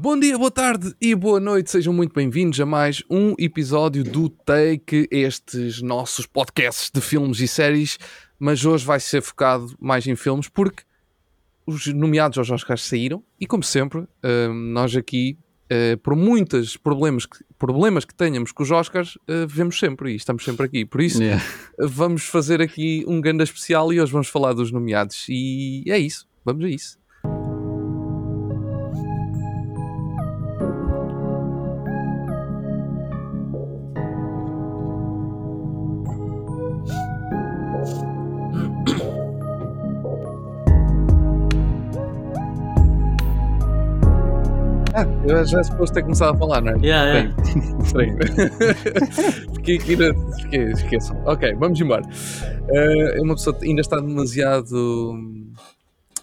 Bom dia, boa tarde e boa noite, sejam muito bem-vindos a mais um episódio do Take, estes nossos podcasts de filmes e séries, mas hoje vai ser focado mais em filmes porque os nomeados aos Oscars saíram e, como sempre, uh, nós aqui, uh, por muitos problemas que, problemas que tenhamos com os Oscars, uh, vemos sempre e estamos sempre aqui. Por isso, Yeah. vamos fazer aqui um ganda especial e hoje vamos falar dos nomeados. E é isso, vamos a isso. Ah, eu já suposto ter começado a falar, não é? Yeah, estranho. Fiquei aqui na. Esqueçam. Ok, vamos embora. Eh, uma pessoa ainda está demasiado.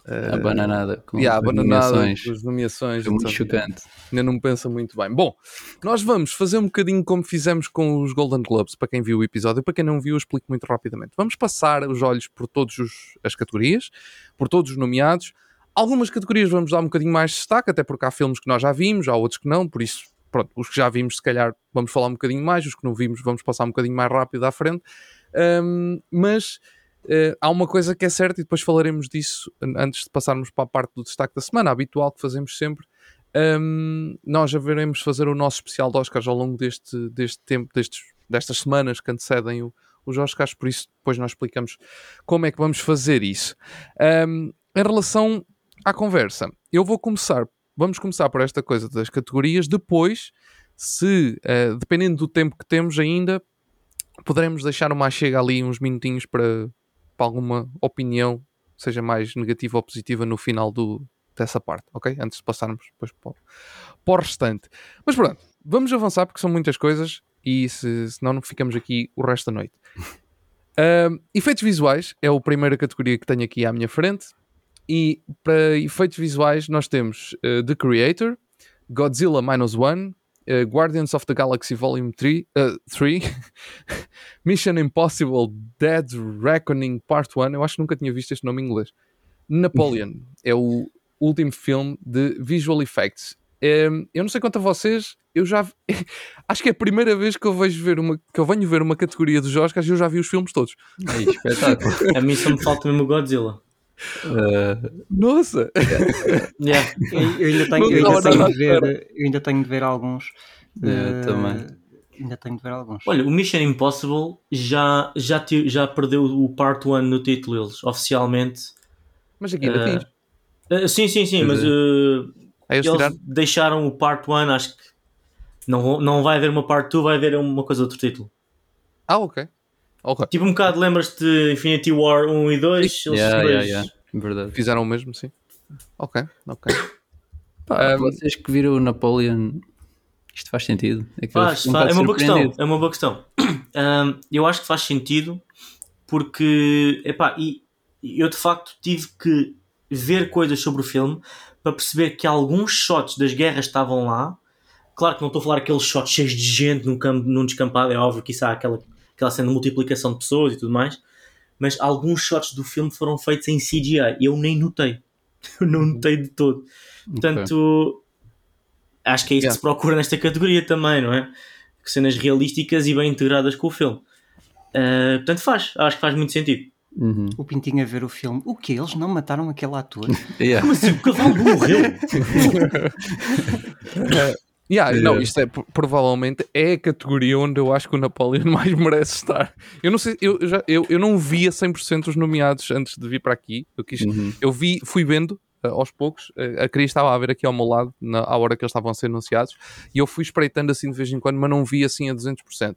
eh, Abananada com yeah, as abananada nomeações. com as nomeações. Foi muito então, chocante. ainda não pensa muito bem. Bom, nós vamos fazer um bocadinho como fizemos com os Golden Globes, para quem viu o episódio. Para quem não viu, eu explico muito rapidamente. Vamos passar os olhos por todas as categorias, por todos os nomeados. Algumas categorias vamos dar um bocadinho mais de destaque, até porque há filmes que nós já vimos, há outros que não, por isso, pronto, os que já vimos, se calhar vamos falar um bocadinho mais, os que não vimos, vamos passar um bocadinho mais rápido à frente. Ahm, mas eh, há uma coisa que é certa, e depois falaremos disso an- antes de passarmos para a parte do destaque da semana, habitual que fazemos sempre. Ahm, nós já veremos fazer o nosso especial de Oscars ao longo deste, deste tempo, destes, destas semanas que antecedem o- os Oscars, por isso depois nós explicamos como é que vamos fazer isso. Ahm, em relação à conversa, eu vou começar, vamos começar por esta coisa das categorias, depois, se, eh, dependendo do tempo que temos ainda, poderemos deixar uma chega ali uns minutinhos para, para alguma opinião, seja mais negativa ou positiva no final do, dessa parte, ok? Antes de passarmos depois para, o- para o restante. Mas pronto, vamos avançar porque são muitas coisas e se, senão não ficamos aqui o resto da noite. Ahm, efeitos visuais é a primeira categoria que tenho aqui à minha frente. E para efeitos visuais nós temos eh, The Creator, Godzilla Minus One, eh, Guardians of the Galaxy Volume 3, eh, 3 Mission Impossible Dead Reckoning Part 1. Eu acho que nunca tinha visto este nome em inglês. Napoleon é o último filme de visual effects. Em, eu não sei quanto a vocês, eu já acho que é a primeira vez que eu vejo ver uma que eu venho ver uma categoria dos Oscars e eu já vi os filmes todos. Ei, espetáculo. A mim só me falta mesmo o Godzilla. Uh, Nossa! Yeah. Eu, ainda tenho, eu ainda de ver, eu ainda tenho de ver alguns. Eu eh, também. Ainda tenho de ver alguns. Olha, o Mission Impossible já, já, ti- já perdeu o Part 1 no título eles, oficialmente. Mas aqui ainda Ah, tens. Uh, sim, sim, sim, Pois mas é. uh, Aí eles tiraram. deixaram o Part 1, acho que não, não vai haver uma Part 2, vai haver uma coisa outro título. Ah, ok. Ok. Tipo um bocado, lembras-te de Infinity War 1 e 2? Eles yeah, dois- yeah, yeah. Verdade. Fizeram o mesmo, sim. Ok, ok. Pá, Um, vocês que viram o Napoleon, isto faz sentido? É Faz, um faz. É uma boa questão. É uma boa questão. Ahm, eu acho que faz sentido porque, epá, e e eu de facto tive que ver coisas sobre o filme para perceber que alguns shots das guerras estavam lá. Claro que não estou a falar aqueles shots cheios de gente num, campo, num descampado, é óbvio que isso há aquela, aquela cena de multiplicação de pessoas e tudo mais. Mas alguns shots do filme foram feitos em CGI e eu nem notei. Eu não notei de todo. Portanto, acho que é isso Yeah. que se procura nesta categoria também, não é? Cenas realísticas e bem integradas com o filme. Uh, portanto, faz, acho que faz muito sentido. Uhum. O Pintinho a ver o filme. O que? Eles não mataram aquele ator? Yeah. Como assim? O cavalo morreu? Yeah. Não, isto é pro- provavelmente é a categoria onde eu acho que o Napoleon mais merece estar. Eu não sei, eu, já, eu, eu não via 100% os nomeados antes de vir para aqui. Eu, quis, Uhum. eu vi, fui vendo eh, aos poucos. Eh, a Cris estava a ver aqui ao meu lado, na, à hora que eles estavam a ser anunciados, e eu fui espreitando assim de vez em quando, mas não vi assim a 200%.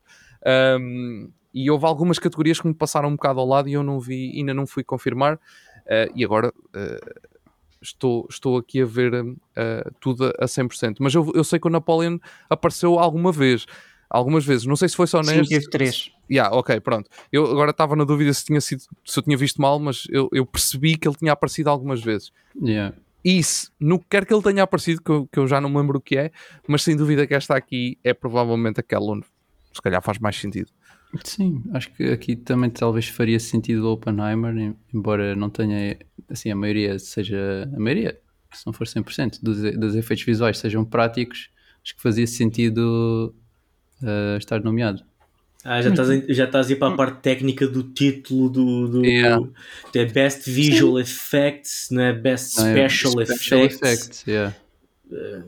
Um, e houve algumas categorias que me passaram um bocado ao lado e eu não vi, ainda não fui confirmar. Eh, e agora eh, estou, estou aqui a ver eh, tudo a 100%. Mas eu, eu sei que o Napoleon apareceu alguma vez. Algumas vezes, não sei se foi só Sim, neste. teve três. Yeah, ok, pronto. Eu agora estava na dúvida se, tinha sido, se eu tinha visto mal, mas eu, eu percebi que ele tinha aparecido algumas vezes. Yeah. Isso, no que quer que ele tenha aparecido, que eu, que eu já não me lembro o que é, mas sem dúvida que esta aqui é provavelmente aquela onde se calhar faz mais sentido. Sim, acho que aqui também talvez faria sentido o Oppenheimer, em- embora não tenha, assim, a maioria seja, a maioria se não for 100%, dos, dos efeitos visuais sejam práticos, acho que fazia sentido uh, estar nomeado. Ah, já estás, já estás a ir para a parte técnica do título do. do Yeah. é Best Visual Effects, não é Best Não é? Special, Special Effects. effects, yeah.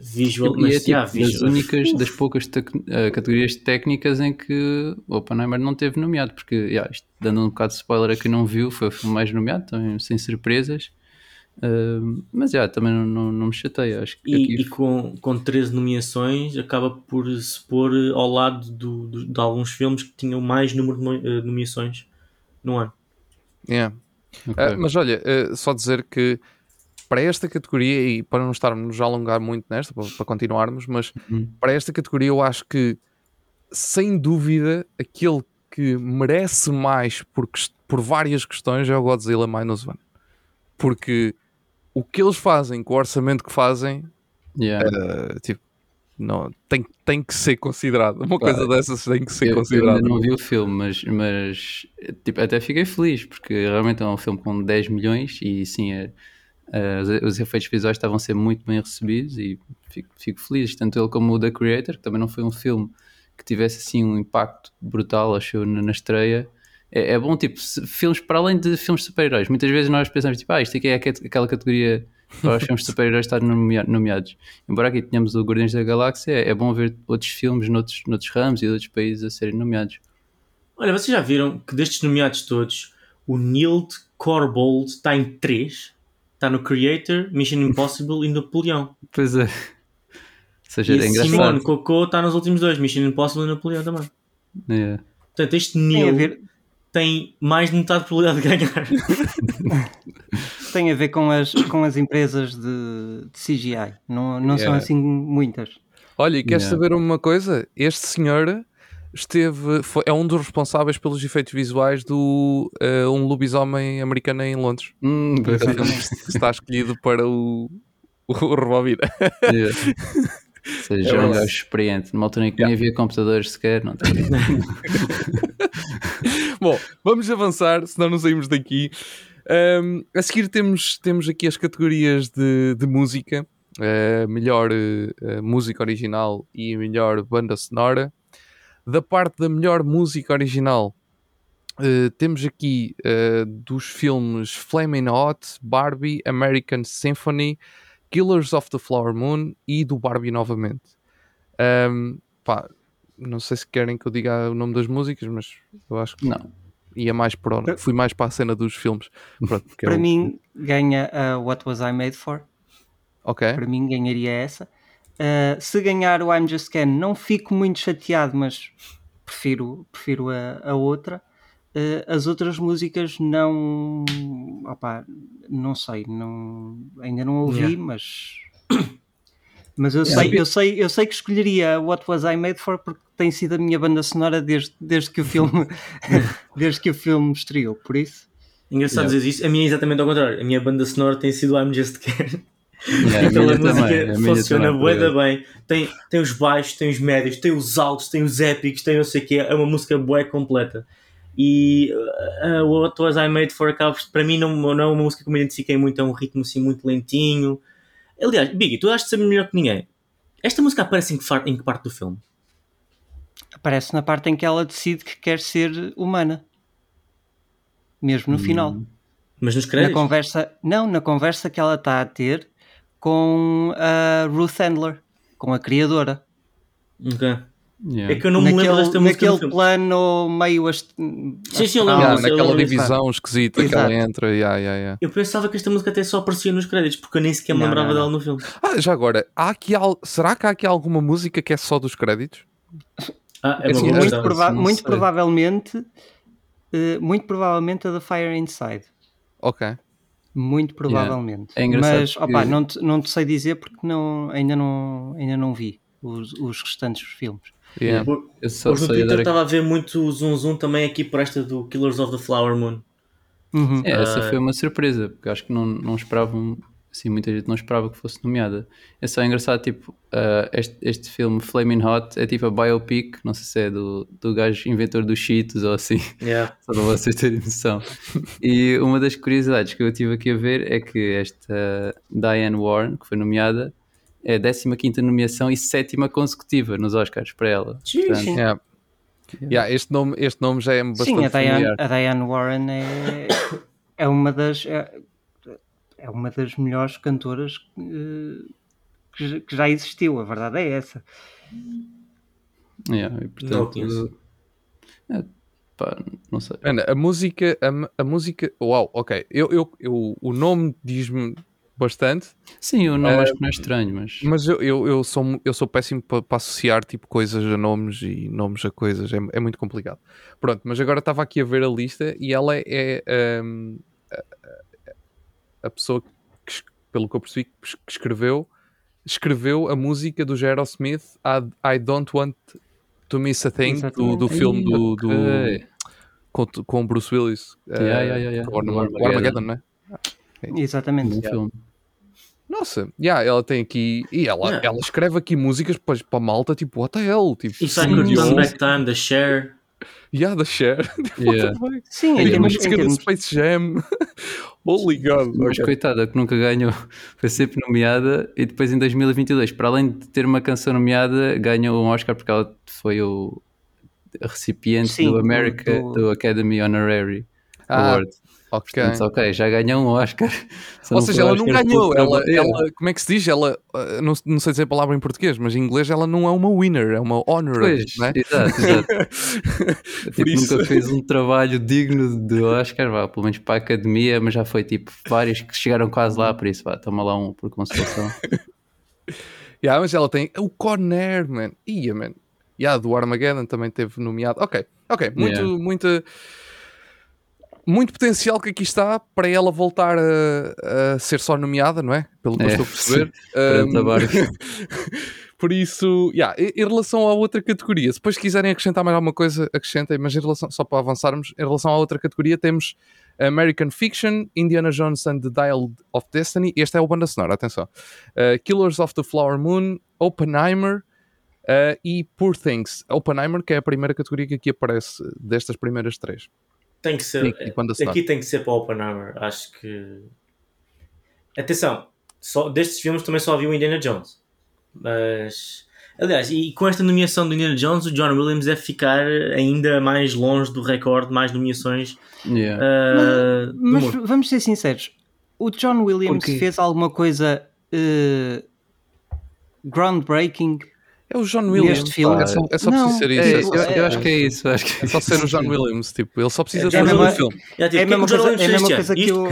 Visual, E mas, é tipo yeah, das visual. únicas, das poucas tec- eh, categorias técnicas em que o Oppenheimer não teve nomeado, porque, yeah, isto, dando um bocado de spoiler a quem não viu, foi o filme mais nomeado, também sem surpresas. Uh, mas, yeah, também não, não, não me chateia, acho que E, aqui e com, com 13 nomeações acaba por se pôr ao lado do, do- de alguns filmes que tinham mais número de eh, nomeações no ano. Yeah. ok. Ah, mas olha, só dizer que para esta categoria, e para não estarmos a alongar muito nesta, para, para continuarmos, mas Uhum. para esta categoria eu acho que, sem dúvida, aquele que merece mais por, por várias questões é o Godzilla Minus One. Porque o que eles fazem com o orçamento que fazem, Yeah. ah, tipo, não, tem, tem que ser considerado. Uma coisa dessas tem que ser Eu, eu considerada. ainda não vi o filme, mas, mas tipo, até fiquei feliz, porque realmente é um filme com 10 milhões e sim, é, é, os, os efeitos visuais estavam a ser muito bem recebidos e fico, fico feliz. Tanto ele como o The Creator, que também não foi um filme que tivesse assim um impacto brutal, acho na, na estreia. É, é bom, tipo, se- filmes para além de filmes de super-heróis. Muitas vezes nós pensamos, tipo, ah, isto aqui é aque- aquela categoria para os filmes de super-heróis nomea- nomeados. Embora aqui tenhamos o Guardiões da Galáxia, é, é bom ver outros filmes noutros, noutros ramos e de outros países a serem nomeados. Olha, vocês já viram que destes nomeados todos, o Neil Corbold está em 3? Está no Creator, Mission Impossible e Napoleão. Pois é. Ou seja, E é a Simone engraçado. Coco está nos últimos dois, Mission Impossible e Napoleão também. É. Portanto, este Tem Neil ver, tem mais de metade de probabilidade de ganhar. tem a ver com, as, com as empresas de, de CGI. Não, não são Yeah. assim muitas. Olha, e queres Yeah. saber uma coisa? Este senhor esteve, foi- é um dos responsáveis pelos efeitos visuais do eh, Um Lobisomem Americano em Londres. Hum, Que é o está escolhido para o, o. É. Ou seja, é um gajo experiente. Numa altura em que nem havia computadores sequer. Não tem... Bom, vamos avançar, senão não saímos daqui. Ahm, a seguir temos, temos aqui as categorias de, de música. eh, melhor eh, música original e melhor banda sonora. Da parte da melhor música original, eh, temos aqui eh, dos filmes Flaming Hot, Barbie, American Symphony, Killers of the Flower Moon e do Barbie novamente. Ahm, pá, não sei se querem que eu diga o nome das músicas, mas eu acho que Não. ia mais onde. Fui mais para a cena dos filmes. Pronto, é Para o- mim, ganha a What Was I Made For. Ok. Para mim, ganharia essa. Uh, se ganhar o I'm Just Ken, não fico muito chateado, mas prefiro, prefiro a, a outra. Uh, as outras músicas não. opá, não sei, não, ainda não ouvi, Yeah. mas. Mas eu sei, eu, sei, eu sei que escolheria What Was I Made For porque tem sido a minha banda sonora desde, desde, que, o filme, desde que o filme estreou, por isso. Engraçado Yeah. dizer isso. A minha é exatamente ao contrário. A minha banda sonora tem sido o I'm Just Ken. Yeah, a música também, a minha funciona também, bué por da acaso. bem. Tem, tem os baixos, tem os médios, tem os altos, tem os épicos, tem não sei o quê. É uma música bué completa. E uh, o What Was I Made For por- para mim não, não é uma música que me identifiquei muito, é um ritmo assim muito lentinho. Aliás, Biggie, tu achas de saber melhor que ninguém. Esta música aparece em que, em que parte do filme? Aparece na parte em que ela decide que quer ser humana. Mesmo no final. Mas nos Na créditos? conversa, não, na conversa que ela está a ter com a Ruth Handler, com a criadora. Ok. Yeah. É que eu não me lembro naquele, desta música naquele filme. plano meio ast... Sim, sim, eu lembro. Yeah, naquela divisão esquisita que ela Exato. entra. Yeah, yeah, yeah. Eu pensava que esta música até só aparecia nos créditos, porque eu nem sequer me Não, lembrava não, dela no filme. Ah, já agora, há aqui al... será que há aqui alguma música que é só dos créditos? Ah, é Assim, muito prova- não muito provavelmente eh, muito provavelmente a da Fire Inside. Ok. Muito provavelmente. É engraçado Mas não, te, não te sei dizer porque não, ainda, não, ainda não vi os, os restantes filmes. Yeah. Por- só Hoje no sei Twitter dar estava a ver muito zoom zoom também aqui por esta do Killers of the Flower Moon. Uhum. É, essa Ah. foi uma surpresa, porque acho que não, não esperavam assim, muita gente não esperava que fosse nomeada. É só engraçado, tipo, uh, este, este filme Flaming Hot é tipo a biopic, não sei se é do, do gajo inventor dos Cheetos ou assim, Yeah. só para vocês terem noção. E uma das curiosidades que eu tive aqui a ver é que esta Diane Warren, que foi nomeada, é a 15 nomeação e sétima consecutiva nos Oscars para ela. Sim, Portanto, sim. Yeah. Yeah, este, nome, este nome já é bastante Sim, a Diane, familiar. a Diane Warren é, é uma das é, é uma das melhores cantoras eh, que, já- que já existiu, a verdade é essa. yeah, e, Não portanto, conheço. é, pá, não sei. Ana, a música, a, a música, uau, ok, eu, eu, eu- o nome diz-me bastante, Sim, o nome acho que não é estranho, mas mas eu, eu, eu sou, eu sou péssimo para associar tipo coisas a nomes e nomes a coisas, é, é muito complicado. Pronto, mas agora estava aqui a ver a lista e ela é, hum, a, a- pessoa que, pelo que eu percebi, que es- que escreveu, escreveu a música do Aerosmith I, I Don't Want to Miss a Thing do, Exatamente. do filme do, do- com, com Bruce Willis. Yeah, eh, yeah, yeah, yeah. o Armageddon, O o Armageddon, não é? Exatamente. bom filme. Nossa, yeah, ela tem aqui. E ela, Yeah. ela escreve aqui músicas para, para a malta, tipo, what the hell? Tipo, E o Back Time, da Cher. Yeah, da Cher. Tipo, Yeah. the fuck? Sim, E em a termos, em música do termos, Space Jam. Holy God. Mas ok. coitada, que nunca ganhou, foi sempre nomeada e depois em 2022, para além de ter uma canção nomeada, ganhou um Oscar porque ela foi o recipiente Sim, do do- America do- do Academy Honorary Ah, Award. Ok. Portanto, ok, já ganhou um Oscar. Só Ou não seja, ela não Oscar ganhou. pelo Ela, ela, como é que se diz? Ela, uh, não, não sei dizer a palavra em português, mas em inglês ela não é uma winner, é uma honorary. Pois, Não é? exato, exato. Tipo, isso- nunca fez um trabalho digno de Oscar, vá, pelo menos para a academia, mas já foi tipo vários que chegaram quase lá, por isso, vá, toma lá um por consolação. Yeah, mas ela tem o Conner, man. Ia, man. Yeah, do Armageddon também teve nomeado. Ok, ok. Muito, Yeah. muita, muito potencial que aqui está para ela voltar a, a ser só nomeada, não é? Pelo que eu É, estou a perceber. Um. Por isso, yeah, em em relação à outra categoria, se depois quiserem acrescentar mais alguma coisa, acrescentem, mas em relação, só para avançarmos, em relação à outra categoria, temos American Fiction, Indiana Jones and the Dial of Destiny, este é o banda sonora, atenção, Uh, Killers of the Flower Moon, Oppenheimer uh, e Poor Things. Oppenheimer, que é a primeira categoria que aqui aparece destas primeiras três. Tem que ser. E- e aqui tem que ser para o Oppenheimer. Acho que. Atenção, só, destes filmes também só vi o Indiana Jones. Mas. Aliás, e com esta nomeação do Indiana Jones, o John Williams deve ficar ainda mais longe do recorde, mais nomeações Yeah. ah, do mas mundo. vamos ser sinceros, o John Williams fez alguma coisa eh, groundbreaking É o John Williams. Neste filme. É só, é só Não, preciso ser É, isso. É, eu, só, eu acho que é isso. Acho que é só ser o John Williams. Tipo, ele só precisa É fazer um mesma- filme. Já, tipo, é a é mesma coisa, é a Williams mesma coisa que o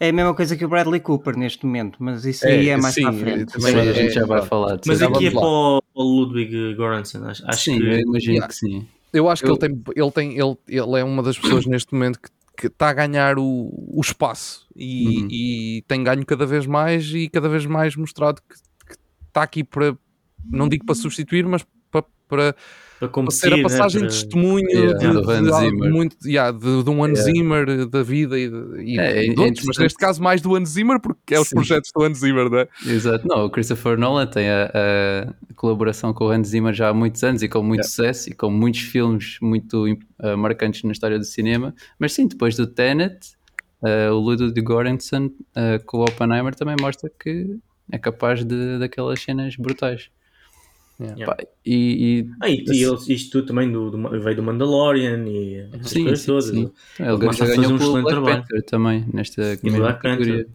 é a mesma coisa que o Bradley Cooper neste momento, mas isso aí É, é, mais sim, para a frente. também Sim, a é- gente já vai é- falar. Mas aqui é para o o Ludwig Göransson. Acho, acho Sim, que. eu imagino Yeah. que sim. Eu acho que Eu- ele tem, ele tem, ele, ele é uma das pessoas neste momento que, que está a ganhar o, o espaço e, Uhum. e tem ganho cada vez mais e cada vez mais mostrado que, que está aqui para, não digo para substituir, mas para, para, para para competir, ser a né, passagem para- de testemunho Yeah, de, de Zimmer. muito, yeah, de, de um Hans Yeah. Zimmer da vida e, de, e É, é de outros, mas neste caso mais do Hans Zimmer porque é os Sim. projetos do Hans Zimmer, não é? Exato. Não, o Christopher Nolan tem a, a colaboração com o Hans Zimmer já há muitos anos e com muito sucesso e com muitos filmes muito uh, marcantes na história do cinema. Mas sim, depois do Tenet, uh, o Ludwig Göransson uh, com o Oppenheimer também mostra que é capaz de, daquelas cenas brutais. Yeah. Pá, e, e- Ah, e, e ele- isto tudo também do, do- veio do Mandalorian e sim, coisas sim, todas. sim. Ele a fazer um excelente trabalho. Panther também, nesta E categoria.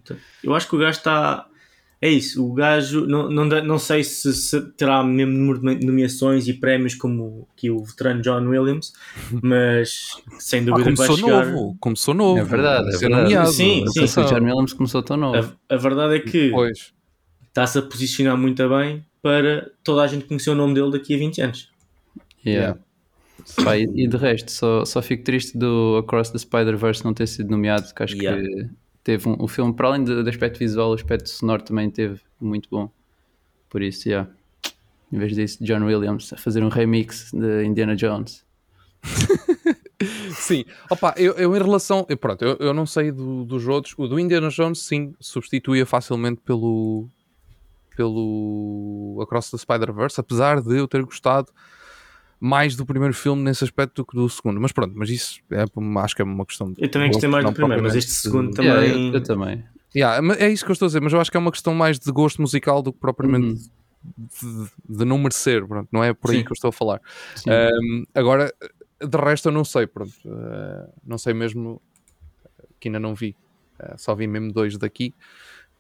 Eu acho que o gajo está. É isso, o gajo não, não, não sei se, se terá o mesmo número de nomeações e prémios como que o veterano John Williams, mas sem Ah, dúvida vai começou chegar. novo, começou novo. É verdade, é verdade. nomeado. Sim, Não sim. sei se o John Williams começou tão novo. A, a verdade é que está-se a posicionar muito bem para toda a gente conhecer o nome dele daqui a 20 anos. Yeah. Pá, e, e de resto, só, só fico triste do Across the Spider-Verse não ter sido nomeado, que acho Yeah. que teve um, o filme, para além do, do aspecto visual, o aspecto sonoro também teve muito bom. Por isso, yeah. em vez disso, John Williams a fazer um remix de Indiana Jones. Sim, opa, eu, eu em relação. Eu, pronto, eu, eu não sei do- dos outros. O do Indiana Jones, sim, substituía facilmente pelo. Pelo Across the Spider-Verse, apesar de eu ter gostado mais do primeiro filme nesse aspecto do que do segundo. Mas pronto, mas isso é, acho que é uma questão de. Eu também gostei mais do primeiro, mas este segundo também. Yeah, eu, eu também. Yeah, é isso que eu estou a dizer, mas eu acho que é uma questão mais de gosto musical do que propriamente de, de não merecer, pronto, não é por aí Sim. que eu estou a falar. Um, agora, de resto eu não sei, pronto, uh, não sei mesmo que ainda não vi, Uh, só vi mesmo dois daqui,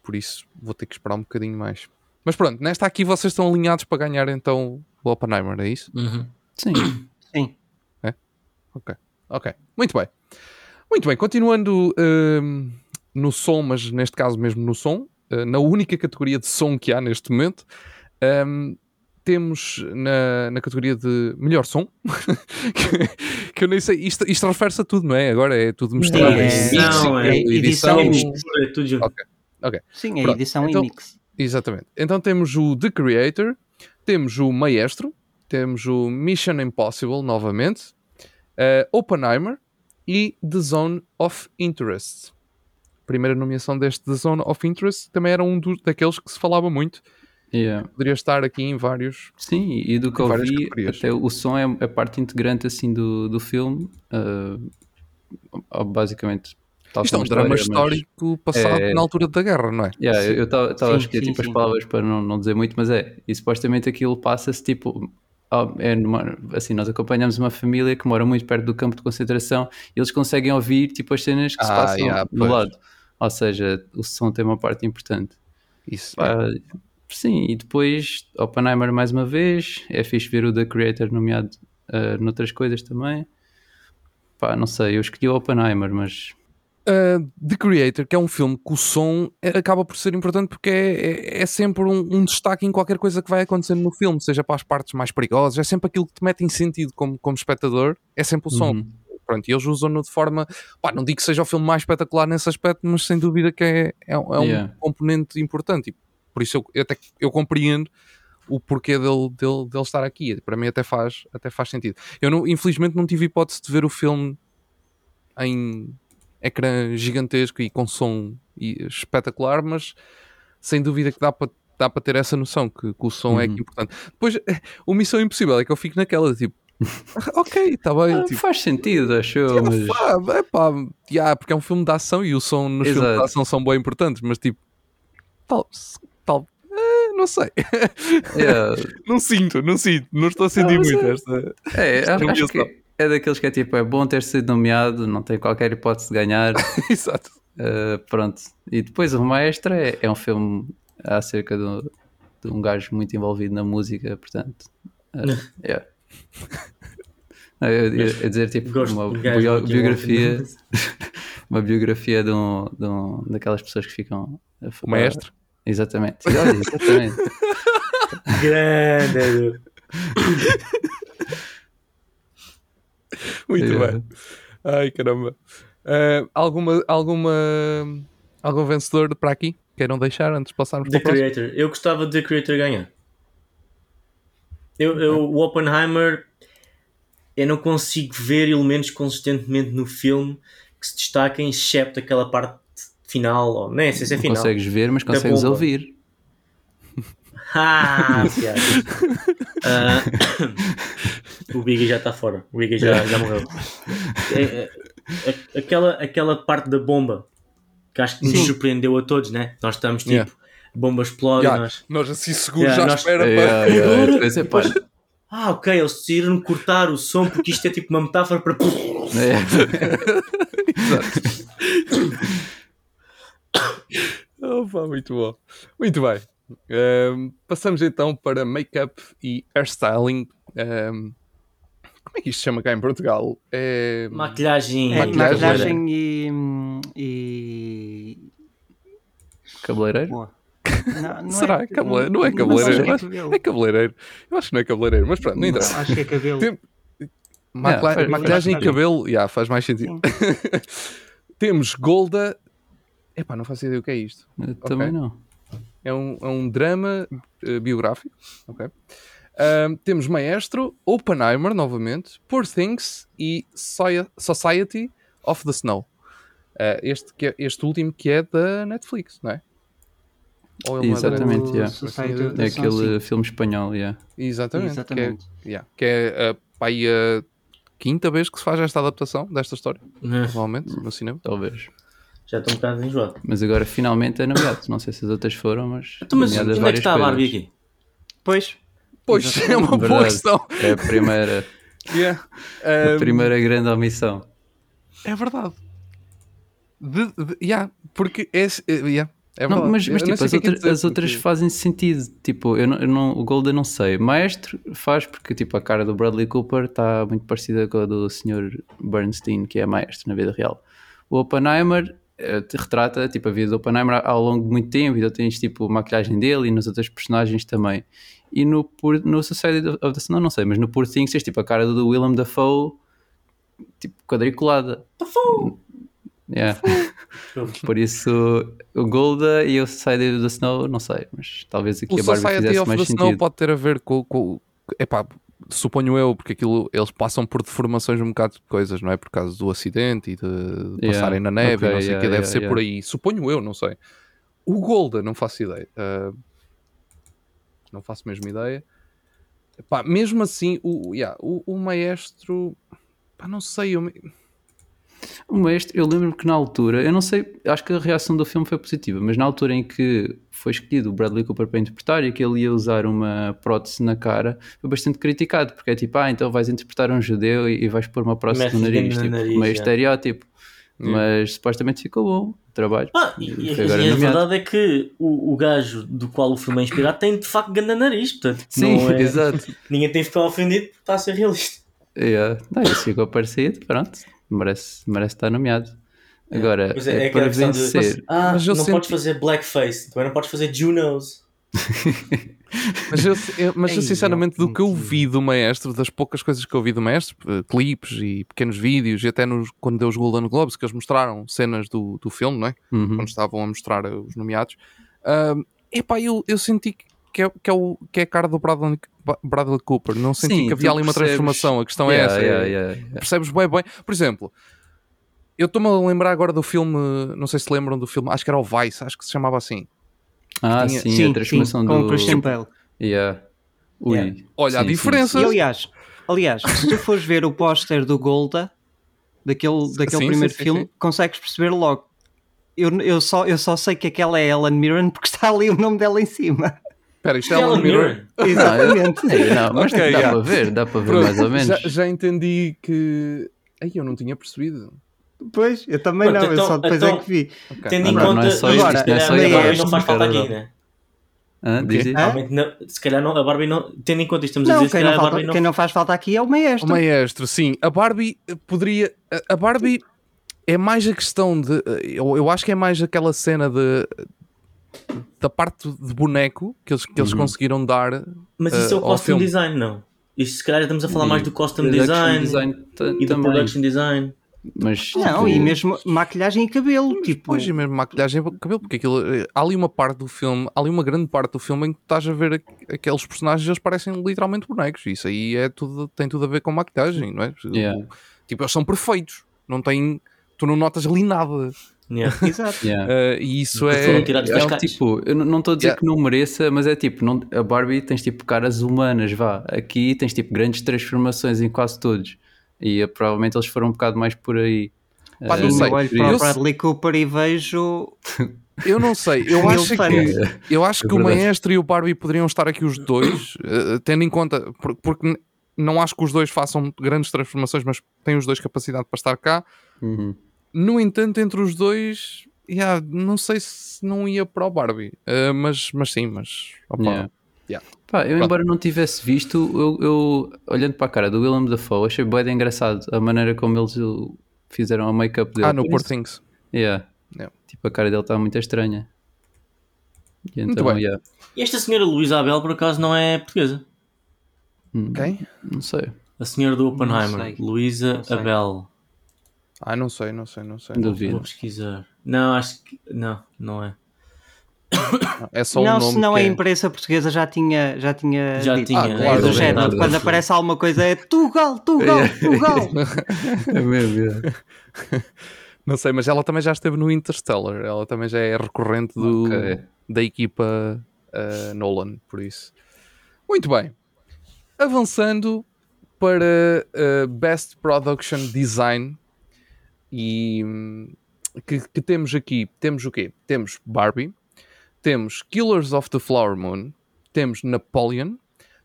por isso vou ter que esperar um bocadinho mais. Mas pronto, nesta aqui vocês estão alinhados para ganhar então o Oppenheimer, é isso? Uhum. Sim. Sim. Ok, ok. Muito bem. Muito bem, continuando hum, no som, mas neste caso mesmo no som, uh, na única categoria de som que há neste momento, hum, temos na, na categoria de melhor som, que, que eu nem sei, isto, isto refere-se a tudo, não é? Agora é tudo misturado. É, em edição, é edição, edição, É tudo junto. Ok. Sim, a Pronto, edição então- em mix. Exatamente. Então temos o The Creator, temos o Maestro, temos o Mission Impossible novamente, eh, Oppenheimer e The Zone of Interest. Primeira nomeação deste The Zone of Interest também era um dos, daqueles que se falava muito. Yeah. Poderia estar aqui em vários. Sim, e do que eu vi, categorias. até o som é a parte integrante assim do, do filme. ah, basicamente, tal Isto é um drama história, mas- histórico passado É- na altura da guerra, não é? Yeah, eu estava a escolher sim, tipo, as sim. palavras para não, não dizer muito, mas é, e supostamente aquilo passa-se tipo. ah, É numa- assim, nós acompanhamos uma família que mora muito perto do campo de concentração e eles conseguem ouvir tipo as cenas que se Ah, passam yeah, do pois. lado. Ou seja, o som tem uma parte importante. Isso. Pá, sim, e depois Oppenheimer mais uma vez. É fixe ver o The Creator nomeado ah, noutras coisas também. Pá, não sei, eu escolhi o Oppenheimer, mas Uh, The Creator, que é um filme que o som é- acaba por ser importante porque é, é- é sempre um, um destaque em qualquer coisa que vai acontecendo no filme, seja para as partes mais perigosas, é sempre aquilo que te mete em sentido como, como espectador, é sempre o som. Uhum. Pronto, e eles usam-no de forma, pá, não digo que seja o filme mais espetacular nesse aspecto, mas sem dúvida que é, é, um- é um Yeah. componente importante. E por isso eu, eu até eu compreendo o porquê dele, dele, dele estar aqui. Para mim até faz, até faz sentido. Eu não, infelizmente não tive hipótese de ver o filme em ecrã gigantesco e com som espetacular, mas sem dúvida que dá para dá para ter essa noção que, que o som é Uhum. que é importante. Depois, o Missão Impossível é que eu fico naquela tipo, ok, está bem, ah, tipo, faz sentido, acho eu, mas é pá, yeah, porque é um filme de ação e o som nos filmes de Exato. ação são bem importantes, mas tipo, tal, tal eh, não sei, yeah, não sinto, não sinto, não estou a sentir mas muito é- esta. é, Esta acho que é daqueles que é tipo, é bom ter sido nomeado, não tem qualquer hipótese de ganhar. Exato. Uh, pronto. E depois o Maestro é, é um filme acerca de, de um gajo muito envolvido na música, portanto. uh, yeah. Não, Eu eu- eu ia dizer tipo Gosto uma bio- biografia, uma biografia de, um, de um- daquelas pessoas que ficam a O maestro. Exatamente. Olha, exatamente. Grande. Muito Yeah. bem. Ai, caramba. Eh, alguma, alguma, algum vencedor para aqui? Queiram deixar antes de passarmos The para o próximo? Creator. Eu gostava de The Creator ganhar. Eu, eu, o Oppenheimer, eu não consigo ver elementos consistentemente no filme que se destaquem, excepto aquela parte final, ou nem sei se é Não final. consegues ver, mas consegues ouvir. Ah, piada. Ah, o Biggie já está fora. O Biggie já, já morreu. É, é, é, aquela, aquela parte da bomba que acho que nos Sim. surpreendeu a todos, né? Nós estamos tipo, Yeah. bomba explode Já, nós. nós assim seguros Yeah, já nós- espera para... depois Ah, ok, eles decidiram cortar o som porque isto é tipo uma metáfora para. é. Opa, muito bom. Muito bem. Ehm, passamos então para make-up e hairstyling. Ehm, como é que isto se chama cá em Portugal? É... Maquilhagem. É, Maquilhagem. maquilhagem e, e. Cabeleireiro? Boa. Não, não Será? É, Cabele- não é sei, cabeleireiro, é mas- cabelo. É cabeleireiro. Eu acho que não é cabeleireiro, mas pronto, não interessa. Acho que é cabelo. Tem- faz- maquilhagem faz e cabelo, yeah, faz mais sentido. Temos Golda. Epá, não faço ideia o que é isto. Eu Também não. É um, é um drama eh, biográfico. ok? Ahm, temos Maestro, Oppenheimer, novamente, Poor Things e Society of the Snow. Ah, este, que é- este último que é da Netflix, não é? Ou ele não é Exatamente, Netflix? yeah. Society É É aquele sim. filme espanhol, yeah. Exatamente. Exatamente. Que é, yeah, que é a, pá, aí a quinta vez que se faz esta adaptação desta história, Né? provavelmente, no cinema. talvez. Já estou um bocado enjoado. Mas agora finalmente é nomeado. Não sei se as outras foram, mas. Então, mas a onde é que está a Barbie aqui? Pois, Pois, é uma boa Verdade. questão. É a primeira, Yeah. a Ahm, primeira grande omissão. É verdade. De, de- yeah, porque é, é, yeah, é Não, verdade. mas, mas não tipo, as, é que outras, dizer, as outras porque- fazem sentido. Tipo, eu não, eu não- o Golden não sei. Maestro faz porque tipo, a cara do Bradley Cooper está muito parecida com a do Sr. Bernstein, que é maestro na vida real. O Oppenheimer te retrata tipo, a vida do Oppenheimer ao longo de muito tempo, então tens tipo a maquilhagem dele e nos outros personagens também. E no, no Society of the Snow, não sei, mas no Poor Things tens tipo a cara do Willem Dafoe tipo quadriculada. Yeah. Por isso, o Golda e o Society of the Snow, não sei, mas talvez aqui O a Barbie Society fizesse of mais the Snow sentido. pode ter a ver com, com epá, suponho eu, porque aquilo eles passam por deformações um bocado de coisas, não é? Por causa do acidente e de, Yeah, passarem na neve e ok, não sei o yeah, que, deve yeah, ser por aí. Suponho eu, não sei. O Golda, não faço ideia. Ah, não faço mesmo ideia. Epá, mesmo assim, o, yeah, o, o maestro, pá, não sei, eu, me- O mestre, eu lembro-me que na altura, eu não sei, acho que a reação do filme foi positiva, mas na altura em que foi escolhido o Bradley Cooper para interpretar e que ele ia usar uma prótese na cara, foi bastante criticado, porque é tipo, ah, então vais interpretar um judeu e, e vais pôr uma prótese no nariz, tipo, nariz, meio já. estereótipo. Yeah. Mas supostamente ficou bom o trabalho. Ah, e, e- e a verdade é que o, o gajo do qual o filme é inspirado tem de facto grande nariz, portanto, Sim, não é- exato. ninguém tem ficar ofendido porque está a ser realista. Yeah. Não, isso ficou parecido, pronto, merece, merece estar nomeado. Agora, Pois é, é, é para questão de- vencer. Ah, Mas eu não senti- podes fazer blackface, também não podes fazer Junos. Mas, eu, eu- mas eu, sinceramente, do que eu vi do maestro, das poucas coisas que eu vi do maestro, eh, clipes e pequenos vídeos, e até nos, quando deu os Golden Globes, que eles mostraram cenas do, do filme, não é? Uhum. Quando estavam a mostrar os nomeados, ahm, epá, eu, eu senti que é, que, é o, que é a cara do Bradley, Bradley Cooper, não senti Sim, que havia ali uma percebes- transformação. A questão Yeah, é essa. yeah, é- yeah, yeah. Percebes bem, bem. Por exemplo, eu estou-me a lembrar agora do filme, não sei se lembram do filme, acho que era o Vice, acho que se chamava assim. Ah, tinha- sim, sim, a transformação sim, com do. o Christian Bale. Yeah. Ui. Yeah. Olha, a Sim, sim, diferença. E aliás, aliás, se tu fores ver o póster do Golda, daquele, daquele Sim, primeiro sim, sim, filme, sim. consegues perceber logo. Eu, eu, só, eu só sei que aquela é Ellen Mirren porque está ali o nome dela em cima. Espera, isto é Alan. Mirren. Exatamente. Não, mas Ok, dá yeah. para ver, dá para ver Pronto, mais ou menos. Já, já entendi que. Ai, eu não tinha percebido. Pois, eu também Pronto, não, eu então- só depois então- é que vi. Ok. Tendo em Agora, conta não é só isto, isto, se não é só a isto, Barbie é não faz falta aqui, né? Realmente não- se calhar não, a Barbie não. Tendo em conta isto, estamos a Não, dizer, se quem não, a falta, não. quem não faz falta aqui é o O maestro. maestro, sim. A Barbie poderia. a- A Barbie é mais a questão de. Eu, eu acho que é mais aquela cena de. Da parte de boneco que eles, que eles Uhum. conseguiram dar. Mas isso é eh, o ao costume filme. design, não. Isto se calhar estamos a falar E mais do costume design, ta- e do production design. Mas, Não, tipo, e mesmo maquilhagem e cabelo. Tipo, Pois, e mesmo maquilhagem e cabelo, porque aquilo, eh, há ali uma parte do filme, há ali uma grande parte do filme em que estás a ver aqu- aqueles personagens, eles parecem literalmente bonecos. Isso aí é tudo, tem tudo a ver com maquilhagem, não é? Yeah. Tipo, eles são perfeitos. Não tem, tu não notas ali nada. Yeah. exato. yeah. Eh, e isso é. É um tipo, eu não- estou a dizer Yeah. que não mereça, mas é tipo, não, a Barbie tens tipo caras humanas, vá. Aqui tens tipo grandes transformações em quase todos. E eh, provavelmente eles foram um bocado mais por aí. Pá, Eh, não sei. eu olho para o Bradley Cooper e vejo. Eu não sei, eu acho que, eu acho É que o. Maestro e o Barbie poderiam estar aqui os dois, tendo em conta, por- porque não acho que os dois façam grandes transformações, mas têm os dois capacidade para estar cá. Uhum. No entanto, entre os dois, yeah, não sei se não ia para o Barbie, eh, mas, mas sim, mas opa, Yeah. Yeah. Pá, eu Pronto. embora não tivesse visto, eu, eu, olhando para a cara do Willem Dafoe, achei bem engraçado a maneira como eles uh, fizeram a make-up dele. ah, no Poor Things. Yeah. Yeah. Tipo, a cara dele está muito estranha. E Muito então, bem. yeah. E esta senhora Luísa Abel, por acaso, não é portuguesa. Hum, Quem? Não sei. A senhora do Oppenheimer. Luísa. Abel. Ah, não sei, não sei, não sei. Duvido. Vou pesquisar. Não, acho que. Não, não é. É só não, um nome se não que a é... imprensa portuguesa já tinha, já tinha Já dito. tinha, Ah, é, claro, do é género, verdade. quando aparece alguma coisa é Tugal, Tugal, Tugal. É mesmo, é. Não sei, mas ela também já esteve no Interstellar. Ela também já é recorrente do, Ok. da equipa uh, Nolan, por isso. Muito bem. Avançando para uh, Best Production Design e que, que temos aqui, temos o quê? Temos Barbie, temos Killers of the Flower Moon, temos Napoleon,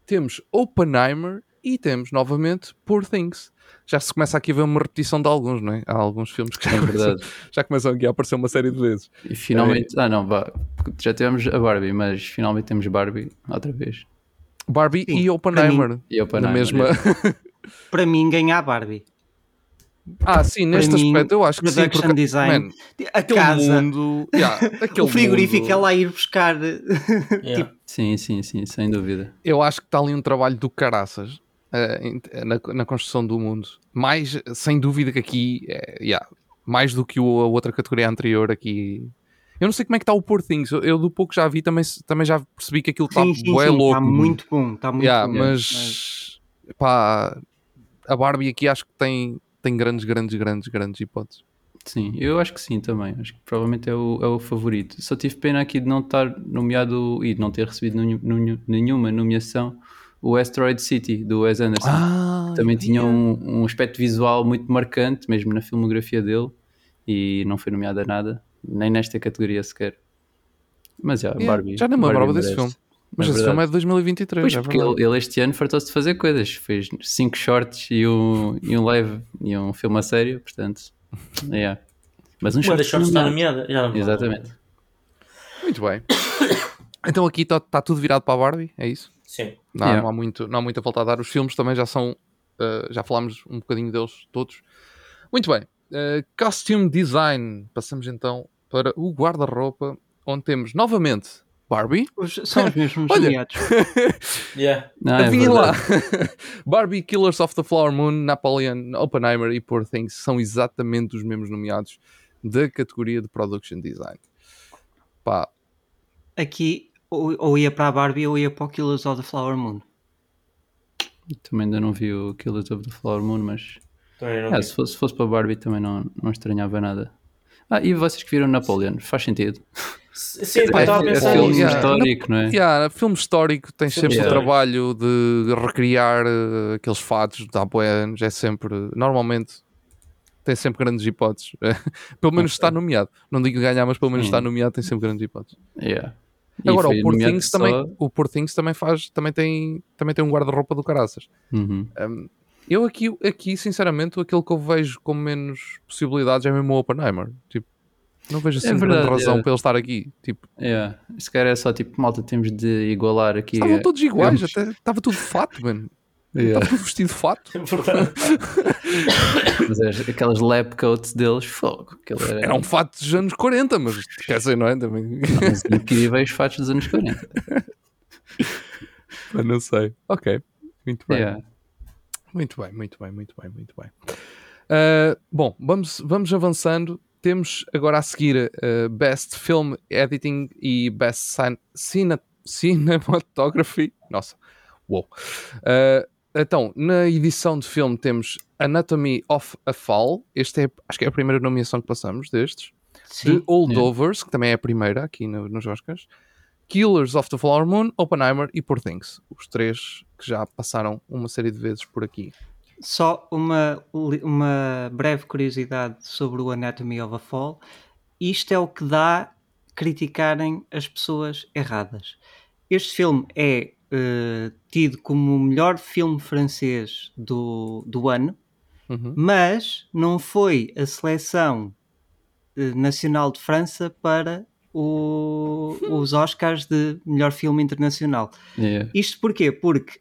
temos Oppenheimer e temos novamente Poor Things. Já se começa aqui a ver uma repetição de alguns, não é? Há alguns filmes que já, É começam, já começam aqui a aparecer uma série de vezes. E finalmente. Ah, não, vá. Já tivemos a Barbie, mas finalmente temos Barbie outra vez. Barbie Sim, e Oppenheimer. E Na Oppenheimer, mesma... é. Para mim, ganhar a Barbie. Ah, sim, neste Para mim, aspecto eu acho que sim. production Porque, design, man, aquele casa, mundo... yeah, aquele o frigorífico, mundo- ela a ir buscar. Yeah. Sim, sim, sim, sem dúvida. Eu acho que está ali um trabalho do caraças eh, em- na, na construção do mundo. Mais, sem dúvida que aqui, eh, yeah, mais do que o- a outra categoria anterior aqui. Eu não sei como é que está o Poor Things. Eu, eu do pouco já vi, também, também já percebi que aquilo está sim, sim, bué sim, louco. Está muito bom. Está muito Yeah, bom. mas, pá, a Barbie aqui acho que tem, tem grandes, grandes, grandes, grandes hipóteses. Sim, eu acho que sim também. Acho que provavelmente é o, é o favorito. Só tive pena aqui de não estar nomeado e de não ter recebido nenhum- nenhum- nenhuma nomeação o Asteroid City do Wes Anderson. Ah, também tinha um, um aspecto visual muito marcante, mesmo na filmografia dele, e não foi nomeado a nada, nem nesta categoria sequer. Mas já, Yeah, Barbie. já nem me lembrava desse filme. Mas É esse verdade. filme é de 2023. Pois, é porque ele, ele este ano fartou-se de fazer coisas. Fez cinco shorts e um, e um live e um filme a sério, portanto. Yeah. Mas um Uma das shorts está nomeado. nomeada. Exatamente. Muito bem. Então aqui está tá tudo virado para a Barbie, é isso? Sim. Não, Yeah. não, há muito, não há muito a voltar a dar. Os filmes também já são. uh, já falámos um bocadinho deles todos. Muito bem. Uh, costume Design. Passamos então para o guarda-roupa, onde temos novamente Barbie. Os- são os mesmos Olha. nomeados. Yeah. Não, é Adivinha lá. Barbie, Killers of the Flower Moon, Napoleon, Oppenheimer e Poor Things são exatamente os mesmos nomeados da categoria de Production Design. Pá, Aqui, ou, ou ia para a Barbie ou ia para o Killers of the Flower Moon. Também ainda não vi o Killers of the Flower Moon, mas Também não ah, vi. se, fosse, se fosse para Barbie também não, não estranhava nada. Ah, e vocês que viram Napoleon? Faz sentido. Sim, É, eu estava a é pensar filme nisso. yeah. histórico, não é? Yeah, filme histórico tem Filme sempre o trabalho de recriar eh, aqueles fatos de há anos. É sempre, normalmente, tem sempre grandes hipóteses. pelo menos está nomeado. Não digo ganhar, mas pelo menos Sim. está nomeado, tem sempre grandes hipóteses. Yeah. Agora, o Poor nomeado Things, só- também, o Poor Things também faz, também tem, também tem um guarda-roupa do caraças. Uhum. Um, eu aqui, aqui, sinceramente, aquele que eu vejo com menos possibilidades é mesmo o Oppenheimer. Tipo, não vejo assim grande verdade, razão é. para ele estar aqui. Tipo, Yeah. Se calhar é só tipo, malta, temos de igualar aqui. estavam todos iguais, até estava tudo de fato, mano. Yeah. Estava tudo vestido de fato. É verdade. Mas as- aquelas lab coats deles, fogo. Era, Era um fato dos anos 40, mas quer dizer, não é? Também. uns incríveis fatos dos anos 40. Eu não sei. Ok. Muito bem. Yeah. Muito bem, muito bem, muito bem, muito bem. Uh, bom, vamos, vamos avançando. Temos agora a seguir uh, Best Film Editing e Best Cin Cine Cinematography. Nossa, uou. Uh, então, na edição de filme temos Anatomy of a Fall. Este é, acho que é a primeira nomeação que passamos destes. Sim. The Holdovers, que também é a primeira aqui no- nos Oscars. Killers of the Flower Moon, Oppenheimer e Poor Things. Os três que já passaram uma série de vezes por aqui. Só uma, uma breve curiosidade sobre o Anatomy of a Fall. Isto é o que dá criticarem as pessoas erradas. Este filme é eh, tido como o melhor filme francês do, do ano, Uhum. mas não foi a seleção eh, nacional de França para o- os Oscars de melhor filme internacional. Yeah. Isto porquê? Porque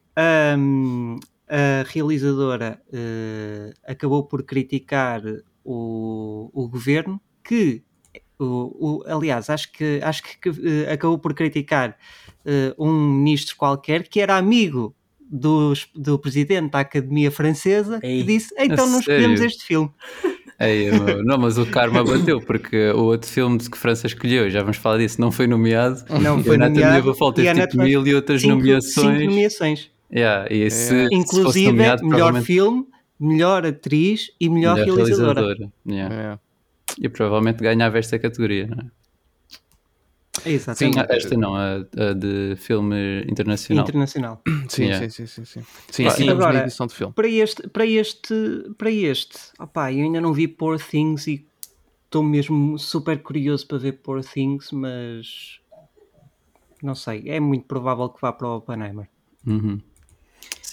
hum, a realizadora eh, acabou por criticar o, o governo que o, o- aliás, acho que, acho que eh, acabou por criticar eh, um ministro qualquer que era amigo dos- do presidente da Academia Francesa Ei, que disse então não escolhemos este filme. Ei, não, mas o karma bateu, porque o outro filme de que França escolheu, já vamos falar disso, não foi nomeado. Não foi nomeado. e a tipo Netflix- mil e outras cinco- nomeações. Cinco nomeações. Yeah, e se, se Inclusive, nomeado, melhor provavelmente filme, melhor atriz e melhor, melhor realizadora. realizadora. Yeah. É. E provavelmente ganhava esta categoria, não é? Exatamente. Ah, esta não, a, a de filme internacional. Internacional. Sim, Yeah. sim, sim, sim, sim. Sim, sim. Agora- edição de filme. Para este, para este, para este, opá, eu ainda não vi Poor Things e estou mesmo super curioso para ver Poor Things, mas não sei, é muito provável que vá para o Oppenheimer. Uhum.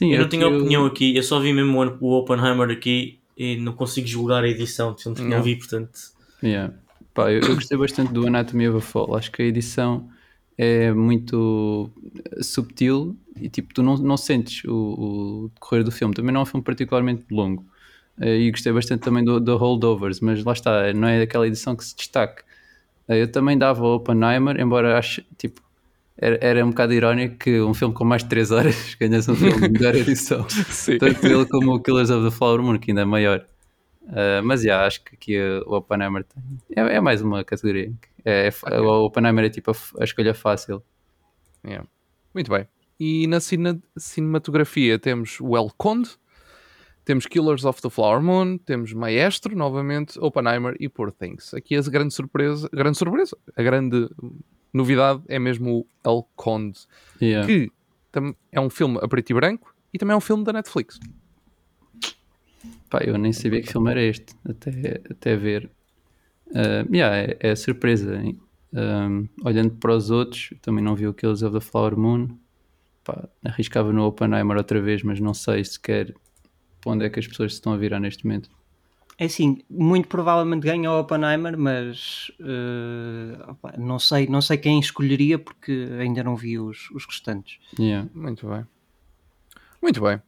Sim, Eu não tinha que opinião aqui, eu só vi mesmo o- Oppenheimer aqui e não consigo julgar a edição de filmes que não Não. vi, portanto. Yeah. Pá, eu, eu gostei bastante do Anatomy of a Fall. Acho que a edição é muito subtil e tipo, tu não, não sentes o, o decorrer do filme. Também não é um filme particularmente longo. Eh, E gostei bastante também do, do Holdovers, mas lá está, não é aquela edição que se destaque. Eh, Eu também dava o Oppenheimer, embora acho, tipo, era, era um bocado irónico que um filme com mais de 3 horas ganhasse um filme de melhor edição. Sim. Tanto ele como o Killers of the Flower Moon, que ainda é maior. Uh, mas já, acho que aqui o Oppenheimer tem. É, é mais uma categoria. É, é fa- O Oppenheimer é tipo a, a escolha fácil. Yeah. Muito bem. E na cine- cinematografia temos o El Conde, temos Killers of the Flower Moon, temos Maestro, novamente, Oppenheimer e Poor Things. Aqui a grande surpresa, grande surpresa, a grande novidade é mesmo o El Conde, Yeah. que é um filme a preto e branco e também é um filme da Netflix. Pá, eu nem sabia que filme era este, até, até ver. Uh, yeah, é, é surpresa. hein? Um, olhando para os outros, também não vi o Killers of the Flower Moon. Pá, arriscava no Oppenheimer outra vez, mas não sei sequer para onde é que as pessoas se estão a virar neste momento. É assim, muito provavelmente ganha o Oppenheimer, mas opá, não sei, não sei quem escolheria porque ainda não vi os, os restantes. Yeah. Muito bem. Muito bem.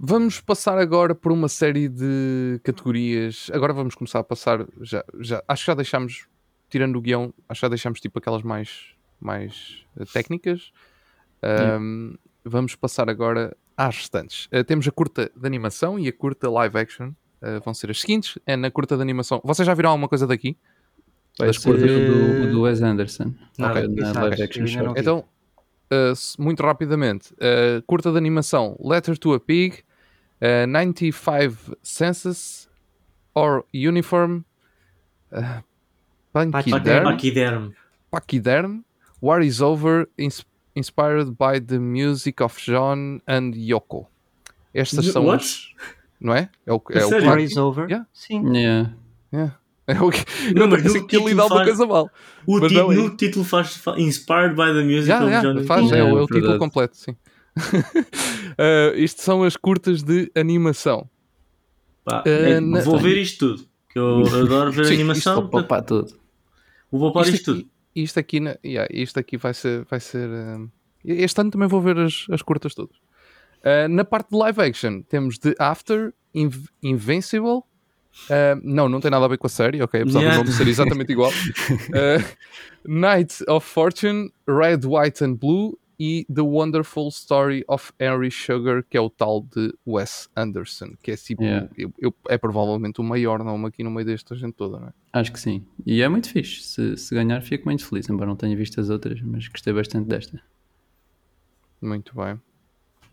Vamos passar agora por uma série de categorias. Agora vamos começar a passar. Já, já, acho que já deixámos, tirando o guião, acho que já deixámos tipo aquelas mais, mais eh, técnicas. Ahm, Vamos passar agora às restantes. Eh, temos a curta de animação e a curta live action. Eh, vão ser as seguintes. É na curta de animação. Vocês já viram alguma coisa daqui? Vai Das ser curtas? o do, o do Wes Anderson. Nada. Ok, na live action show. Então, uh, muito rapidamente, uh, curta de animação Letter to a Pig, uh, 95 Census, or Uniform, uh, Pachyderm, Paquiderm. Pachyderm, War is Over, ins- inspired by the music of John and Yoko. Estas são What? os, não é? É o, é o sério? War is over? Yeah. Sim. Yeah. Yeah. É o que Não, eu mas no que ele título dava uma faz- coisa mal. O Mas não é. no título faz, fa- Inspired by the Music Yeah, yeah, John faz, é, Yeah, o, é o título completo, sim. Uh, isto são as curtas de animação. Pá, Eh, é, na- vou ver isto tudo. Que eu adoro ver Sim, animação. isto- portanto, Opa, tudo. Vou poupar Isto isto aqui, tudo. isto aqui, na- yeah, isto aqui vai ser. Vai ser um, este ano também vou ver as, as curtas todas. Uh, na parte de live action, temos The After, Inv- Invincible. Uh, não, não tem nada a ver com a série, ok? Apesar Yeah. do nome ser exatamente igual. Uh, Night of Fortune, Red, White and Blue e The Wonderful Story of Henry Sugar, que é o tal de Wes Anderson, que é tipo, Yeah. eu- eu- é provavelmente o maior nome aqui no meio desta gente toda, não é? Acho que sim. E é muito fixe. Se, se ganhar, fico muito feliz. Embora não tenha visto as outras, mas gostei bastante desta. Muito bem.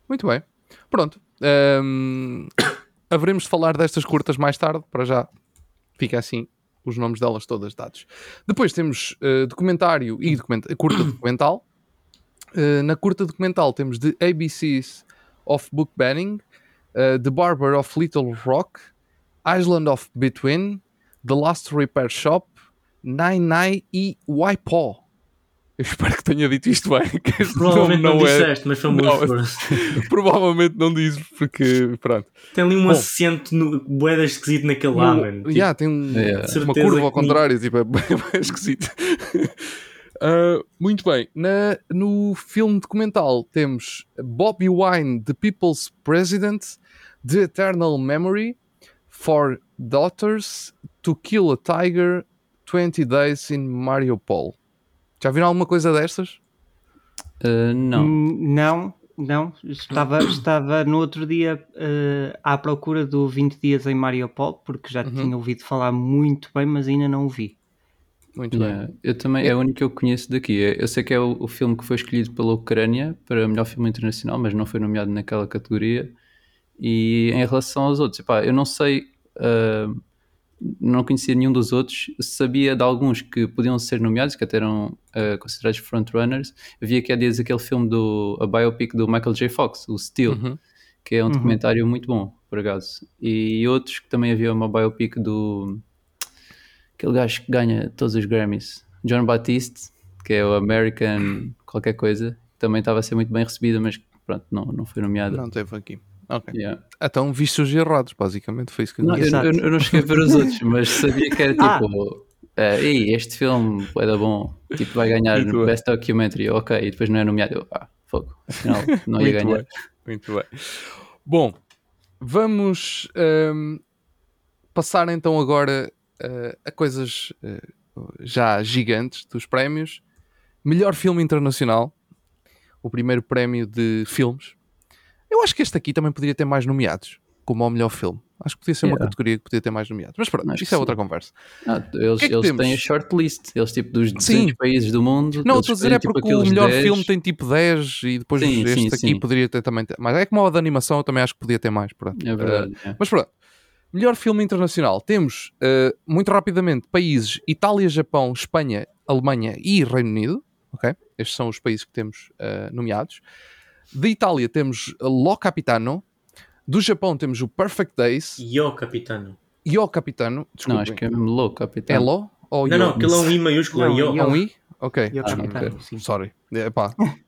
Muito bem. Pronto. Ahm, haveremos de falar destas curtas mais tarde. Para já fica assim os nomes delas todas dados. Depois temos eh, documentário e documenta- curta documental. Eh, na curta documental temos The ABCs of Book Banning, eh, The Barber of Little Rock, Island of Between, The Last Repair Shop, Nine Nine e Waipaw. Eu espero que tenha dito isto bem. que este Provavelmente nome não, é- disseste, mas foi um bom Não, esforço. Provavelmente não diz, porque pronto. Tem ali um Bom. assento no, boeda esquisito naquele lá, No- mano. Tipo, yeah, tem um- É, uma curva ao contrário, tipo, é bem, bem esquisito. Ah, muito bem, Na- no filme documental temos Bobby Wine, The People's President, The Eternal Memory, For Daughters, To Kill a Tiger, 20 Days in Mariupol. Já viram alguma coisa destas? Uh, não. Hum, Não. Não, estava, estava no outro dia uh, à procura do 20 dias em Mariupol, porque já Uhum. tinha ouvido falar muito bem, mas ainda não o vi. Muito Yeah, bem. Eu também, é o único que eu conheço daqui. Eu sei que é o, o filme que foi escolhido pela Ucrânia para melhor filme internacional, mas não foi nomeado naquela categoria. E em relação aos outros, epá, eu não sei, ah, não conhecia nenhum dos outros. Sabia de alguns que podiam ser nomeados, que até eram ah, considerados frontrunners. Eu vi aqui há dias aquele filme do a biopic do Michael J. Fox, o Steel, Uhum. que é um Uhum. documentário muito bom, por acaso. E outros que também havia uma biopic do aquele gajo que ganha todos os Grammys, John Batiste, que é o American qualquer coisa, também estava a ser muito bem recebida, mas pronto, não, não foi nomeada. Não teve aqui. Ok. Yeah. Então viste os errados, basicamente. Foi isso que eu Não, disse. eu, eu- eu não cheguei a ver os outros, mas sabia que era Ah. tipo, eh, "Ei, este filme é da bom, tipo, vai ganhar bem. Best Documentary, ok, e depois não é nomeado. Eu, ah, fogo, afinal não ia ganhar. bem. Muito bem. Bom, vamos ahm, passar então agora ah, a coisas ah, já gigantes dos prémios. Melhor filme internacional. O primeiro prémio de filmes. Eu acho que este aqui também poderia ter mais nomeados, como ao melhor filme. Acho que podia ser uma Yeah. categoria que podia ter mais nomeados. Mas pronto, Acho isso é sim. outra conversa. Ah, eles que é que eles temos? têm a shortlist, eles tipo dos 200 Sim. países do mundo. Não, estou a dizer é tipo, porque o melhor 10. filme tem tipo 10 e depois Sim, este sim, aqui poderia ter também mais. É como o da animação, eu também acho que podia ter mais. Pronto. É verdade. é. Mas pronto. Melhor filme internacional. Temos, eh, muito rapidamente, países Itália, Japão, Espanha, Alemanha e Reino Unido. Ok? Estes são os países que temos eh, nomeados. De Itália temos Lo Capitano. Do Japão temos o Perfect Days. Yo, capitano. Yo Capitano. Não, Desculpem. acho que é mesmo louco, capitão. É Lo ou Não, Yo? não, aquilo é um I maiúsculo, é Não, Yo. Yo. É um I? Ok. E o Ah, Capitano, ok. sim. Sorry. É, pá.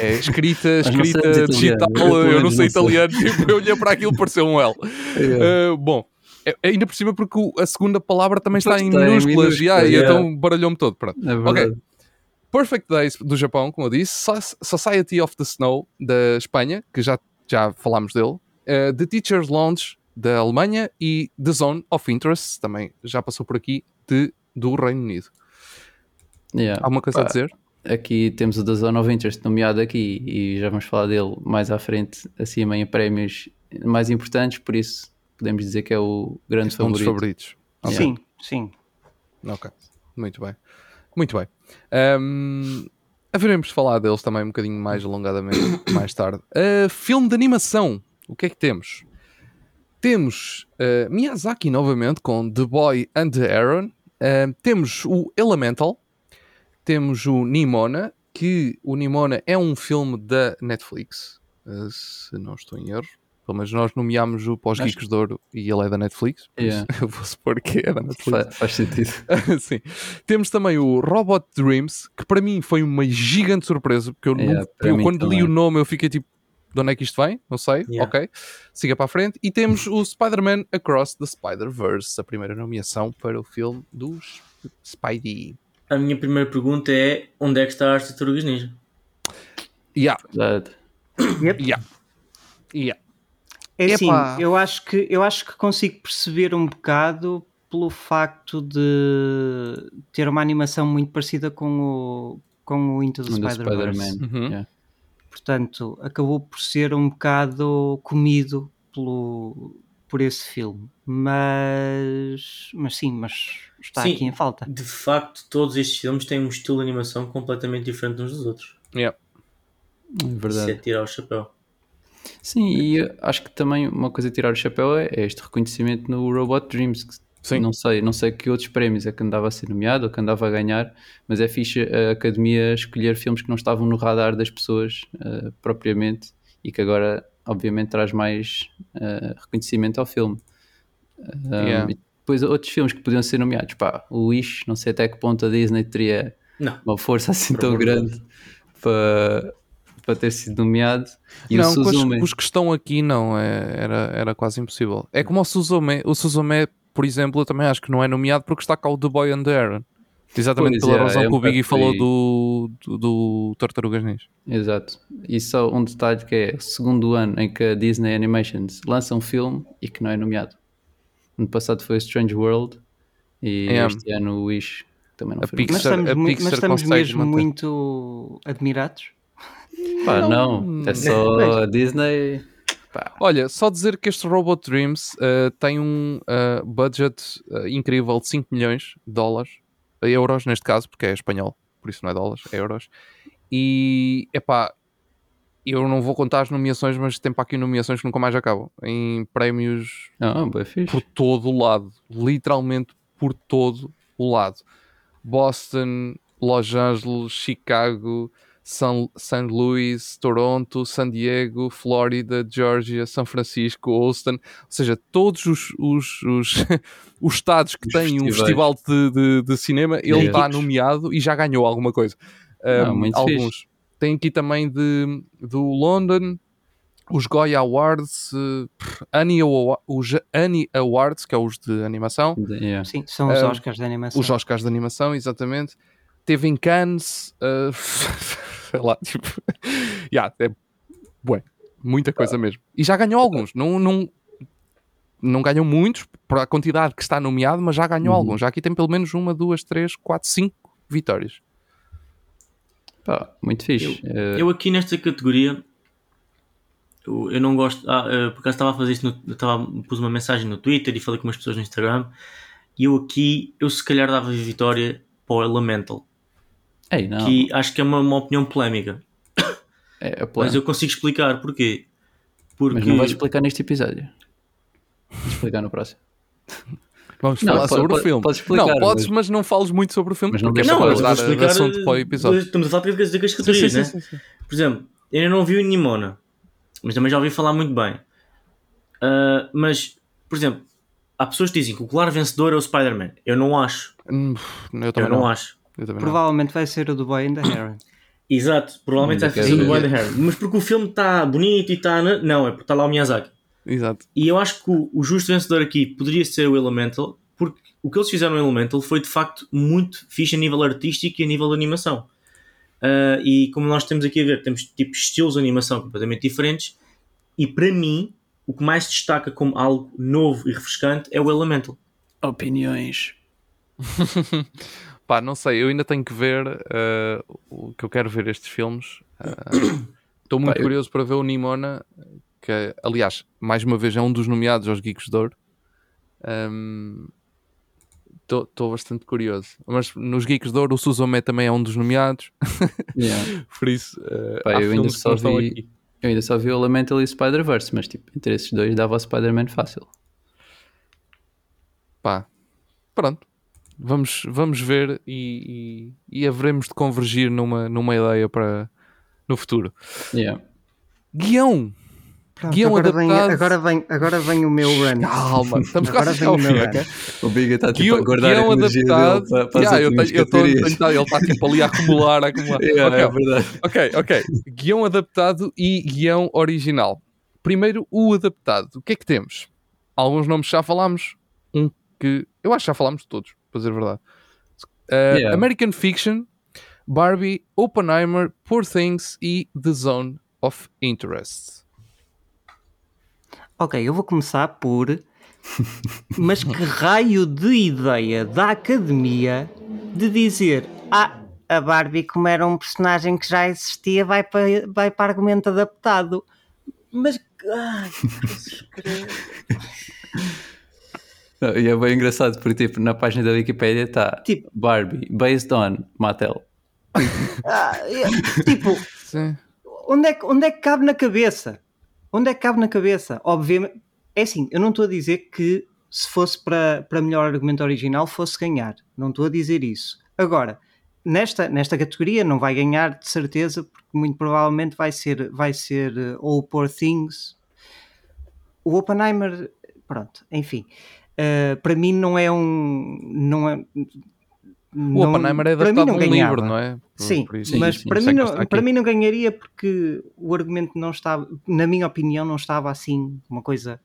É escrita, não escrita sabes digital. Eu, não sei não sei. italiano, tipo, eu olhei para aquilo pareceu um L. Uh, bom, é- ainda por cima porque o- a segunda palavra também está em minúsculas, yeah, e yeah. então baralhou-me todo. Pronto. É verdade. Perfect Days do Japão, como eu disse, So- Society of the Snow da Espanha, que já, já falámos dele, uh, The Teacher's Lounge da Alemanha e The Zone of Interest, também já passou por aqui, de, do Reino Unido. Yeah. Alguma coisa a Pá, dizer? Aqui temos o da Zone of Interest nomeado aqui e já vamos falar dele mais à frente, acima em prémios mais importantes, por isso podemos dizer que é o grande Este é um dos favorito. favoritos. Ok. Sim, sim. Ok, muito bem. Muito bem. Ahm, haveremos de falar deles também um bocadinho mais alongadamente mais tarde. Ah, filme de animação. O que é que temos? Temos ah, Miyazaki novamente com The Boy and the Heron. Ah, temos o Elemental. Temos o Nimona, que o Nimona é um filme da Netflix, se não estou em erro. Pelo menos nós nomeámos o pós Acho- Geeks de Ouro e ele é da Netflix. Yeah. eu vou supor que é da Netflix. Fa- faz sentido. Sim. Temos também o Robot Dreams, que para mim foi uma gigante surpresa, porque eu, Yeah, eu quando li também. o nome eu fiquei tipo, de onde é que isto vem? Não sei. Yeah. Ok. Siga para a frente. E temos o Spider-Man Across the Spider-Verse, a primeira nomeação para o filme dos Spidey. A minha primeira pergunta é: onde é que está as tartarugas ninja? Yeah, Verdade. Yep. yeah, yeah. É assim, Epá. eu acho, que, eu acho que consigo perceber um bocado pelo facto de ter uma animação muito parecida com o, com o Into the Spider-Verse. Spider-Man. Uhum. Yeah. Portanto, acabou por ser um bocado comido pelo, por esse filme. Mas, mas sim, mas está Sim. aqui em falta. De facto, todos estes filmes têm um estilo de animação completamente diferente uns dos outros. Yeah. É Isso verdade. é tirar o chapéu. Sim, e acho que também uma coisa a tirar o chapéu é é este reconhecimento no Robot Dreams. que Sim. Não sei, não sei que outros prémios é que andava a ser nomeado ou que andava a ganhar, mas é fixe a academia escolher filmes que não estavam no radar das pessoas eh, propriamente e que agora, obviamente, traz mais eh, reconhecimento ao filme. Um, Yeah. e depois outros filmes que podiam ser nomeados, pá, o Wish, não sei até que ponto a Disney teria Não. uma força assim tão grande para, para ter sido nomeado. E não, o Suzume. os que estão aqui não, é- era, era quase impossível. É como o Suzume, o Suzume, por exemplo, eu também acho que não é nomeado porque está cá o The Boy and the Heron. Exatamente Pois pela é, razão é que o Biggie falou do, do, do Tartarugas Ninja. Exato. E só um detalhe que é o segundo ano em que a Disney Animations lança um filme e que não é nomeado. Ano passado foi Strange World e Yeah. este ano o Wish também não A foi Pixar- Mas estamos, a mas estamos mesmo manter. muito admirados. Pá, Não. não, é só a Disney. Pá, Olha, só dizer que este Robot Dreams uh, tem um uh, budget uh, incrível de 5 milhões de dólares, euros neste caso, porque é espanhol, por isso não é dólares, é euros. E, epá, eu não vou contar as nomeações, mas tem para aqui nomeações que nunca mais acabam. Em prémios fixe. por todo o lado, literalmente por todo o lado. Boston, Los Angeles, Chicago, San, San Luis, Toronto, San Diego, Flórida, Georgia, São Francisco, Austin, ou seja, todos os, os, os, os estados que Os têm um festivais. festival de, de, de cinema, ele está nomeado e já ganhou alguma coisa. Um, muito alguns. Tem aqui também de, do London, os Goya Awards, pff, Annie os Annie Awards, que é os de animação, Yeah. Sim, são os Oscars de animação. os Oscars de animação, exatamente. Teve em Cannes, uh, sei lá, tipo, yeah, é bué, muita coisa mesmo. E já ganhou alguns, não, não, não ganhou muitos para a quantidade que está nomeado, mas já ganhou Uhum. alguns. Já aqui tem pelo menos uma, duas, três, quatro, cinco vitórias. Pá, muito fixe. Eh, Eu aqui nesta categoria, eu, eu não gosto. Ah, eh, por acaso estava a fazer isto, no, eu estava, pus uma mensagem no Twitter e falei com umas pessoas no Instagram. E eu aqui, eu se calhar dava vitória para o Elemental, Ei, não. que acho que é uma, uma opinião polémica. É plano. Mas eu consigo explicar porquê. Porque Mas não vais explicar neste episódio. Vou explicar no próximo. Vamos Não, falar pode- sobre o pode- filme. podes explicar, não, podes, mas- mas... não fales muito sobre o filme, Mas não porque é não, falar. mas dar eu explicar. assunto para o episódio. Estamos a falar de das das categorias, né? Por exemplo, eu ainda não vi o Nimona, mas também já ouvi falar muito bem. Ah, mas, por exemplo, há pessoas que dizem que o claro vencedor é o Spider-Man. Eu não acho. Hum, Eu também Eu não, não. acho. Provavelmente vai ser o do Boy and the Heron. Exato, provavelmente vai fazer o do ver. Wonder Hair. Mas porque o filme está bonito e está. na- Não, é porque está lá o Miyazaki. Exato. E eu acho que o, o justo vencedor aqui poderia ser o Elemental, porque o que eles fizeram no Elemental foi de facto muito fixe a nível artístico e a nível de animação. Ah, e como nós temos aqui a ver, temos tipo estilos de animação completamente diferentes, e para mim, o que mais se destaca como algo novo e refrescante é o Elemental. Opiniões. Pá, não sei, eu ainda tenho que ver eh, o que eu quero ver estes filmes. Estou muito Pá, eu- curioso para ver o Nimona, que aliás, mais uma vez é um dos nomeados aos Geeks de Ouro. Estou bastante curioso. Mas nos Geeks de Ouro o Suzume também é um dos nomeados. Yeah. Por isso, eh, Pá, eu ainda só vi-. Eu ainda só vi o Elemental e o Spider-Verse, mas tipo, entre esses dois dava o Spider-Man fácil. Pá, pronto. Vamos, vamos ver e, e, e haveremos de convergir numa, numa ideia para no futuro. Yeah. Guião! Pronto, Guião agora, vem, adaptado. agora, vem, agora vem o meu run. Calma, estamos Agora quase a vem o chegar ao meu fim? O Biga está tipo Guião, a guardar guião a adaptado. dele para, para as Yeah, eu tenho- eu tô- ele está tipo ali a acumular, a acumular. Yeah, Ok, é verdade. ok, ok. Guião adaptado e guião original. Primeiro, o adaptado. O que é que temos? Alguns nomes já falámos. Um que eu acho que já falámos de todos, para dizer a verdade. Uh, Yeah. American Fiction, Barbie, Oppenheimer, Poor Things e The Zone of Interest. Ok, eu vou começar por. Mas que raio de ideia da academia de dizer: Ah, a Barbie, como era um personagem que já existia, vai para, vai para argumento adaptado. Mas. Ai, Cristo. Não, E é bem engraçado porque tipo, na página da Wikipedia está Tipo- Barbie, based on Mattel. Ah, é, tipo, Sim. onde é, que, onde é que cabe na cabeça? Onde é que cabe na cabeça? Obviamente, é assim, eu não estou a dizer que se fosse para, para melhor argumento original fosse ganhar. Não estou a dizer isso. Agora, nesta, nesta categoria não vai ganhar de certeza, porque muito provavelmente vai ser, vai ser eh, ou o Poor Things. O Oppenheimer, pronto, enfim. Eh, para mim não é um. Não é, O Oppenheimer é para mim não um ganhava. livro, não é? Por- Sim, por Sim, mas sim, para, mim não, para mim não ganharia porque o argumento não estava, na minha opinião, não estava assim uma coisa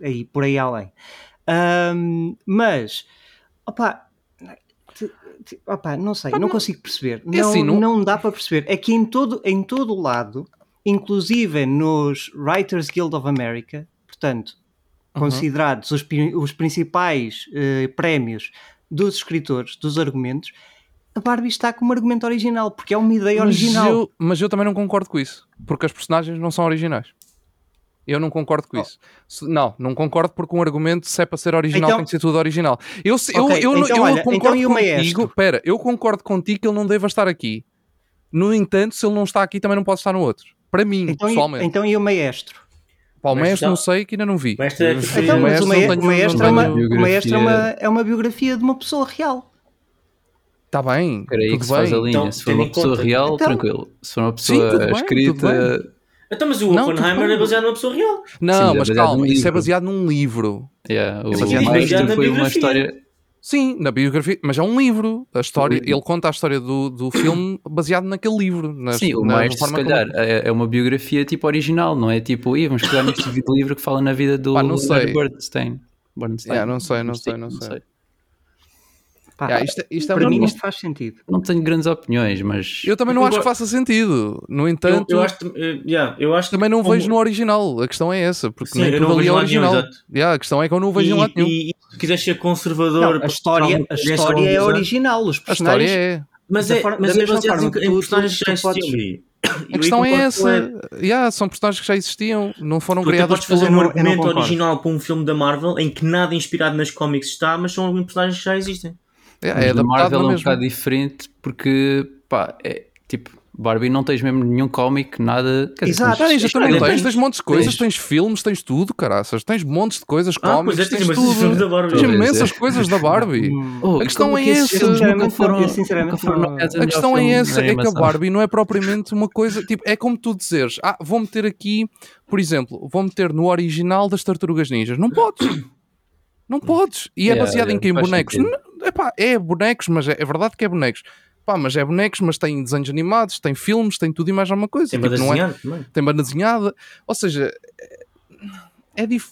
aí por aí além. Ahm, mas opa, opa, não sei, não consigo perceber. é Não, assim, não- não dá para perceber. É que em todo, em todo o lado, inclusive nos Writers Guild of America, portanto, Uhum. considerados os, os principais eh, prémios dos escritores, dos argumentos, a Barbie está com um argumento original, porque é uma ideia Mas original. eu, mas eu também não concordo com isso, porque as personagens não são originais. Eu não concordo com Oh. isso. Não, não concordo porque um argumento, se é para ser original, Então- tem que ser tudo original. Eu, eu, Ok, eu, não- então eu olha, concordo então e o contigo. Espera, eu concordo contigo que ele não deva estar aqui. No entanto, se ele não está aqui, também não pode estar no outro. Para mim, Então, e, pessoalmente. então e o maestro? Pá, o maestro já- não sei que ainda não vi. Maestro é Sim, Então, o maestro o, o maestro, não é uma, o maestro é, uma, biografia. é uma biografia de uma pessoa real. Está Tá bem, Era aí que tudo se faz a bem. linha. Então, se for uma pessoa conta- real, Então- tranquilo. Se for uma Sim, pessoa bem, tudo escrita. Então, mas o Oppenheimer é baseado numa pessoa real. Não, Sim, é mas baseado calma, isso é baseado num livro. Yeah, o baseado maestro baseado na foi uma história. Sim, na biografia, mas é um livro. A história, Livro. ele conta a história do, do filme baseado naquele livro. nas- Sim, o maestro, se forma como- calhar, é, é uma biografia tipo original, não é tipo, "Ih, vamos pegar neste livro que fala na vida do Pá, não sei. Bernstein. Bernstein. Yeah, não sei, não sei, não sei. Pá, Yeah, isto, isto é para mim isto faz sentido. Não tenho grandes opiniões, mas Eu também não Eu acho que faça sentido. No Eu, entanto, eu acho, eh, yeah, eu acho também não como- vejo no original. A questão é essa, porque Sim, nem eu não tudo ali é nenhum, original. exato. Yeah, a questão é que eu não vejo em e, lado nenhum. e, e se quiseres ser conservador, Não, a história, a história é original. Os A história personagens. é. Mas é, forma- mas é baseado em, em personagens que já existiam. A questão é essa. Ed. Yeah, são personagens que já existiam, não foram até criadas podes fazer um eu argumento original para um filme da Marvel em que nada inspirado nas cómics está, mas são personagens que já existem. Mas é na adaptado Marvel é na um bocado diferente porque, pá, é tipo, Barbie não tens mesmo nenhum cómic, nada. quer Exato. tens- Tens, também depende. tens, tens montes de coisas, Tens. tens filmes, tens tudo, caraças, tens montes de coisas, Ah, cómics, é, tens tens filmes da tudo. Barbie. Tens é. imensas coisas da Barbie. Oh, A questão é essa. A questão é essa, é que a. Barbie não é propriamente uma coisa, tipo, é como tu dizeres, ah, vou meter aqui, por exemplo, vou meter no original das Tartarugas Ninjas. Não podes. Não podes. E é Yeah, baseado em yeah, que? Em faz bonecos. Epá, é bonecos, mas é, é verdade que é bonecos. Pá, mas é bonecos, mas tem desenhos animados, tem filmes, tem tudo e mais alguma coisa. Tem Tipo, banda é- desenhada também. tem banda desenhada, ou seja, é, é dif...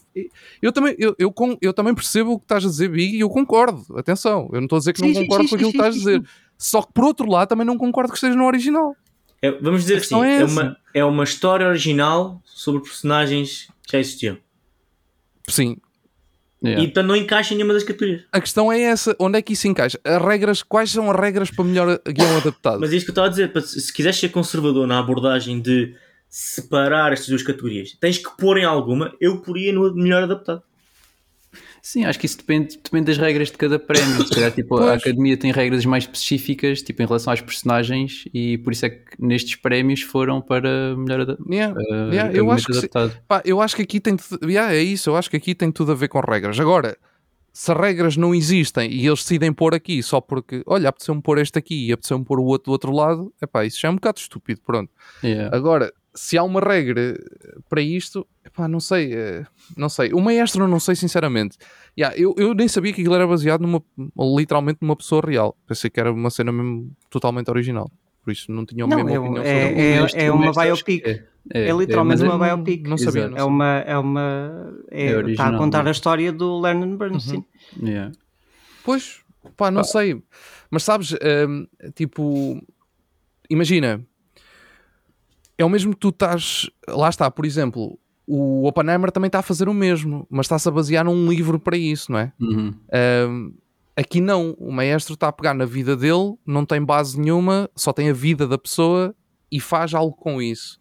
eu também eu, eu, eu também percebo o que estás a dizer, Big, e eu concordo. Atenção, eu não estou a dizer que Sim, não sim, concordo sim, com aquilo sim, que estás a dizer. Só que por outro lado também não concordo que esteja no original. É, vamos dizer assim, é é, uma, é uma história original sobre personagens que já existiam. Sim. Yeah. E portanto não encaixa em nenhuma das categorias. A questão é essa, onde é que isso encaixa? As regras, quais são as regras para melhor guião adaptado? Mas é isso que eu estava a dizer, se quiseres ser conservador na abordagem de separar estas duas categorias, tens que pôr em alguma, eu poria no melhor adaptado. Sim, acho que isso depende, depende das regras de cada prémio. Se calhar, tipo, a academia tem regras mais específicas, tipo, em relação às personagens, e por isso é que nestes prémios foram para melhor Yeah, uh, yeah, eu acho que adaptado. Pá, eu acho que aqui tem yeah, é isso, eu acho que aqui tem tudo a ver com regras. Agora, se as regras não existem e eles decidem pôr aqui só porque, olha, apeteceu-me pôr este aqui e apeteceu-me pôr o outro do outro lado, é pá, isso já é um bocado estúpido, pronto. Yeah. Agora, se há uma regra para isto, epá, não sei, eh, não sei. O maestro não sei sinceramente. Yeah, eu, eu nem sabia que aquilo era baseado numa, literalmente numa pessoa real. Pensei que era uma cena mesmo totalmente original. Por isso não tinha a mesma é, opinião é, sobre é, O é o uma mestre acho que biopic. É, É literalmente mas uma é- biopic. Não sabia, Exato. não É sabia. uma. É uma é, É está a contar a história do Lennon Bernstein. Yeah. Pois, pá, não sei. Mas sabes, hum, tipo, imagina, é o mesmo que tu estás. Lá está, por exemplo, o Oppenheimer também está a fazer o mesmo, mas está-se a basear num livro para isso, não é? Uhum. Hum, aqui não, o maestro está a pegar na vida dele, não tem base nenhuma, só tem a vida da pessoa e faz algo com isso.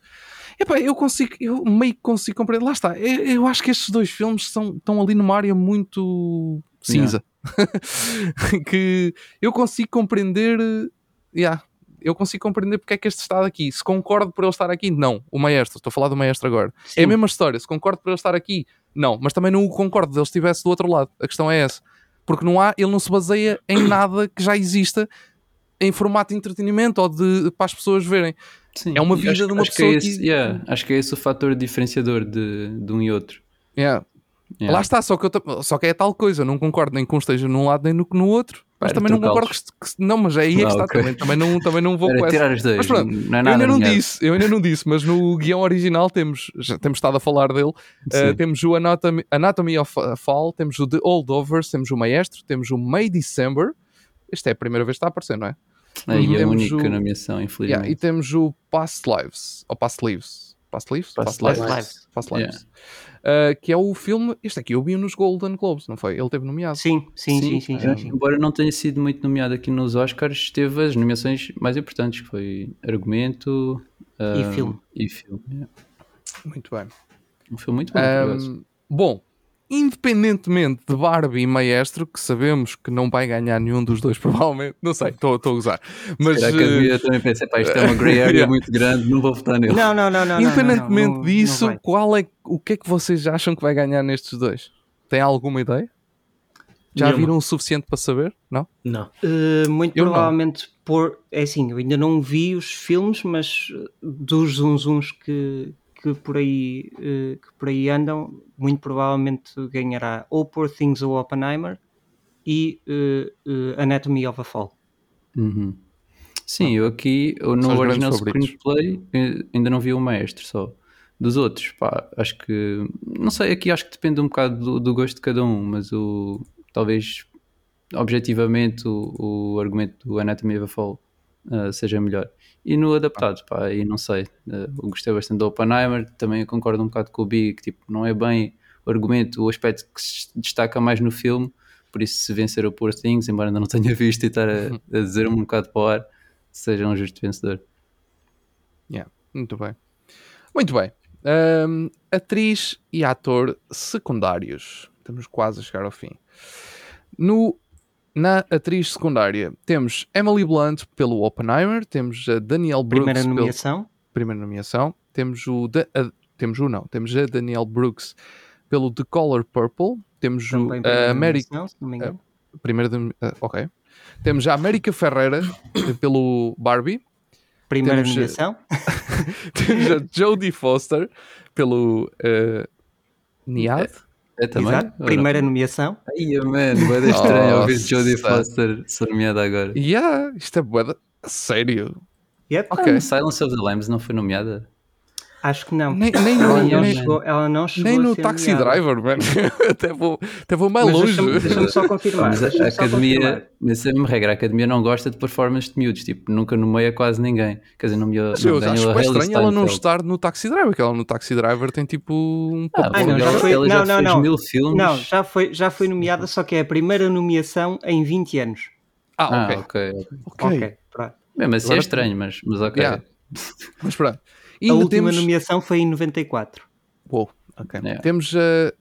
Epá, eu consigo, eu meio que consigo compreender. Lá está, eu, eu acho que estes dois filmes são, estão ali numa área muito cinza. que eu consigo compreender. eh, Yeah, eu consigo compreender porque é que este está aqui. Se concordo por ele estar aqui, não. O maestro, estou a falar do maestro agora. É a Sim. mesma história. Se concordo por ele estar aqui, não. Mas também não o concordo de ele estivesse do outro lado. A questão é essa. Porque não há, ele não se baseia em nada que já exista em formato de entretenimento ou de, para as pessoas verem. Sim. É uma vida acho- de uma acho que pessoa é esse, que- yeah, Acho que é esse o fator diferenciador de, de um e outro. Yeah. Yeah. Lá está, só que, eu só que é tal coisa. Eu não concordo nem que um esteja num lado nem no, no outro. Mas Para também não concordo que, Não, mas é aí é que Ah, está ok. também. Também não, também não vou Era com essa. tirar os dois, Mas pronto, não é Eu nada ainda não disse, eu ainda não disse, mas no guião original temos, já temos estado a falar dele, Sim. temos o Anatomy, Anatomy of Fall, temos o The Holdovers, temos o Maestro, temos o May December. Esta é a primeira vez que está a aparecer, não é? Aí é a única nomeação, infelizmente. Yeah, e temos o Past Lives, ou Past Lives, Fast Lives? Fast Lives. Lives. Fast Lives. Uh, que é o filme. Este aqui eu vi nos Golden Globes, não foi? Ele teve nomeado. Sim, sim, sim, sim, sim, sim. Embora não tenha sido muito nomeado aqui nos Oscars, teve as nomeações mais importantes, que foi argumento E ah, filme. E filme, yeah. Muito bem. Um filme muito bom. Um, bom, independentemente de Barbie e Maestro, que sabemos que não vai ganhar nenhum dos dois, provavelmente, não sei, estou a usar. Mas que eh, havia, também pensei, pá, isto é uma grey area Yeah. muito grande, não vou votar nele. Não, não, não, não. independentemente não, não, disso, não qual é, o que é que vocês acham que vai ganhar nestes dois? Tem alguma ideia? Já Nenhuma. viram o suficiente para saber? Não? Não. Uh, muito Eu não. provavelmente por. É assim, eu ainda não vi os filmes, mas uh, dos zunzuns que, que, por aí, uh, que por aí andam, muito provavelmente ganhará ou Poor Things ou Oppenheimer e uh, uh, Anatomy of a Fall. Uhum. Sim, eu aqui, eu no original screenplay, ainda não vi o maestro só. Dos outros, pá, acho que. Não sei, aqui acho que depende um bocado do, do gosto de cada um, mas o. Talvez, objetivamente, o, o argumento do Anatomy of a Fall ah, seja melhor. E no adaptado, pá, aí não sei. Eu gostei bastante do Oppenheimer, também concordo um bocado com o Big, que tipo, não é bem o argumento, o aspecto que se destaca mais no filme, por isso se vencer o Poor Things, embora ainda não tenha visto e estar a, a dizer um bocado para o ar, seja um justo vencedor. Yeah, muito bem. Muito bem. Ahm, atriz e ator secundários. Estamos quase a chegar ao fim. No, na atriz secundária temos Emily Blunt pelo Oppenheimer, temos a Danielle Brooks Primeira pelo- nomeação. primeira nomeação. Temos o, da- a- temos o não, temos a Danielle Brooks pelo The Color Purple. Temos o, Também a primeira América primeira de- ah, ok. Temos a América Ferreira pelo Barbie. Primeira temos, eh, nomeação. temos a Jodie Foster pelo uh, Niad. É também? Exato. Primeira nomeação. Ai, mano, vai estranho ouvir. Jodie Foster ser nomeada agora. Yeah, isto é boeda. Sério. Yep. Ok. Silence of the Lambs não foi nomeada? Acho que não. Nem, nem Ela no, não, nem, chegou, ela não chegou nem a no Taxi nomeada. Driver, man. até, vou, até vou mais Mas longe. deixa-me só confirmar. Mas a, a academia, confirmar. mas é uma regra, a academia não gosta de performance de miúdos, tipo, nunca nomeia quase ninguém. Quer dizer, nomeou, Mas eu acho a bem Hailey estranho ela não estar no Taxi Driver, que ela no Taxi Driver tem tipo um Ah, papel. Não, já ela, foi- ela não, já não, fez não. mil filmes. Não, já foi, já foi nomeada, só que é a primeira nomeação em 20 anos. Ah, Ah, ok. ok. ok. ok. Ok, pronto. Bem, mas isso é Agora- estranho, mas, mas ok. Yeah. Mas pronto. E A última temos. nomeação foi em 94. Uou, ok. Yeah. Temos a.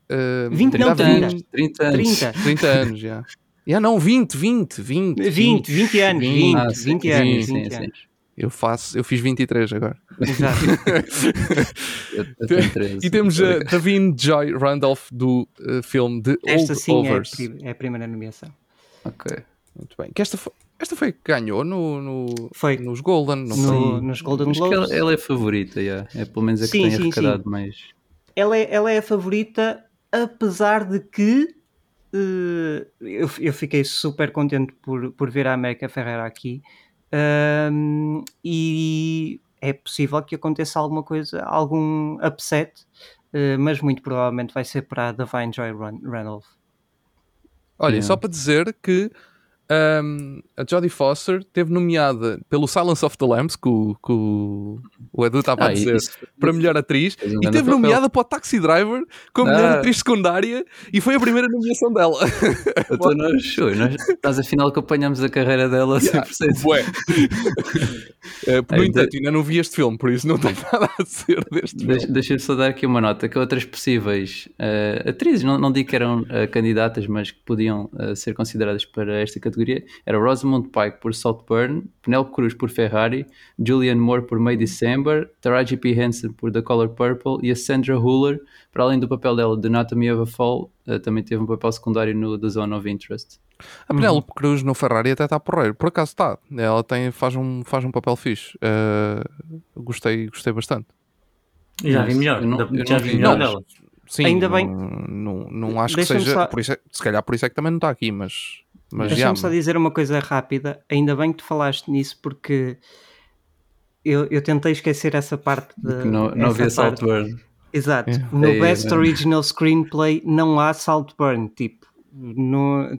Uh, 20 não, 30 30. anos. 30 anos. 30. 30 anos, já. Já não, 20, 20, 20. 20, 20 anos, 20, Ah, sim, 20 sim, anos, sim, 20 sim. anos. Eu faço, eu fiz 23 agora. Exato. Eu, eu tenho 13. E temos a Davine Joy Randolph do uh, filme The Esta Old sim é a, Overs. pri- é a primeira nomeação. Ok. Muito bem. Que esta, foi, esta foi a que ganhou no, no- Foi. nos Golden, não foi? No, nos Golden Acho que Globes. ela, ela é a favorita, yeah. é pelo menos a que Sim, tem sim, arrecadado mais. ela é, ela é a favorita, apesar de que eh, eu, eu fiquei super contente por, por ver a América Ferreira aqui Ahm, e é possível que aconteça alguma coisa, algum upset, eh, mas muito provavelmente vai ser para a Divine Joy Ran- Randolph. Olha, Yeah. só para dizer que um, a Jodie Foster teve nomeada pelo Silence of the Lambs, que o, que o, o Edu estava a Ah, dizer, isso- para melhor atriz, e teve papel. nomeada para o Taxi Driver como melhor Ah. atriz secundária, e foi a primeira nomeação dela. Então nós, nós, nós afinal acompanhamos a carreira dela 100%. Bué. Eh, no Ainda- entanto, ainda não vi este filme, por isso não tenho nada a dizer deste filme. Deixa- Deixa-me só dar aqui uma nota que outras possíveis eh, atrizes, não, não digo que eram eh, candidatas, mas que podiam eh, ser consideradas para esta categoria, era Rosamund Pike por Saltburn, Penelope Cruz por Ferrari, Julianne Moore por May December, Taraji P. Henson por The Color Purple e a Sandra Huller, para além do papel dela de Anatomy of a Fall, eh, também teve um papel secundário no The Zone of Interest. A Penélope Cruz no Ferrari até está porreiro. Por acaso está. Ela tem, faz, um, faz um papel fixe. Eh, gostei, gostei bastante. Já vi melhor. não- já vi melhor não. dela. Sim, Ainda bem. Não, não, não acho que seja. só- Por isso é- se calhar por isso é que também não está aqui, mas. Mas já, Deixa-me só dizer uma coisa rápida. Ainda bem que tu falaste nisso, porque eu, eu tentei esquecer essa parte. De, não não havia. Saltburn. Exato. É. No É, Best mano. Original Screenplay não há Saltburn. Tipo, no.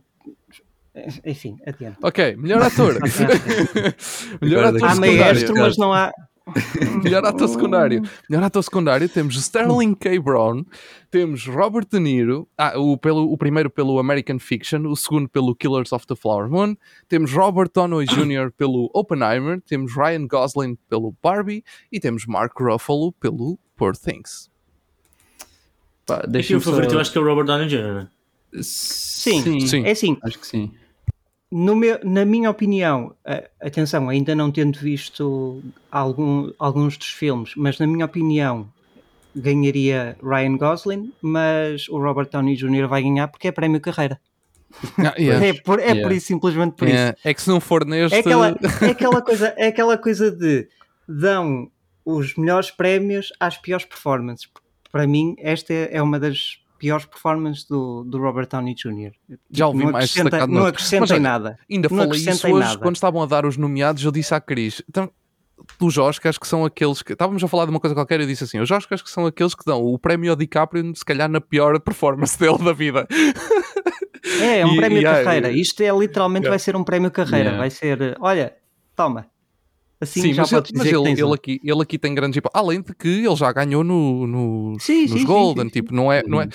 Enfim, adiante. Ok, melhor ator. melhor ator Há maestro, mas não há. Melhor ator secundário. Melhor ator secundário temos Sterling K. Brown, temos Robert De Niro, ah, o, pelo, o primeiro pelo American Fiction, o segundo pelo Killers of the Flower Moon, temos Robert Downey Jr. pelo Oppenheimer, temos Ryan Gosling pelo Barbie e temos Mark Ruffalo pelo Poor Things. Pá, Aqui deixa-me o favorito eu só... acho que é o Robert Downey Jr. né? Sim. Sim. É assim, Acho que sim. Meu- na minha opinião, atenção, ainda não tendo visto algum- alguns dos filmes, mas na minha opinião ganharia Ryan Gosling, mas o Robert Downey Jr. vai ganhar porque é prémio carreira. Ah, yeah. É, por, é Yeah. por isso, simplesmente por isso. É, que se não for neste. É aquela, é, aquela coisa, é aquela coisa de dão os melhores prémios às piores performances. Para mim, esta é uma das piores performances do, do Robert Downey Jr. Já ouvi não mais acrescenta, destacado não acrescenta em nada. Ainda Não falei isso hoje nada. quando estavam a dar os nomeados. Eu disse à Cris, então, dos Oscars que são aqueles que. Estávamos a falar de uma coisa qualquer e eu disse assim: os Oscars que são aqueles que dão o prémio ao DiCaprio, se calhar na pior performance dele da vida. É, é um E- prémio e há- carreira. Isto é literalmente vai ser um prémio carreira. Vai ser, olha, toma. Assim Sim, já mas, ele, mas ele, tens ele um. aqui, ele aqui tem grandes. Além de que ele já ganhou no, nos, Sim, nos sim, Golden. sim, sim. Tipo, não é, não é.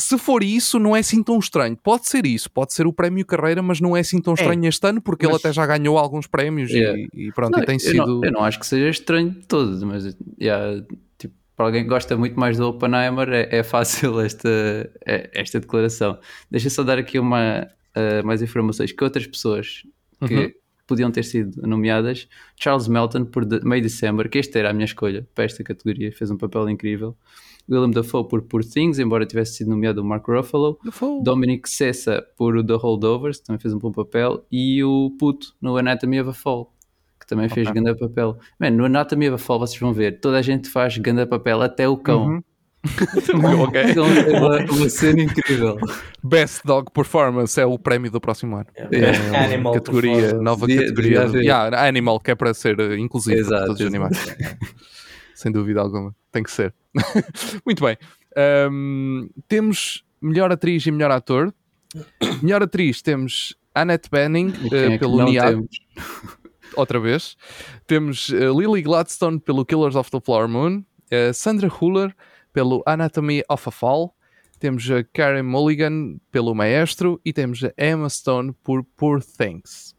Se for isso, não é assim tão estranho. Pode ser isso, pode ser o prémio carreira, mas não é assim tão estranho este ano, porque ele mas- até já ganhou alguns prémios Yeah. e, e pronto, Não, e tem eu, sido. não, eu não acho que seja estranho de todo, mas yeah, tipo, para alguém que gosta muito mais do Oppenheimer é, é fácil esta, é- esta declaração. Deixa só dar aqui uma, uh, mais informações que outras pessoas que Uhum. Podiam ter sido nomeadas. Charles Melton por The- May December, que esta era a minha escolha para esta categoria, fez um papel incrível. William Dafoe por Poor Things, embora tivesse sido nomeado o Mark Ruffalo. Dominic Sessa por The Holdovers, também fez um bom papel, e o Puto no Anatomy of a Fall, que também fez Ok. grande papel. Man, no Anatomy of a Fall vocês vão ver, toda a gente faz grande papel, até o cão. Uhum. Ok. O cão tem uma, uma cena incrível. Best Dog Performance é o prémio do próximo ano. Yeah. É uma Animal categoria, nova Devia- categoria. de- haver. Yeah, animal, que é para ser uh, inclusivo para Exato, todos os animais. Sem dúvida alguma. Tem que ser. Muito bem. Um, temos melhor atriz e melhor ator. Melhor atriz temos Annette Bening uh, é pelo não Niad, outra vez. Temos uh, Lily Gladstone pelo Killers of the Flower Moon. uh, Sandra Huller pelo Anatomy of a Fall. Temos a Karen Mulligan pelo Maestro e temos a Emma Stone por Poor Things.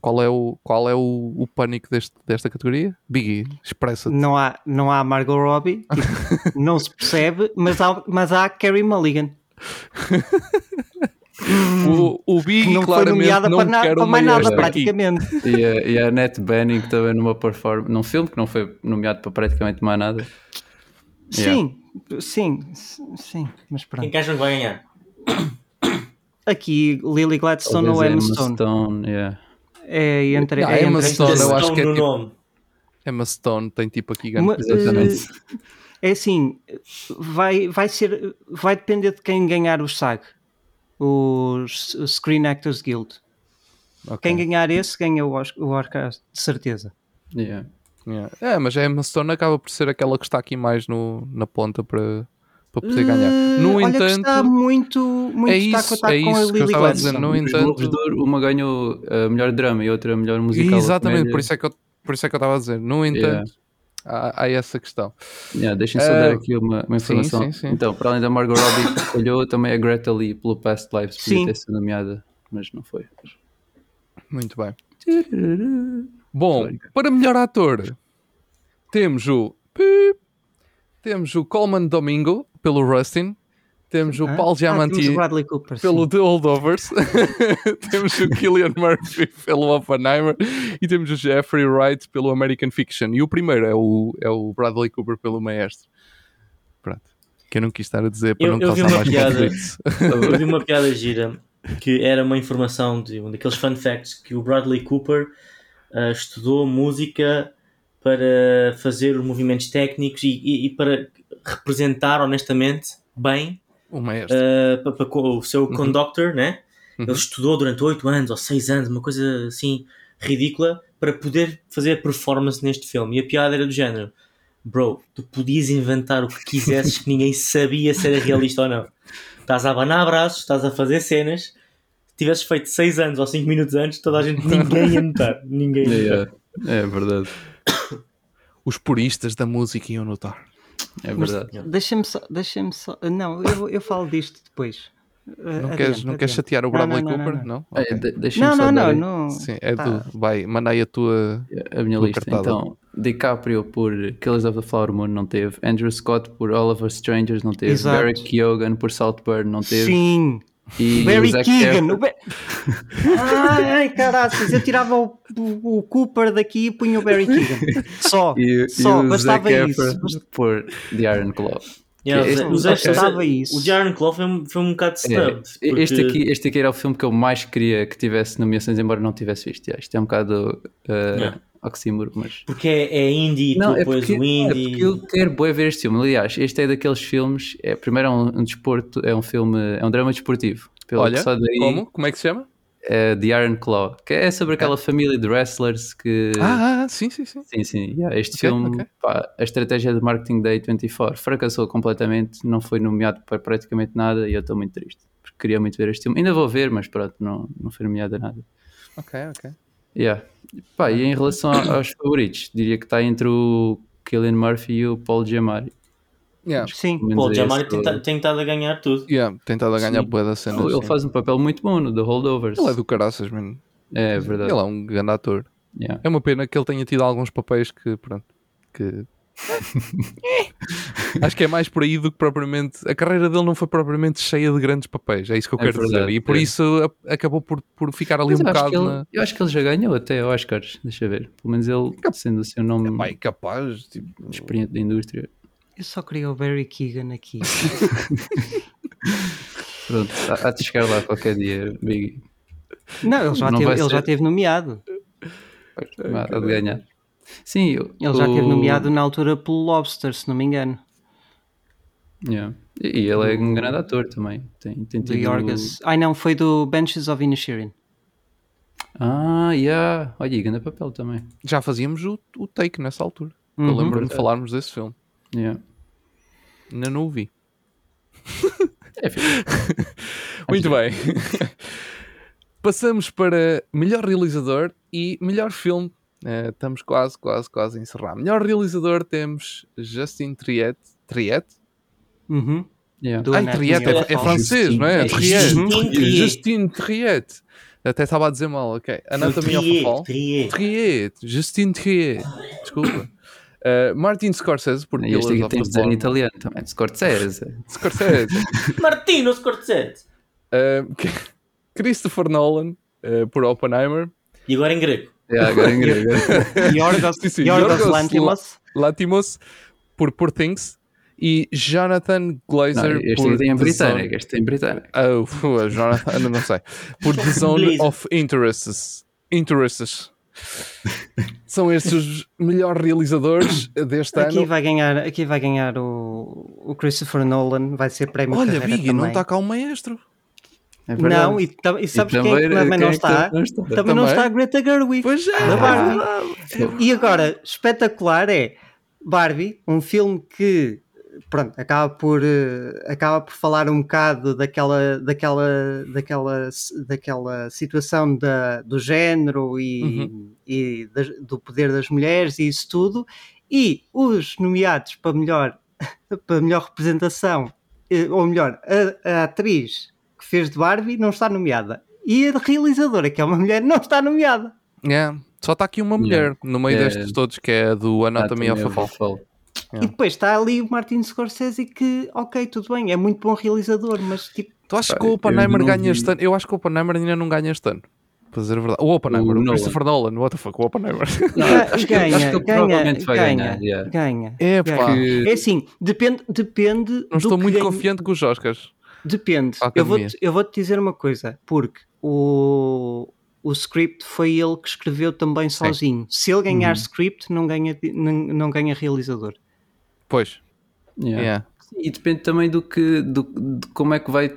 Qual é o, qual é o, o pânico deste, desta categoria? Biggie, expressa-te. Não há, não há Margot Robbie, tipo, não se percebe, mas há, mas há Carrie Mulligan, O, o que Biggie não foi nomeada não para, na- para mais nada, praticamente. E a, e a Annette Bening também numa performance, num filme que não foi nomeado para praticamente mais nada. Yeah. Sim, sim, sim, mas pronto. Quem que acham que vai ganhar? Aqui, Lily Gladstone ou Talvez Emma Emma Stone. Stone, yeah. É entre, Ah, é Emma entre Stone, eu acho que é tipo-. Emma Stone tem tipo aqui Uma- Exatamente. É assim, vai, vai ser, vai depender de quem ganhar o SAG, os Screen Actors Guild. Ok. Quem ganhar esse ganha o Oscar, o Oscar de certeza. Yeah. Yeah. É, mas a Emma Stone acaba por ser aquela que está aqui mais no, na ponta para, para poder ganhar. Eh, No olha que entanto, está muito, muito é isso, é com a isso que eu estava a dizer. No Os Globos entanto, Ouro, uma ganhou a melhor drama e outra a melhor musical. exatamente, por isso, é que eu, por isso é que eu estava a dizer. No entanto, há, há essa questão. Yeah, Deixem-me só Eh, dar aqui uma, uma sim, informação. sim, sim. Então, para além da Margot Robbie, que escolheu também a Greta Lee pelo Past Lives, podia Sim. ter sido nomeada, mas não foi. Muito bem. Bom, para melhor ator, temos o Pip, temos o Coleman Domingo pelo Rustin, temos o Ah, Paul ah, Giamatti o Cooper, pelo sim. The Holdovers, temos o Killian Murphy pelo Oppenheimer e temos o Jeffrey Wright pelo American Fiction. E o primeiro é o, é o Bradley Cooper pelo Maestro. Pronto. Que eu não quis estar a dizer para Eu- não eu causar mais piada. conflitos. Eu vi uma piada gira que era uma informação de um daqueles fun facts que o Bradley Cooper ah, estudou música para fazer os movimentos técnicos e, e- e para representar honestamente bem O com o seu conductor, né? Uhum. Ele estudou durante 8 anos ou 6 anos, uma coisa assim ridícula, para poder fazer a performance neste filme. E a piada era do género: Bro, tu podias inventar o que quisesses que ninguém sabia se era realista ou não. Estás a abanar braços, estás a fazer cenas. Se tivesses feito 6 anos ou 5 minutos antes, toda a gente, ninguém ia notar. Ninguém ia notar. É verdade. Os puristas da música iam notar. É verdade. Deixa-me só, deixa-me só. Não, eu, eu falo disto depois. Não, queres, não queres chatear o Bradley não, não, Cooper? não, Não? Não, só não, não, não. Sim, é Pá. do. Vai, mandei a tua. a minha Tua lista. cartada. Então, DiCaprio por Killers of the Flower Moon não teve. Andrew Scott por All of Us Strangers não teve. Exato. Barry Keoghan por Saltburn não teve. Sim. E Barry Keegan. Efron- ai, caraças, eu tirava o, o, o Cooper daqui e punha o Barry Keegan. Só, E, só, e bastava Zac isso. Por The Iron Claw. Yeah, Este- o Zé- isso. O Jaron Clough foi, um- foi um bocado É, snub. porque- este, aqui, este aqui era o filme que eu mais queria que tivesse nomeações, embora não tivesse visto. Yeah, isto é um bocado uh, Yeah. Oxímoro, mas. Porque é, é indie, Não, tu é depois porque, o é indie. porque eu quero bué ver este filme. Aliás, este é daqueles filmes. É, primeiro é um, um desporto, é um filme, é um drama desportivo. Pelo Olha, que só daí como? Como é que se chama? é The Iron Claw, que é sobre aquela família de wrestlers que. Ah, ah, sim, sim, sim. Sim, sim. yeah, este Ok, filme, ok. pá, a estratégia de marketing da A24 fracassou completamente, não foi nomeado para praticamente nada e eu estou muito triste. Porque queria muito ver este filme. Ainda vou ver, mas pronto, não, não foi nomeado a nada. Ok, ok. Yeah. Pá, e em relação aos favoritos, diria que está entre o Killian Murphy e o Paul Giamatti. Yeah. Sim. O é esse tem, o- ta- tem estado a ganhar tudo. Yeah, tentado a ganhar boa da cena. Ele, faz um papel muito bom no The Holdovers. Ele é do caraças, mano. É verdade. Ele é um grande ator. Yeah. É uma pena que ele tenha tido alguns papéis que, pronto, que... Acho que é mais por aí do que propriamente... A carreira dele não foi propriamente cheia de grandes papéis, é isso que eu É quero dizer. verdade, E por é. isso a- acabou por, por ficar ali Mas um eu, acho bocado que ele, na... eu acho que ele já ganhou até Oscars, deixa ver. Pelo menos ele, sendo o seu nome Pai, capaz, tipo... experiente da indústria. Eu só queria o Barry Keegan aqui. Pronto, há há de chegar lá qualquer dia, Biggie. Não, ele já, Não teve, ele já teve nomeado. Há de ganhar. Sim, eu- Ele já o- teve nomeado na altura pelo Lobster, se não me engano. Yeah. E e ele é um grande ator também. Tem, tem Do tido- Yorgos. Ai não, foi do Benches of Inisherin. Ah, yeah. Olha, e grande papel também. Já fazíamos o, o take nessa altura. Eu Uhum. lembro-me de falarmos desse filme. Yeah. Ainda não o vi. É. Muito bem. Passamos para melhor realizador e melhor filme. Eh, estamos quase, quase, quase a encerrar. Melhor realizador temos Justin Triet. Triet? Uhum. Yeah. Do Ai, Triet, é, é francês, não é? É Triet. Justin Triet. Justin Triet. Até estava a dizer mal, ok. Anatomy of Fall. Trier. Triet. Justin Triet. Desculpa. Eh, Martin Scorsese, por E este Pillars aqui of the dizer em italiano também. Scorsese. Scorsese. Martino Scorsese. Eh, Christopher Nolan, eh, por Oppenheimer. E agora em grego. Yeah, agora em grego. Yorgos, Sim, sim, Yorgos Yorgos Lanthimos. Latimos por Poor Things e Jonathan Não, Glazer este por tem em The britânico. Zone- Este tem em britânico. Oh, Jonathan, não sei. Por The Zone of Interests. Interests. São estes os melhores realizadores deste Aqui ano. vai ganhar, aqui vai ganhar o, o Christopher Nolan, vai ser prémio Olha, carreira Biggie, não está cá o maestro. É. Não, e, e sabes E quem, é que também- também não é está? não está? Também, não Também? está a Greta Gerwig. Pois é. da Barbie. E agora, espetacular é Barbie, um filme que pronto, acaba por eh, acaba por falar um bocado daquela daquela daquela daquela situação da, do género e, e das- do poder das mulheres e isso tudo e os nomeados para melhor para melhor representação eh, ou melhor a, a atriz fez de Barbie não está nomeada e a realizadora que é uma mulher não está nomeada Yeah. Só está aqui uma mulher no meio É. destes todos, que é do Anatomy of a Fall. Fall. Yeah. E depois está ali o Martin Scorsese que, ok, tudo bem, é muito bom realizador, mas tipo, Tu achas que o Oppenheimer ganha este ano? Eu acho que o Oppenheimer ainda não ganha este ano. Para dizer a verdade. O Oppenheimer, O o, Nolan. Christopher Nolan, what the fuck, o Oppenheimer. Não, acho que, ganha, acho que ele ganha, provavelmente vai ganha, ganhar. yeah. ganha. É, pá. É assim, depende, depende. Não do estou que muito ganha- confiante com os Oscars. Depende. Eu vou, academia. eu vou te dizer uma coisa, porque o, o script foi ele que escreveu também sozinho. Se ele ganhar Uhum. script, não ganha, não, não ganha realizador. Pois. Yeah. Yeah. E depende também do que, do, de como é que vai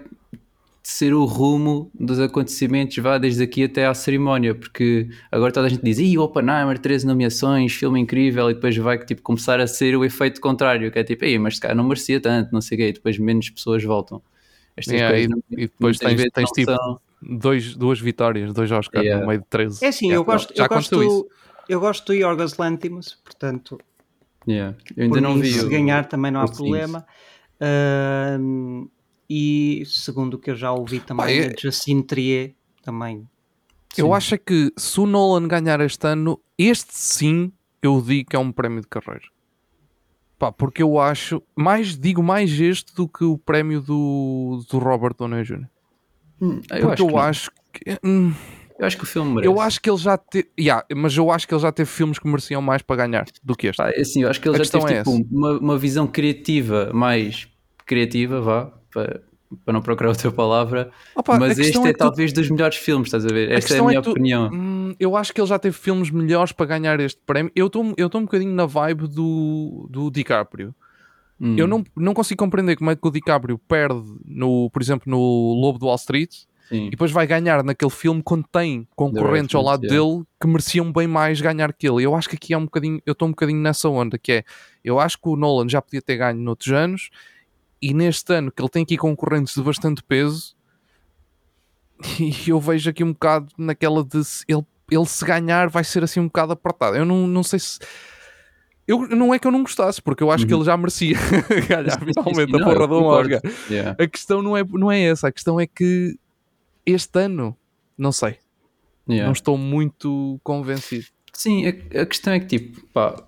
ser o rumo dos acontecimentos, vá desde aqui até à cerimónia, porque agora toda a gente diz, Ih, Oppenheimer, 13 nomeações, filme incrível, e depois vai tipo, começar a ser o efeito contrário, que é tipo, Ei, mas se calhar não merecia tanto, não sei o quê, e depois menos pessoas voltam. Estas Yeah, coisas e- e depois tens- tens tipo são- Dois, duas vitórias, dois Oscars Yeah. no meio de 13. É assim, Yeah, eu gosto, já eu gosto, isso. eu gosto do Yorgos Lanthimos, portanto, Yeah. Eu ainda por não mim, vi. se o- ganhar também não há problema. Ahm, e segundo o que eu já ouvi também, Pá, é- a Justine Trier também. Eu Sim. acho é que se o Nolan ganhar este ano, este sim, eu digo que é um prémio de carreira. Pá, porque eu acho, mais digo mais este do que o prémio do, do Robert Downey Jr. Hum, eu, Porque acho eu que, não. acho que. hum, eu acho que o filme merece. eu acho que ele já teve. mas eu acho que ele já teve filmes que mereciam mais para ganhar do que este. É assim, eu acho que ele A já questão teve é tipo, uma, uma visão criativa mais criativa, vá, para, para não procurar outra palavra. Opa, a mas este é, é tu- talvez dos melhores filmes, estás a ver? a Esta é a questão minha que tu- opinião. hum, eu acho que ele já teve filmes melhores para ganhar este prémio. Eu estou eu estou um bocadinho na vibe do, do DiCaprio. Hum. Eu não, não consigo compreender como é que o DiCaprio perde, no, por exemplo, no Lobo do Wall Street Sim. e depois vai ganhar naquele filme quando tem concorrentes ao lado dele que mereciam bem mais ganhar que ele. Eu acho que aqui é um bocadinho, eu estou um bocadinho nessa onda, que é, eu acho que o Nolan já podia ter ganho noutros anos e neste ano que ele tem aqui concorrentes de bastante peso e eu vejo aqui um bocado naquela de se ele, ele se ganhar vai ser assim um bocado apertado. Eu não, não sei se eu, não é que eu não gostasse, porque eu acho que Uhum. ele já merecia ganhar finalmente a porra concordo. Oscar. Yeah. A questão não é, não é essa, a questão é que este ano, não sei, Yeah. não estou muito convencido. Sim, a, a questão é que, tipo, pá,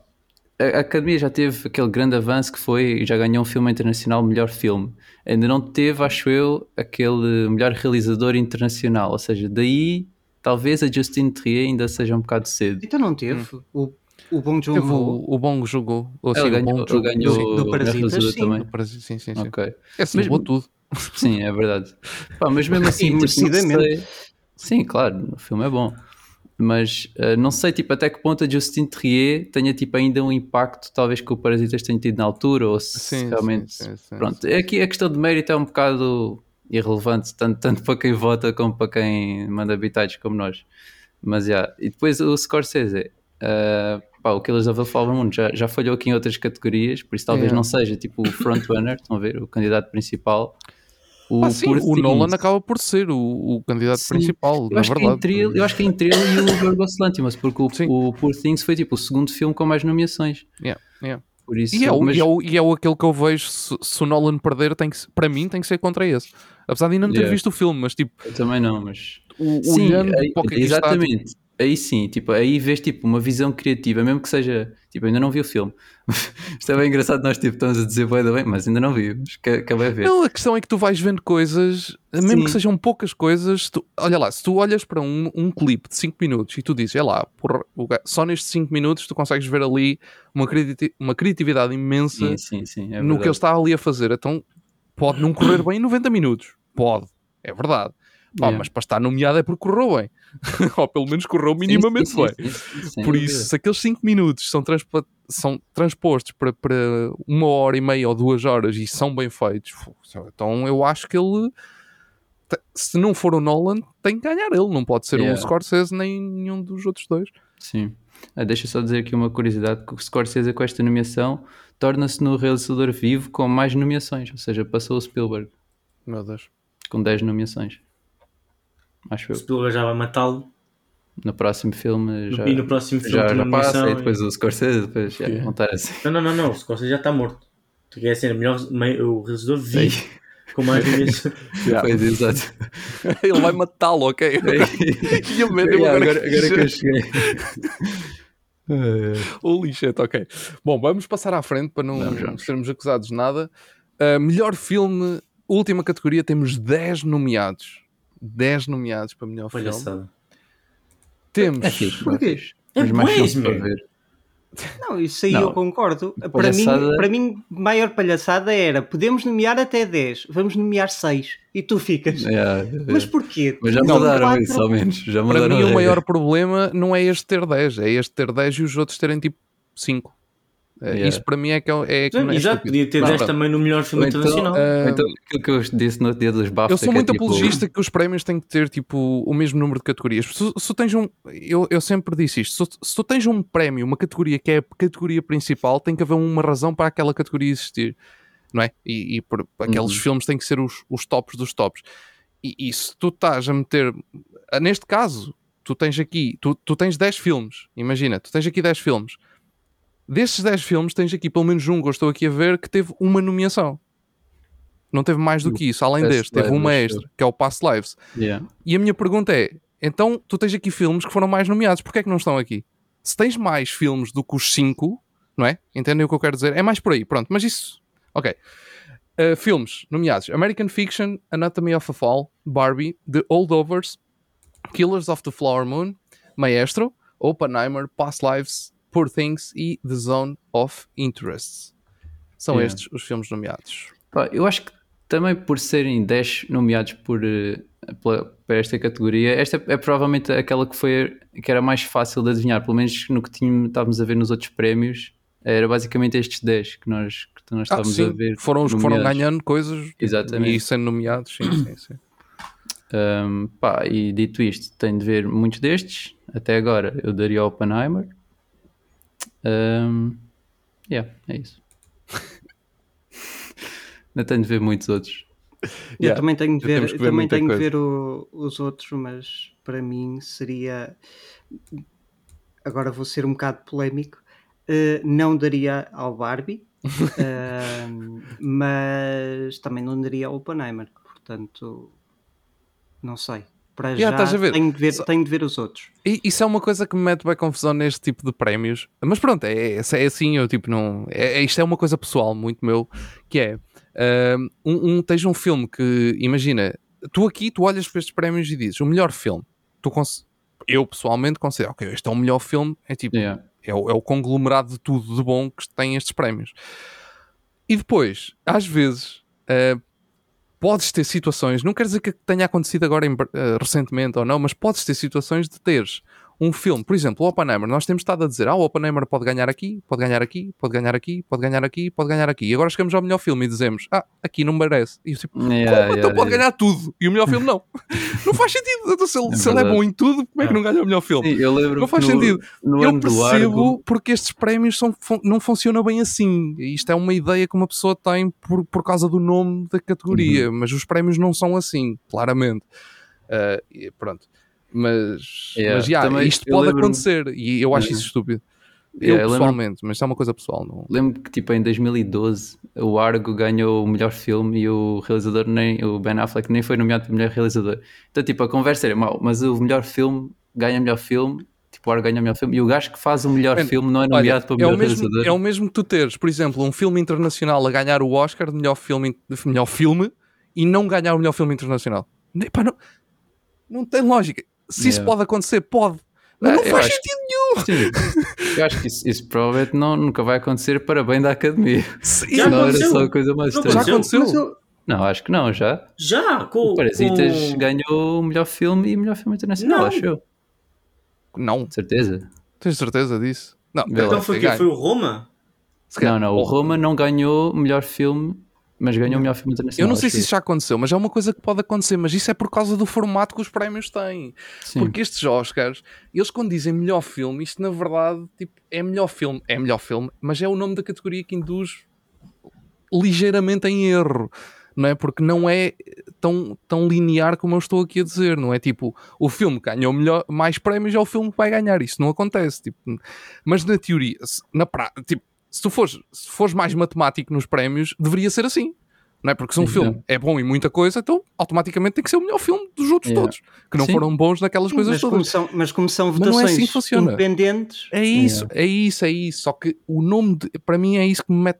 a, Academia já teve aquele grande avanço que foi, já ganhou um filme internacional melhor filme. Ainda não teve, acho eu, aquele melhor realizador internacional. Ou seja, daí talvez a Justine Trier ainda seja um bocado cedo. Então não teve. O, o Bong Teve Joon-ho. o, o Bong jogou, ou Ele sim, o ganhou, Bong ele ganhou do- do Parasitas, sim. também. do Brasil, sim, sim, sim. Ok. É, Mas- levou tudo. Sim, é verdade. Pá, mas mesmo assim, merecidamente. Sim, claro, o filme é bom. Mas eh, não sei tipo, até que ponto a Justine Trier tenha tipo, ainda um impacto, talvez que o Parasitas tenha tido na altura, ou se Sim, realmente. sim, sim, Pronto, aqui a questão de mérito é um bocado irrelevante, tanto, tanto para quem vota como para quem manda bitados como nós. Mas já, e depois o Scorsese, eh, pá, o Killers of the Flower Moon já, já falhou aqui em outras categorias, por isso talvez É. não seja tipo o frontrunner, estão a ver, o candidato principal. O, Ah, sim, o Nolan acaba por ser o, o candidato Sim. principal, eu na acho, que verdade. entre ele, eu acho que entre ele e o Yorgos Lanthimos, porque o, Sim. o Poor Things foi tipo o segundo filme com mais nomeações. Yeah, yeah. Por isso, E é, o, mas- e, é o, e é o aquele que eu vejo, se, se o Nolan perder, tem que, para mim tem que ser contra esse. Apesar de ainda não ter Yeah. visto o filme, mas tipo, eu também não, mas o, Sim, olhando aí- para o que aqui está, tipo, exatamente. Aí sim, tipo, aí vês tipo uma visão criativa, mesmo que seja, tipo, ainda não vi o filme. Isto é bem engraçado, nós tipo, estamos a dizer bem, bem, mas ainda não vi, mas acabei de ver. Não, a questão é que tu vais vendo coisas, mesmo Sim. que sejam poucas coisas, tu- olha lá, se tu olhas para um, um clipe de 5 minutos e tu dizes, é lá, porra, ga- só nestes 5 minutos tu consegues ver ali uma, criati- uma criatividade imensa Sim, sim, é no que ele está ali a fazer. Então pode não correr bem em 90 minutos, pode, é verdade. Pá, Yeah. Mas para estar nomeado é porque correu bem, ou pelo menos correu minimamente Sim, sim, bem. sim, sem Por isso, se aqueles 5 minutos são, transpa- são transpostos para, para uma hora e meia ou duas horas e são bem feitos, então eu acho que ele, se não for o Nolan, tem que ganhar ele. Não pode ser Yeah. o Scorsese nem nenhum dos outros dois. Sim. Ah, deixa só dizer aqui uma curiosidade: que o Scorsese, com esta nomeação, torna-se no realizador vivo com mais nomeações, ou seja, passou o Spielberg Meu Deus. com 10 nomeações. Acho O eu. Spielberg já vai matá-lo. No próximo filme já, E no próximo filme já, já passa e depois o Scorsese, depois já, Yeah. estar assim. Não, não, não, não. O Scorsese já está morto. Tu quer ser melhor, o realizador vivo com mais nomeações. Pois, exato. ele vai matá-lo, ok? e mente, eu Yeah, agora, agora, agora que eu cheguei. Holy shit, ok. Bom, vamos passar à frente para não vamos. sermos acusados de nada. Uh, melhor filme, última categoria, temos 10 nomeados. 10 nomeados para melhor filme. Palhaçada. Temos. É fixe, é fixe. É Mas ver. Não, isso aí Não. eu concordo. Para mim, Palhaçada- para mim, maior palhaçada era podemos nomear até 10, vamos nomear 6 e tu ficas. Yeah, Mas yeah. porquê? Mas já mudaram quatro- isso, ao menos. Já Para mim, o maior problema não é este ter 10, é este ter 10 e os outros terem tipo 5. É, Yeah. Isso para mim é que é, é que não é Exato, estúpido. podia ter Mas 10 pronto. também no melhor filme então, internacional. Uh, Então, aquilo que eu disse no dia dos BAFTA. eu sou é muito tipo- apologista que os prémios têm que ter tipo o mesmo número de categorias. Se, se tu tens um, eu, eu sempre disse isto: se, se tu tens um prémio, uma categoria que é a categoria principal, tem que haver uma razão para aquela categoria existir, não é? E, e por, aqueles Uhum. filmes têm que ser os, os tops dos tops. E, e se tu estás a meter, neste caso, tu tens aqui, tu, tu tens 10 filmes, imagina, tu tens aqui 10 filmes. Desses 10 filmes, tens aqui pelo menos um que eu estou aqui a ver que teve uma nomeação. Não teve mais do que isso, além Past deste, teve uma extra, que é o Past Lives. Yeah. E a minha pergunta é: então tu tens aqui filmes que foram mais nomeados, porquê é que não estão aqui? Se tens mais filmes do que os 5, não é? Entendem o que eu quero dizer? É mais por aí, pronto, mas isso. Ok. Uh, filmes nomeados: American Fiction, Anatomy of a Fall, Barbie, The Holdovers, Killers of the Flower Moon, Maestro, Oppenheimer, Past Lives, Poor Things e The Zone of Interests. São Yeah. estes os filmes nomeados. Pá, eu acho que também por serem 10 nomeados por, eh, para esta categoria, esta é provavelmente aquela que foi que era mais fácil de adivinhar, pelo menos no que tínhamos, estávamos a ver nos outros prémios, era basicamente estes 10 que nós, que nós Ah, estávamos sim, a ver. foram os que foram ganhando coisas Exatamente. e sendo nomeados. Sim, sim, sim. Um, pá, e dito isto, tenho de ver muitos destes. Até agora eu daria ao Oppenheimer. Um, yeah, é isso. Não tenho de ver muitos outros. Eu Yeah, também tenho de ver, ver também tenho de ver o- os outros, mas para mim seria. Agora vou ser um bocado polémico. eh, não daria ao Barbie, eh, mas também não daria ao Oppenheimer. Portanto, não sei. Para Yeah, estás já a ver? Tenho, de ver, Só- tenho de ver os outros. E isso é uma coisa que me mete bem confusão neste tipo de prémios. Mas pronto, é, é, é assim, eu tipo não. É, é- isto é uma coisa pessoal, muito meu, que é um, um, tens um filme que, imagina, tu aqui tu olhas para estes prémios e dizes o melhor filme. Tu cons- eu pessoalmente considero, ok, este é o melhor filme, é tipo, Yeah. é o, é o conglomerado de tudo de bom que tem estes prémios. E depois, às vezes, eh, podes ter situações, não quer dizer que tenha acontecido agora em- eh, recentemente ou não, mas podes ter situações de teres um filme, por exemplo, o Oppenheimer, nós temos estado a dizer, ah, o Oppenheimer pode ganhar aqui, pode ganhar aqui, pode ganhar aqui, pode ganhar aqui, pode ganhar aqui. E agora chegamos ao melhor filme e dizemos, ah, aqui não merece. E eu tipo, Yeah, como? yeah, então pode yeah. ganhar tudo e o melhor filme não. não faz sentido. Então, se ele, É se ele é bom em tudo, como é que não ganha o melhor filme? Sim, eu lembro Não faz no, sentido. No eu percebo porque estes prémios são, não funcionam bem assim. Isto é uma ideia que uma pessoa tem por, por causa do nome da categoria, Uhum. mas os prémios não são assim, claramente. E pronto. Mas, Yeah, mas yeah, também isto pode acontecer e eu acho Yeah. isso estúpido. Yeah, eu eu lembro- pessoalmente, mas isto é uma coisa pessoal. Não... lembro que tipo em 2012 o Argo ganhou o melhor filme e o realizador nem o Ben Affleck nem foi nomeado para melhor realizador. Então tipo a conversa era mau, mas o melhor filme ganha melhor filme, tipo o Argo ganha melhor filme e o gajo que faz o melhor Man, filme não é Olha, nomeado para é, melhor o mesmo, realizador. é o mesmo que tu teres, por exemplo, um filme internacional a ganhar o Oscar de melhor filme, de melhor filme e não ganhar o melhor filme internacional. Epá, não, não tem lógica. Se isso Yeah. pode acontecer, pode. Mas Ah, não eu faz acho- sentido nenhum. Sim, eu acho que isso, isso provavelmente não, nunca vai acontecer para bem da academia. Se- Já era aconteceu. só a coisa mais estranha. Já aconteceu? Não, acho que não, já. Já, com O Parasitas com... ganhou o melhor filme e o melhor filme internacional, Não. acho eu. Não, certeza. tens certeza disso? Não. Então foi o quê? ganha. Foi o Roma? Não, não, o Roma não ganhou o melhor filme, mas ganhou o melhor filme Eu internacional. não sei se isso já aconteceu, mas é uma coisa que pode acontecer. Mas isso é por causa do formato que os prémios têm. Sim. Porque estes Oscars, eles quando dizem melhor filme, isto na verdade tipo, é melhor filme. É melhor filme, mas é o nome da categoria que induz ligeiramente em erro. Não é? Porque não é tão, tão linear como eu estou aqui a dizer. Não é tipo o filme que ganhou melhor, mais prémios é o filme que vai ganhar. Isso não acontece. Tipo, mas na teoria, na pra, tipo, se tu fores, se fores mais matemático nos prémios, deveria ser assim. Não é? Porque se um Sim, filme não. é bom em muita coisa, então automaticamente tem que ser o melhor filme dos outros Yeah. todos, que não Sim. foram bons naquelas coisas mas, todas. como são, mas como são Mas não é votações assim que funciona. independentes, É isso, é isso, é isso. Só que o nome, de- para mim, é isso que me mete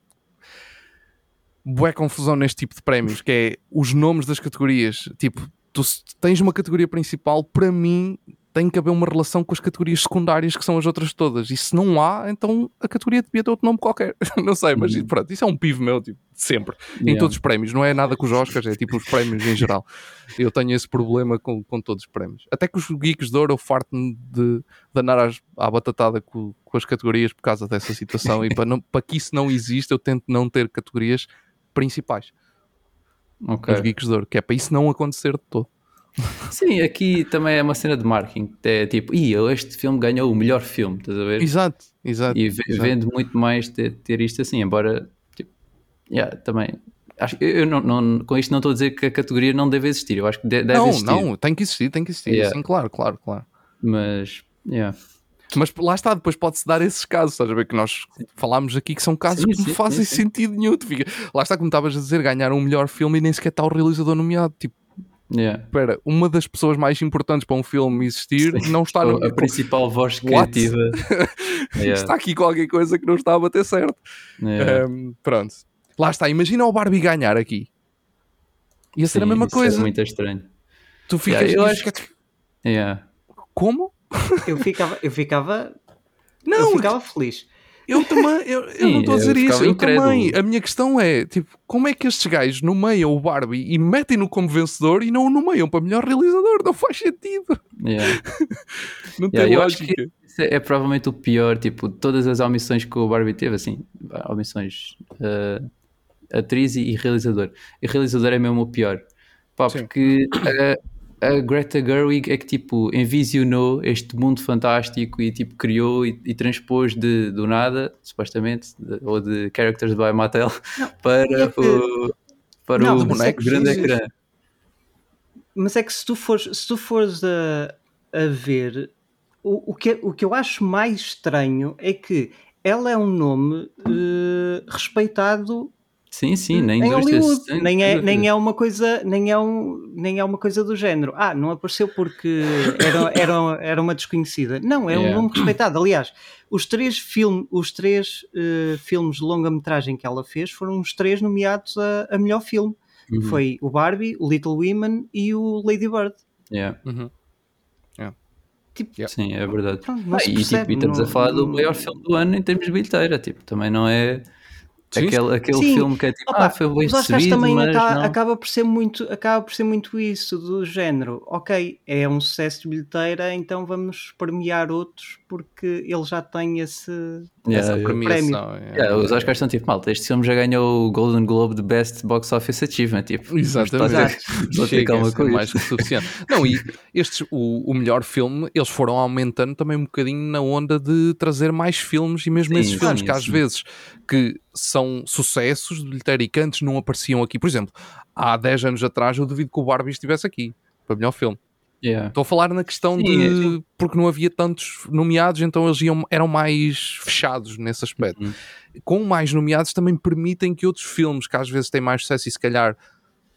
bué confusão neste tipo de prémios, que é os nomes das categorias. Tipo, tu tens uma categoria principal, para mim tem que haver uma relação com as categorias secundárias que são as outras todas. E se não há, então a categoria devia ter outro nome qualquer. não sei, mas Uhum. pronto, isso é um pivo meu, tipo, sempre. Em Yeah. todos os prémios, não é nada com os Oscars, é tipo os prémios em geral. Eu tenho esse problema com, com todos os prémios. Até que os Geeks de Ouro eu farto-me de, andar às- à batatada com, com as categorias por causa dessa situação e para, não, para que isso não exista, eu tento não ter categorias principais Ok. nos Geeks de Ouro, que é para isso não acontecer de todo. Sim, aqui também é uma cena de marketing. É tipo, Ih, este filme ganhou o melhor filme, estás a ver? Exato, exato. E exato. vende muito mais ter, ter isto assim, embora tipo, yeah, também acho, eu não, não- com isto não estou a dizer que a categoria não deve existir, eu acho que de- deve não, existir. não, tem que existir, tem que existir. Yeah. Sim, claro, claro, claro. Mas, yeah. Mas lá está, depois pode-se dar esses casos, estás a ver? Que nós falámos aqui que são casos Sim, que não fazem sim, sim. sentido nenhum. Tu fica- Lá está, como estavas a dizer, ganhar um melhor filme e nem sequer está o realizador nomeado. Tipo, Yeah. espera, uma das pessoas mais importantes para um filme existir não está no. a principal voz criativa. Yeah. Está aqui qualquer coisa que não está a bater certo. Yeah. Um, pronto. Lá está, imagina o Barbie ganhar aqui. Ia ser a Sim, mesma isso é coisa. muito estranho. Tu ficas. Yeah, eu acho ficas- Yeah. Como? Eu ficava, eu ficava, eu Não, ficava feliz. Eu também. Eu, eu Sim, não estou a eu dizer isso. Eu incrédulo. também. A minha questão é: tipo, como é que estes gajos nomeiam o Barbie e metem-no como vencedor e não o nomeiam para melhor realizador? Não faz sentido. Yeah. Não tem Yeah, eu acho lógica. Isso é, é provavelmente o pior, tipo, de todas as omissões que o Barbie teve, assim, omissões, eh, atriz e, e realizador. E realizador é mesmo o pior. Pá, Sim. porque a, a Greta Gerwig é que, tipo, envisionou este mundo fantástico e, tipo, criou e, e transpôs de, do nada, supostamente, de- ou de Characters by Mattel, para é que- o, para Não, o mas é grande isso- ecrã. Mas é que se tu fores, se tu fores a, a ver, o, o, que, o que eu acho mais estranho é que ela é um nome eh, respeitado Sim, sim, na em indústria. Hollywood. Nem é, nem é uma coisa, nem é, um, nem é uma coisa do género. Ah, não apareceu porque era, era, era uma desconhecida. Não, é um Yeah. nome respeitado. Aliás, os três, film, os três eh, filmes de longa-metragem que ela fez foram os três nomeados a, a melhor filme. Uhum. Foi o Barbie, o Little Women e o Lady Bird. Yeah. Uhum. Tipo, Yeah. Sim, é verdade. pronto, Ah, e, tipo, e estamos não- a falar do não- maior filme do ano em termos de bilheteira, tipo, também não é Sim, aquele, aquele Sim. filme que é tipo, Opa, ah, foi bem Oscars recebido, também mas não. acaba, por ser muito, acaba por ser muito isso, do género, ok, é um sucesso de bilheteira, então vamos premiar outros porque ele já tem esse, Yeah, yeah. Yeah, os Oscars são tipo, malta, este filme já ganhou o Golden Globe de Best Box Office Achievement, tipo, Exatamente. só ter- Chega calma com isso. mais que suficiente. Não, e estes, o, o melhor filme, eles foram aumentando também um bocadinho na onda de trazer mais filmes e mesmo Sim, esses filmes sim, que às sim. vezes que são sucessos de bilheteira e que antes não apareciam aqui. Por exemplo, há 10 anos atrás eu duvido que o Barbie estivesse aqui para melhor filme. Yeah. Estou a falar na questão Sim, de é, sim. porque não havia tantos nomeados, então eles iam, eram mais fechados nesse aspecto. Uhum. Com mais nomeados também permitem que outros filmes que às vezes têm mais sucesso e se calhar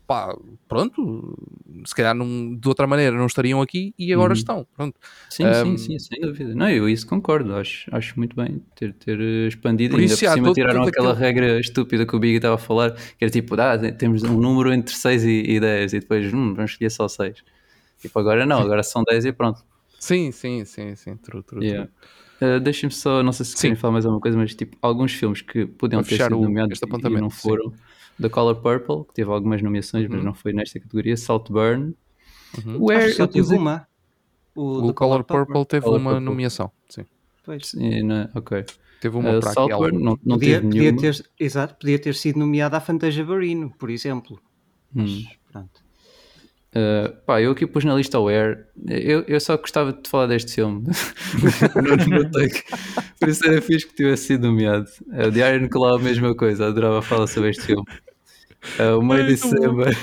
pá, pronto, se calhar não- de outra maneira não estariam aqui e agora Uhum. estão. Pronto. Sim, Um, sim, sim, sem dúvida. Não, eu isso concordo, acho, acho muito bem ter, ter eh, expandido. Por Ainda por cima todo- tiraram todo aquela aquele- regra estúpida que o Big estava a falar, que era tipo, ah, temos um número entre 6 e, e 10 e depois hum, vamos escolher só 6. Tipo, agora não, agora são 10 e pronto. Sim, sim, sim, sim, true, true, Yeah. true. Uh, Deixem-me só, não sei se Sim. querem falar mais alguma coisa, mas tipo, alguns filmes que podiam ter fechar sido o- nomeados e- não sim. foram. The Color Purple, que teve algumas nomeações, mas Uhum. não foi nesta categoria. Saltburn. Uhum. O Acho Air, que só eu tive pus- uma. O, O do Color Purple teve Color uma Purple. nomeação. Sim. Pois. Sim, não- ok. Teve uma Uh. Saltburn não, não podia, teve podia nenhuma. ter, exato, podia ter sido nomeada a Fantasia Barino, por exemplo. Mas, Hum. pronto. Uh, pá, eu aqui pus na lista o Air. Eu, eu só gostava de falar deste filme. no, no take. Por isso era fixe que tivesse sido nomeado. Uh, The Iron Claw, a mesma coisa. Adorava falar sobre este filme. Uh, o May December.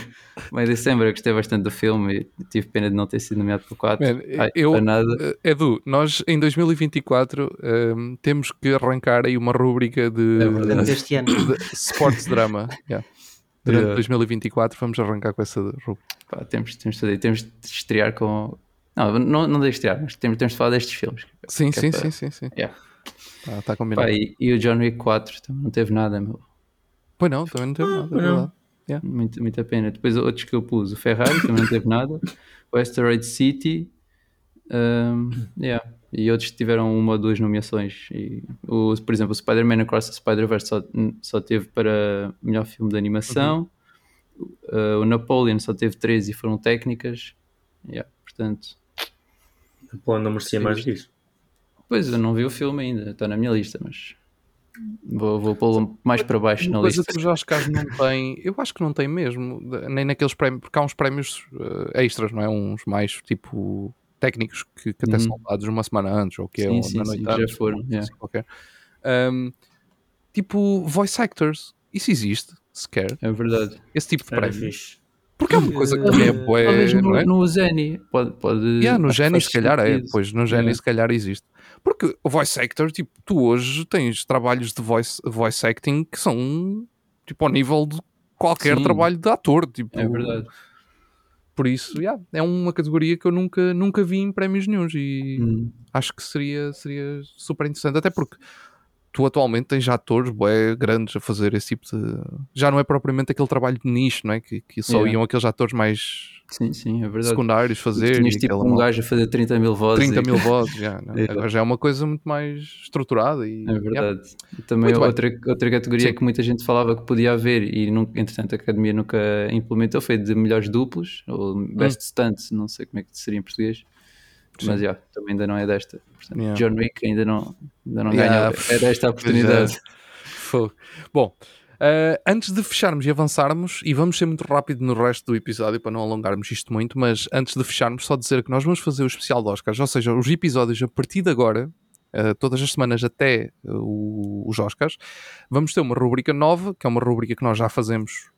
May December, eu gostei bastante do filme e tive pena de não ter sido nomeado por 4. Man, eu- Para nada. Edu, nós em 2024 um, temos que arrancar aí uma rúbrica de, É este ano. de sports drama. Yeah. Durante Yeah. 2024 vamos arrancar com essa rúbrica. Pá, temos, temos, de fazer, temos de estrear com. Não, não, não de estrear, mas temos, temos de falar destes filmes. Sim, é sim, para- sim, sim, sim. Yeah. Tá, tá combinado. Pá, e, e o John Wick 4 também não teve nada, meu. Pois não, também não teve nada. é verdade. Muito, muita pena. Depois outros que eu pus, o Ferrari também não teve nada, o Asteroid City, um, yeah. E outros tiveram uma ou duas nomeações. E o, por exemplo, o Spider-Man Across the Spider-Verse só, só teve para melhor filme de animação, Uh, o Napoleon só teve três e foram técnicas. Yeah, portanto, Pô, não merecia mais que isso. pois eu não vi o filme ainda, está na minha lista, mas vou, vou pô-lo mais para baixo na lista. que os Oscars não têm, eu acho que não tem mesmo, nem naqueles prémios, porque há uns prémios eh, extras, não é? Uns mais tipo técnicos que, que até Uhum. são dados uma semana antes, ou que é Sim, sim, na sim, noite que já antes, foram, yeah. assim qualquer. Um, tipo voice actors, isso existe sequer? É verdade. Esse tipo de Era prémio. fixe. Porque é uma coisa que também é bué, Talvez no, não é? no Zeni. Pode, pode, Yeah, no faz se calhar é, sentido. pois no Geni Yeah. se calhar existe. Porque o voice actor, tipo, tu hoje tens trabalhos de voice, voice acting que são tipo ao nível de qualquer Sim. trabalho de ator. Tipo, É verdade. Por isso, yeah, é uma categoria que eu nunca, nunca vi em prémios nenhuns e Hum. acho que seria, seria super interessante, até porque tu atualmente tens atores bué, grandes a fazer esse tipo de. Já não é propriamente aquele trabalho de nicho, não é? Que, que só Yeah. iam aqueles atores mais Sim, sim, é secundários fazer. Tinhas tipo um gajo a fazer 30 mil vozes. 30 e- mil vozes, já, não é? Yeah. agora já é uma coisa muito mais estruturada. E, É yeah. verdade. E Também Muito bem. outra, outra categoria Sim. que muita gente falava que podia haver e nunca, entretanto a academia nunca implementou foi de melhores duplos ou best stunts, não sei como é que seria em português. Mas já, também ainda não é desta. Portanto, Yeah. John Wick ainda não, ainda não Yeah, ganhou. É desta a oportunidade. Fogo. Bom, eh, antes de fecharmos e avançarmos, e vamos ser muito rápido no resto do episódio para não alongarmos isto muito, mas antes de fecharmos, só dizer que nós vamos fazer o especial de Oscars, ou seja, os episódios a partir de agora, eh, todas as semanas até o- os Oscars, vamos ter uma rubrica nova, que é uma rubrica que nós já fazemos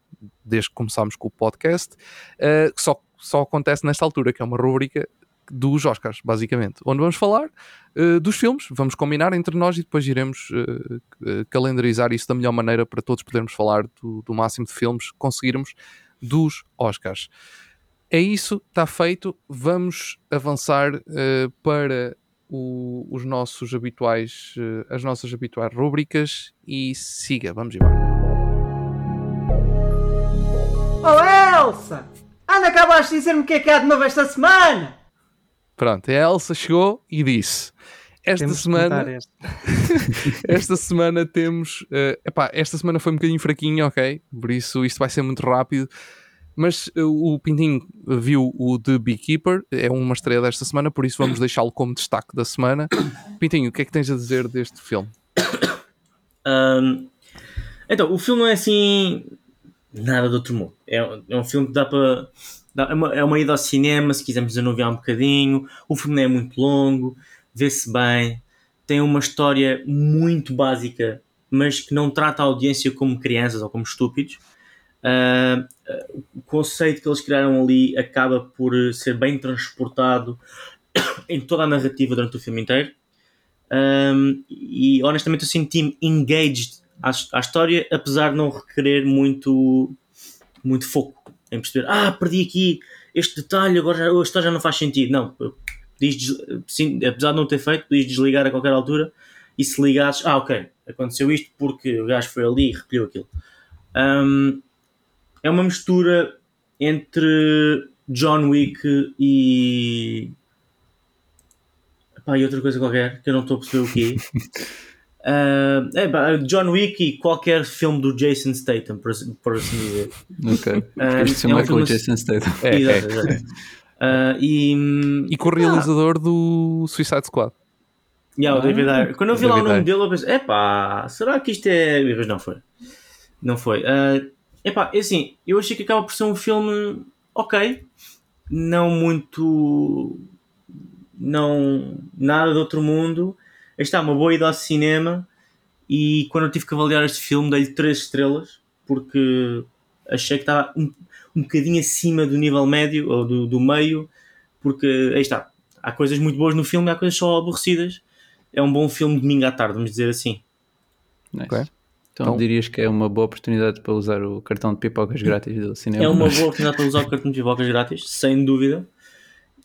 desde que começámos com o podcast, eh, que só, só acontece nesta altura, que é uma rubrica dos Oscars, basicamente, onde vamos falar eh, dos filmes, vamos combinar entre nós e depois iremos eh, eh, calendarizar isso da melhor maneira para todos podermos falar do, do máximo de filmes que conseguirmos dos Oscars. É isso, está feito. Vamos avançar para o- os nossos habituais, as nossas habituais rúbricas e siga, vamos embora. Oh Elsa! Anda, acabaste de dizer-me o que é que há de novo esta semana! Pronto, a Elsa chegou e disse: Esta Temos semana esta semana temos. eh, epá, esta semana foi um bocadinho fraquinho, ok? Por isso isto vai ser muito rápido. Mas eh, o Pintinho viu o The Beekeeper, é uma estreia desta semana, por isso vamos deixá-lo como destaque da semana. Pintinho, o que é que tens a dizer deste filme? Ahm, então, o filme não é assim nada do outro mundo. É, é um filme que dá para. É uma, é uma ida ao cinema, se quisermos desanuviar um bocadinho. O filme não é muito longo, vê-se bem, tem uma história muito básica, mas que não trata a audiência como crianças ou como estúpidos. Ah, ah, o conceito que eles criaram ali acaba por ser bem transportado em toda a narrativa durante o filme inteiro. Um, e honestamente eu senti-me engaged à, à história, apesar de não requerer muito, muito foco em perceber, ah, perdi aqui este detalhe, agora a história já não faz sentido. Não, apesar de não ter feito, podias desligar a qualquer altura e se ligasses, ah, ok, aconteceu isto porque o gajo foi ali e recolheu aquilo. Um, é uma mistura entre John Wick e Pá, e outra coisa qualquer que eu não estou a perceber o quê. Ah, é, John Wick e qualquer filme do Jason Statham, por, assim- por assim dizer. Ok. Ah, Este é um filme é com filme- o Jason Statham. É, é. Ah, e, E com o realizador do Suicide Squad. yeah, o David Ayer. Quando eu vi lá o nome dele, eu pensei, epá, será que isto é. Mas não foi. Não foi. Ah, epá, é assim, eu achei que acaba por ser um filme ok, não muito. Não. Nada de outro mundo. Está uma boa ida ao cinema. E quando eu tive que avaliar este filme, dei-lhe 3 estrelas, porque achei que estava um, um bocadinho acima do nível médio ou do, do meio, porque aí está. Há coisas muito boas no filme e há coisas só aborrecidas. É um bom filme de domingo à tarde, vamos dizer assim. Nice. Ok. Então, Então- dirias que é uma boa oportunidade para usar o cartão de pipocas grátis do cinema. É uma boa oportunidade para usar o cartão de pipocas grátis, sem dúvida.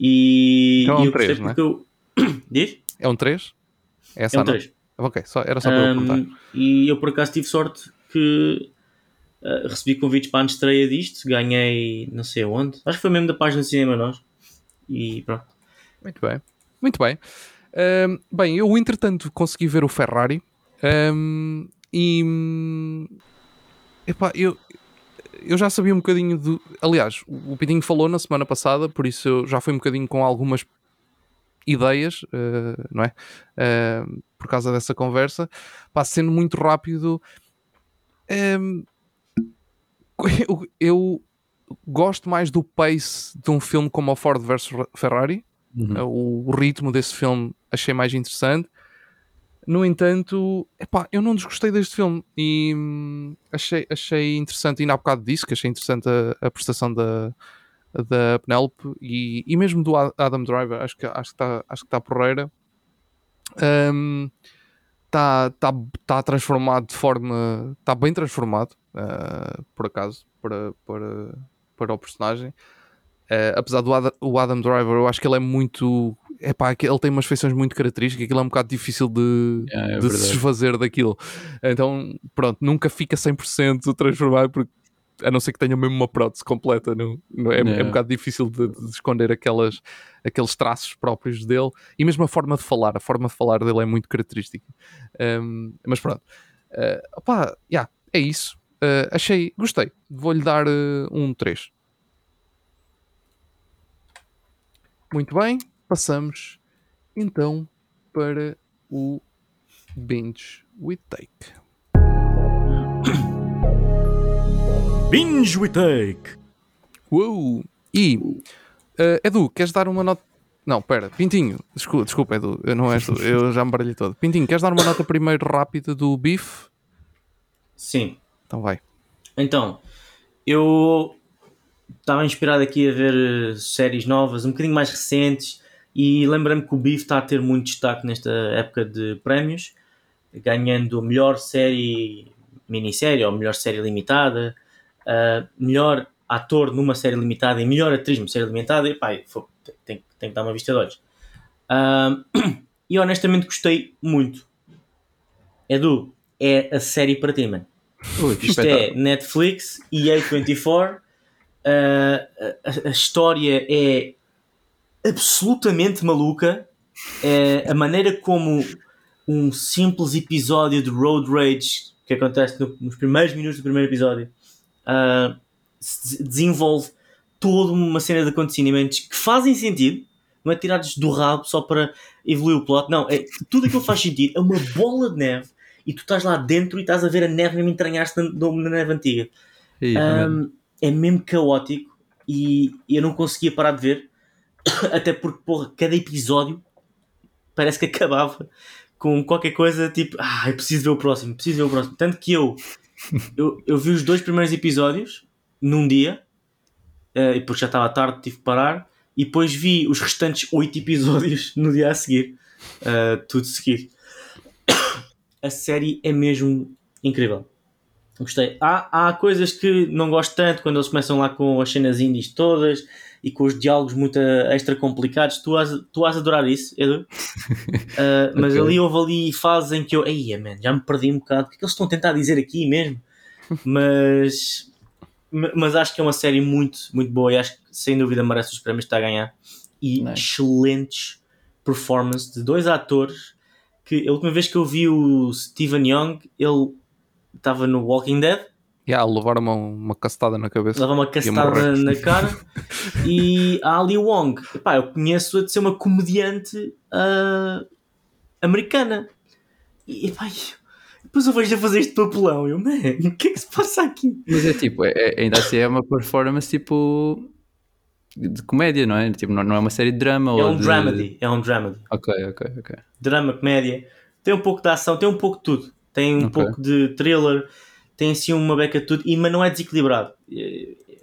E, Então é um e eu gostei três, não é? eu. Diz? É um 3? Essa É um nota? 3. Ok, só, era só para eu perguntar. Um, e eu por acaso tive sorte que uh, recebi convites para a estreia disto, ganhei não sei onde, acho que foi mesmo da página de cinema nós. E pronto. Muito bem, muito bem. Ahm, bem, eu entretanto consegui ver o Ferrari ahm, e epá, eu, eu já sabia um bocadinho do. Aliás, o o Pitinho falou na semana passada, por isso eu já fui um bocadinho com algumas ideias, eh, não é? Ahm, por causa dessa conversa, pá, sendo muito rápido. ahm, eu, eu gosto mais do pace de um filme como o Ford vs Ferrari. Uhum. O, o ritmo desse filme achei mais interessante. No entanto, epá, eu não desgostei deste filme e hum, achei, achei interessante, ainda há bocado disse que achei interessante a, a prestação da, da Penelope e, e mesmo do Adam Driver, acho que acho que está acho que tá porreira. Está tá, tá transformado de forma. Está bem transformado, ah, por acaso, para, para, para o personagem. Eh, apesar do Adam, o Adam Driver, eu acho que ele é muito. Epá, ele tem umas feições muito características, aquilo é um bocado difícil de, É, é de se desfazer daquilo. Então, pronto, nunca fica 100% transformado, porque a não ser que tenha mesmo uma prótese completa, não, não- é, é É. um bocado difícil de, de esconder aquelas, aqueles traços próprios dele e mesmo a forma de falar, a forma de falar dele é muito característica. Um, mas pronto, uh, opá, yeah, é isso. Uh, achei, gostei. Vou-lhe dar uh, um 3. Muito bem, passamos então para o Binge with Take. Binge we take! Uou! E, uh, Edu, queres dar uma nota? Não, pera, Pintinho, desculpa, desculpa Edu, eu não és tu, eu já me baralhei todo. Pintinho, queres dar uma nota primeiro rápida do Beef? Sim. Então vai. Então, eu estava inspirado aqui a ver eh, séries novas, um bocadinho mais recentes, e lembrei-me que o Beef está a ter muito destaque nesta época de prémios, ganhando a melhor série minissérie ou melhor série limitada, uh, melhor ator numa série limitada e melhor atriz numa série limitada, e pá, tem, tem que dar uma vista de olhos. Ah, e honestamente gostei muito. Edu, é a série para ti, mano. Ui, Isto é. Netflix e A24. Uh, a, a história é absolutamente maluca. É a maneira como um simples episódio de Road Rage que acontece no- nos primeiros minutos do primeiro episódio uh, se desenvolve toda uma cena de acontecimentos que fazem sentido, não é tirados do rabo só para evoluir o plot, não, é, tudo aquilo faz sentido, é uma bola de neve e tu estás lá dentro e estás a ver a neve mesmo entranhar-se na, na neve antiga. Ih, realmente. Um, é mesmo caótico e eu não conseguia parar de ver, até porque, porra, cada episódio parece que acabava com qualquer coisa tipo, ah, eu preciso ver o próximo, preciso ver o próximo. Tanto que eu, eu, eu vi os dois primeiros episódios num dia, e porque já estava tarde, tive que parar, e depois vi os restantes oito episódios no dia a seguir, eh, tudo seguido. A série é mesmo incrível. Gostei. Há, há coisas que não gosto tanto quando eles começam lá com as cenas indies todas e com os diálogos muito eh, extra complicados. Tu has, tu has adorar isso, Edu? Uh, mas Ok. ali houve ali fases em que eu, ei, man, já me perdi um bocado. O que é que eles estão a tentar dizer aqui mesmo? mas, ma- mas acho que é uma série muito, muito boa e acho que sem dúvida merece os prémios que está a ganhar. E Nice. excelentes performances de dois atores que a última vez que eu vi o Steven Young, ele estava no Walking Dead, Yeah, levar uma, uma castada na cabeça. leva uma castada na cara, e a Ali Wong, epá, eu conheço-a de ser uma comediante ah, americana. E epá, depois eu vejo a fazer este papelão, eu, man, o que é que se passa aqui? Mas é tipo, é- é- ainda assim é uma performance tipo de comédia, não é? Tipo, não, não é uma série de drama É ou um de... dramedy, é um dramedy. Ok, ok, ok. drama, comédia, tem um pouco de ação, tem um pouco de tudo. Tem um Ok. pouco de thriller, tem assim uma beca de tudo, e, mas não é desequilibrado.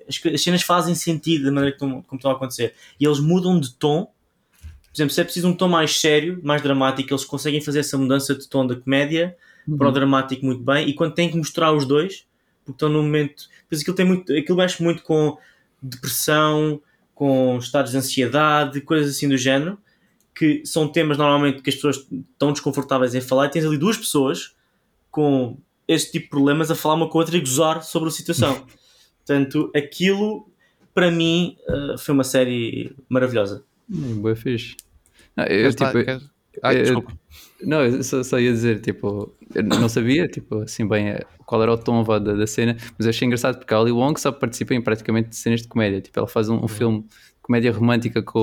As, as cenas fazem sentido da maneira estão, como estão a acontecer. E eles mudam de tom. Por exemplo, se é preciso um tom mais sério, mais dramático, eles conseguem fazer essa mudança de tom da comédia para o dramático muito bem. E quando têm que mostrar os dois, porque estão num momento. Depois aquilo, tem muito, aquilo mexe muito com depressão, com estados de ansiedade, coisas assim do género que são temas normalmente que as pessoas estão desconfortáveis em falar, e tens ali duas pessoas com este tipo de problemas a falar uma com a outra e gozar sobre a situação. Portanto, aquilo para mim eh, foi uma série maravilhosa. Hum, Boa fixe. Não, eu, tipo, Ai, desculpa. Não, eu só, só ia dizer, tipo, eu não sabia, tipo, assim, bem, eh, qual era o tom da, da cena, mas eu achei engraçado porque a Ali Wong só participa em praticamente cenas de comédia. Tipo, ela faz um, um filme de comédia romântica com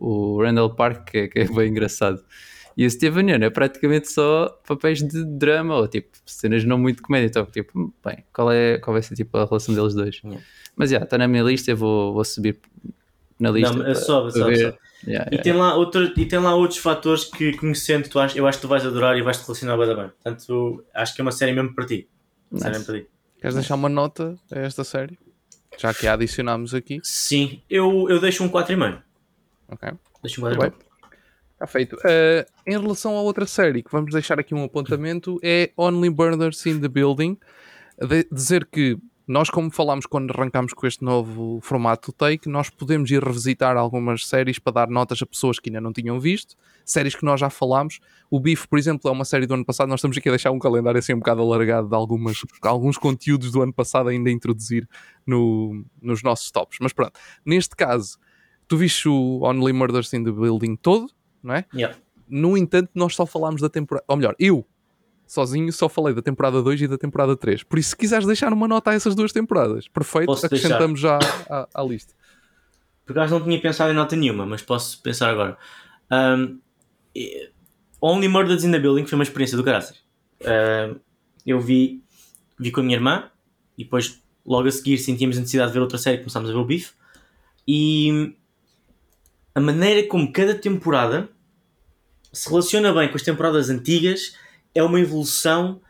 o, o Randall Park, que, é- que é bem engraçado. E o Steven Yeun é praticamente só papéis de drama ou tipo cenas não muito comédia. Então, tipo, bem, qual, é, qual vai ser tipo, a relação deles dois? Yeah. Mas já, está na minha lista, eu vou, vou subir na lista. Não, para- sobe, para sobe, ver. sobe. Yeah, E yeah. tem, lá outro, e tem lá outros fatores que, conhecendo, tu ach- eu acho que tu vais adorar e vais te relacionar bem. bem. Portanto, acho que é uma série mesmo para ti. Série Nice. mesmo para ti. Queres deixar uma nota a esta série? Já que a adicionámos aqui. Sim, eu, eu deixo um 4,5. Ok. Deixo um Muito 4,5. Está feito. Uh, em relação à outra série, que vamos deixar aqui um apontamento, é Only Murders in the Building. De- dizer que nós, como falámos quando arrancámos com este novo formato do Take, nós podemos ir revisitar algumas séries para dar notas a pessoas que ainda não tinham visto, séries que nós já falámos. O Bife, por exemplo, é uma série do ano passado. Nós estamos aqui a deixar um calendário assim um bocado alargado de algumas, alguns conteúdos do ano passado ainda a introduzir no- nos nossos tops. Mas pronto, neste caso, tu viste o Only Murders in the Building todo, não é? Yeah. No entanto, nós só falámos da temporada. Ou melhor, eu sozinho só falei da temporada 2 e da temporada 3. Por isso, se quiseres deixar uma nota a essas duas temporadas, perfeito, Posso acrescentamos já à, à lista. Por acaso não tinha pensado em nota nenhuma, mas posso pensar agora. Um, Only Murders in the Building foi uma experiência do caraças. Um, eu vi, vi com a minha irmã e depois, logo a seguir, sentíamos a necessidade de ver outra série e começámos a ver o Bife. E a maneira como cada temporada se relaciona bem com as temporadas antigas é uma evolução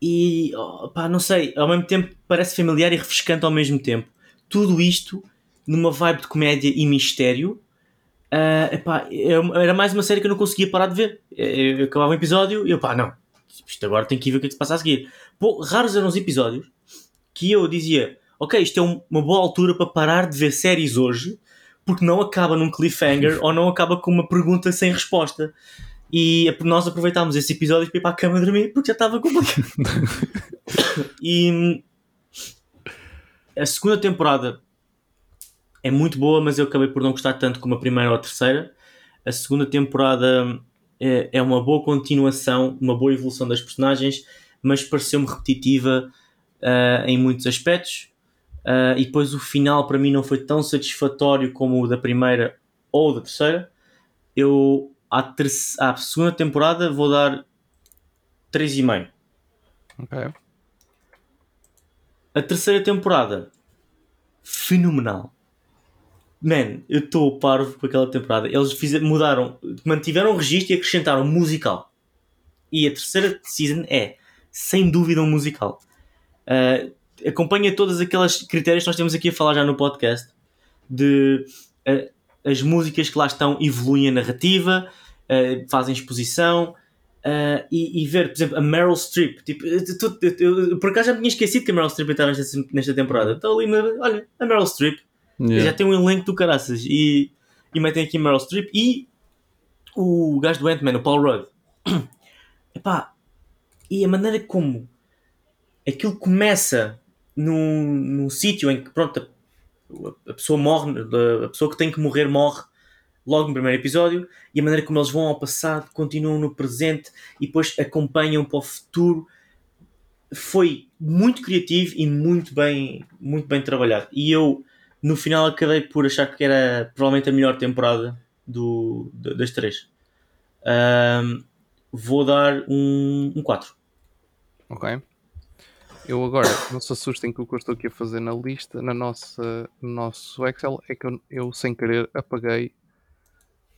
e, oh, pá, não sei, ao mesmo tempo parece familiar e refrescante ao mesmo tempo. Tudo isto numa vibe de comédia e mistério. Ah, epá, eu- era mais uma série que eu não conseguia parar de ver. Eu, eu acabava um episódio e eu, pá, não, isto agora tem que ver o que é que se passa a seguir. Pô, raros eram os episódios que eu dizia, ok, isto é um- uma boa altura para parar de ver séries hoje, porque não acaba num cliffhanger ou não acaba com uma pergunta sem resposta. E nós aproveitámos esse episódio para ir para a cama dormir porque já estava complicado. e hum, a segunda temporada é muito boa, mas eu acabei por não gostar tanto como a primeira ou a terceira. A segunda temporada é, é uma boa continuação, uma boa evolução das personagens, mas pareceu-me repetitiva ah, em muitos aspectos. Ah, e depois o final para mim não foi tão satisfatório como o da primeira ou da terceira. Eu à, terce- à segunda temporada vou dar 3,5. Ok. A terceira temporada, fenomenal. Man, eu estou parvo com aquela temporada. Eles fizeram, mudaram, mantiveram o registro e acrescentaram musical. E a terceira season é, sem dúvida, um musical. Ah, acompanha todas aquelas critérios que nós temos aqui a falar já no podcast. De ah, as músicas que lá estão evoluem a narrativa, ah, fazem exposição. ah, e, e ver, por exemplo, a Meryl Streep. Tipo, eu, eu- eu- por acaso já me tinha esquecido que a Meryl Streep estava nesta, nesta temporada. Então ali, olha, a Meryl Streep já Yeah. tem um elenco do caraças e, e metem aqui Meryl Streep e o gajo do Ant-Man, o Paul Rudd. Epá, e a maneira como aquilo começa num, num sítio em que pronto, a, a pessoa morre, a pessoa que tem que morrer morre logo no primeiro episódio e a maneira como eles vão ao passado, continuam no presente e depois acompanham para o futuro foi muito criativo e muito bem, muito bem trabalhado. E eu no final acabei por achar que era provavelmente a melhor temporada do, da- das três. Ahm, vou dar um, um 4. Ok. Eu agora, não se assustem com o que eu estou aqui a fazer na lista, na nossa, no nosso Excel, é que eu, eu, sem querer apaguei.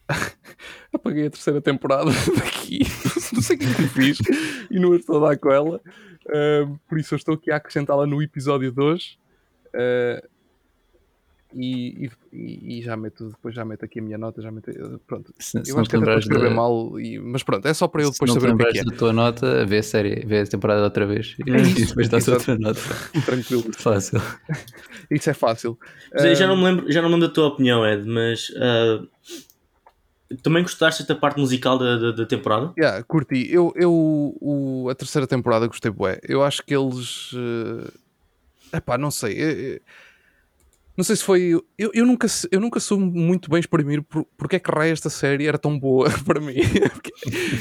Apaguei a terceira temporada daqui, não sei o que é que eu fiz e não estou a dar com ela, Ah, por isso eu estou aqui a acrescentá-la no episódio de hoje. Ah, e, e, e já meto, depois já meto aqui a minha nota, já meto, pronto, Se, se eu não acho que até estou a lembrares escrever da, mal, e- mas pronto, é só para eu se depois não saber o que é que lembrares é. da tua nota, vê a série, vê a temporada outra vez e, É e depois dás Exato. outra nota. Tranquilo, Fácil. isso é fácil. Já, já Ah, não me lembro, já não me lembro da tua opinião, Ed, mas ah, também gostaste da parte musical da, da, da temporada? Yeah, curti. Eu, eu o- a terceira temporada gostei bué. Eu acho que eles. É epá, não sei. eu- eu- não sei se foi. Eu, eu, nunca, eu nunca soube muito bem exprimir por, porque é que raio esta série era tão boa para mim.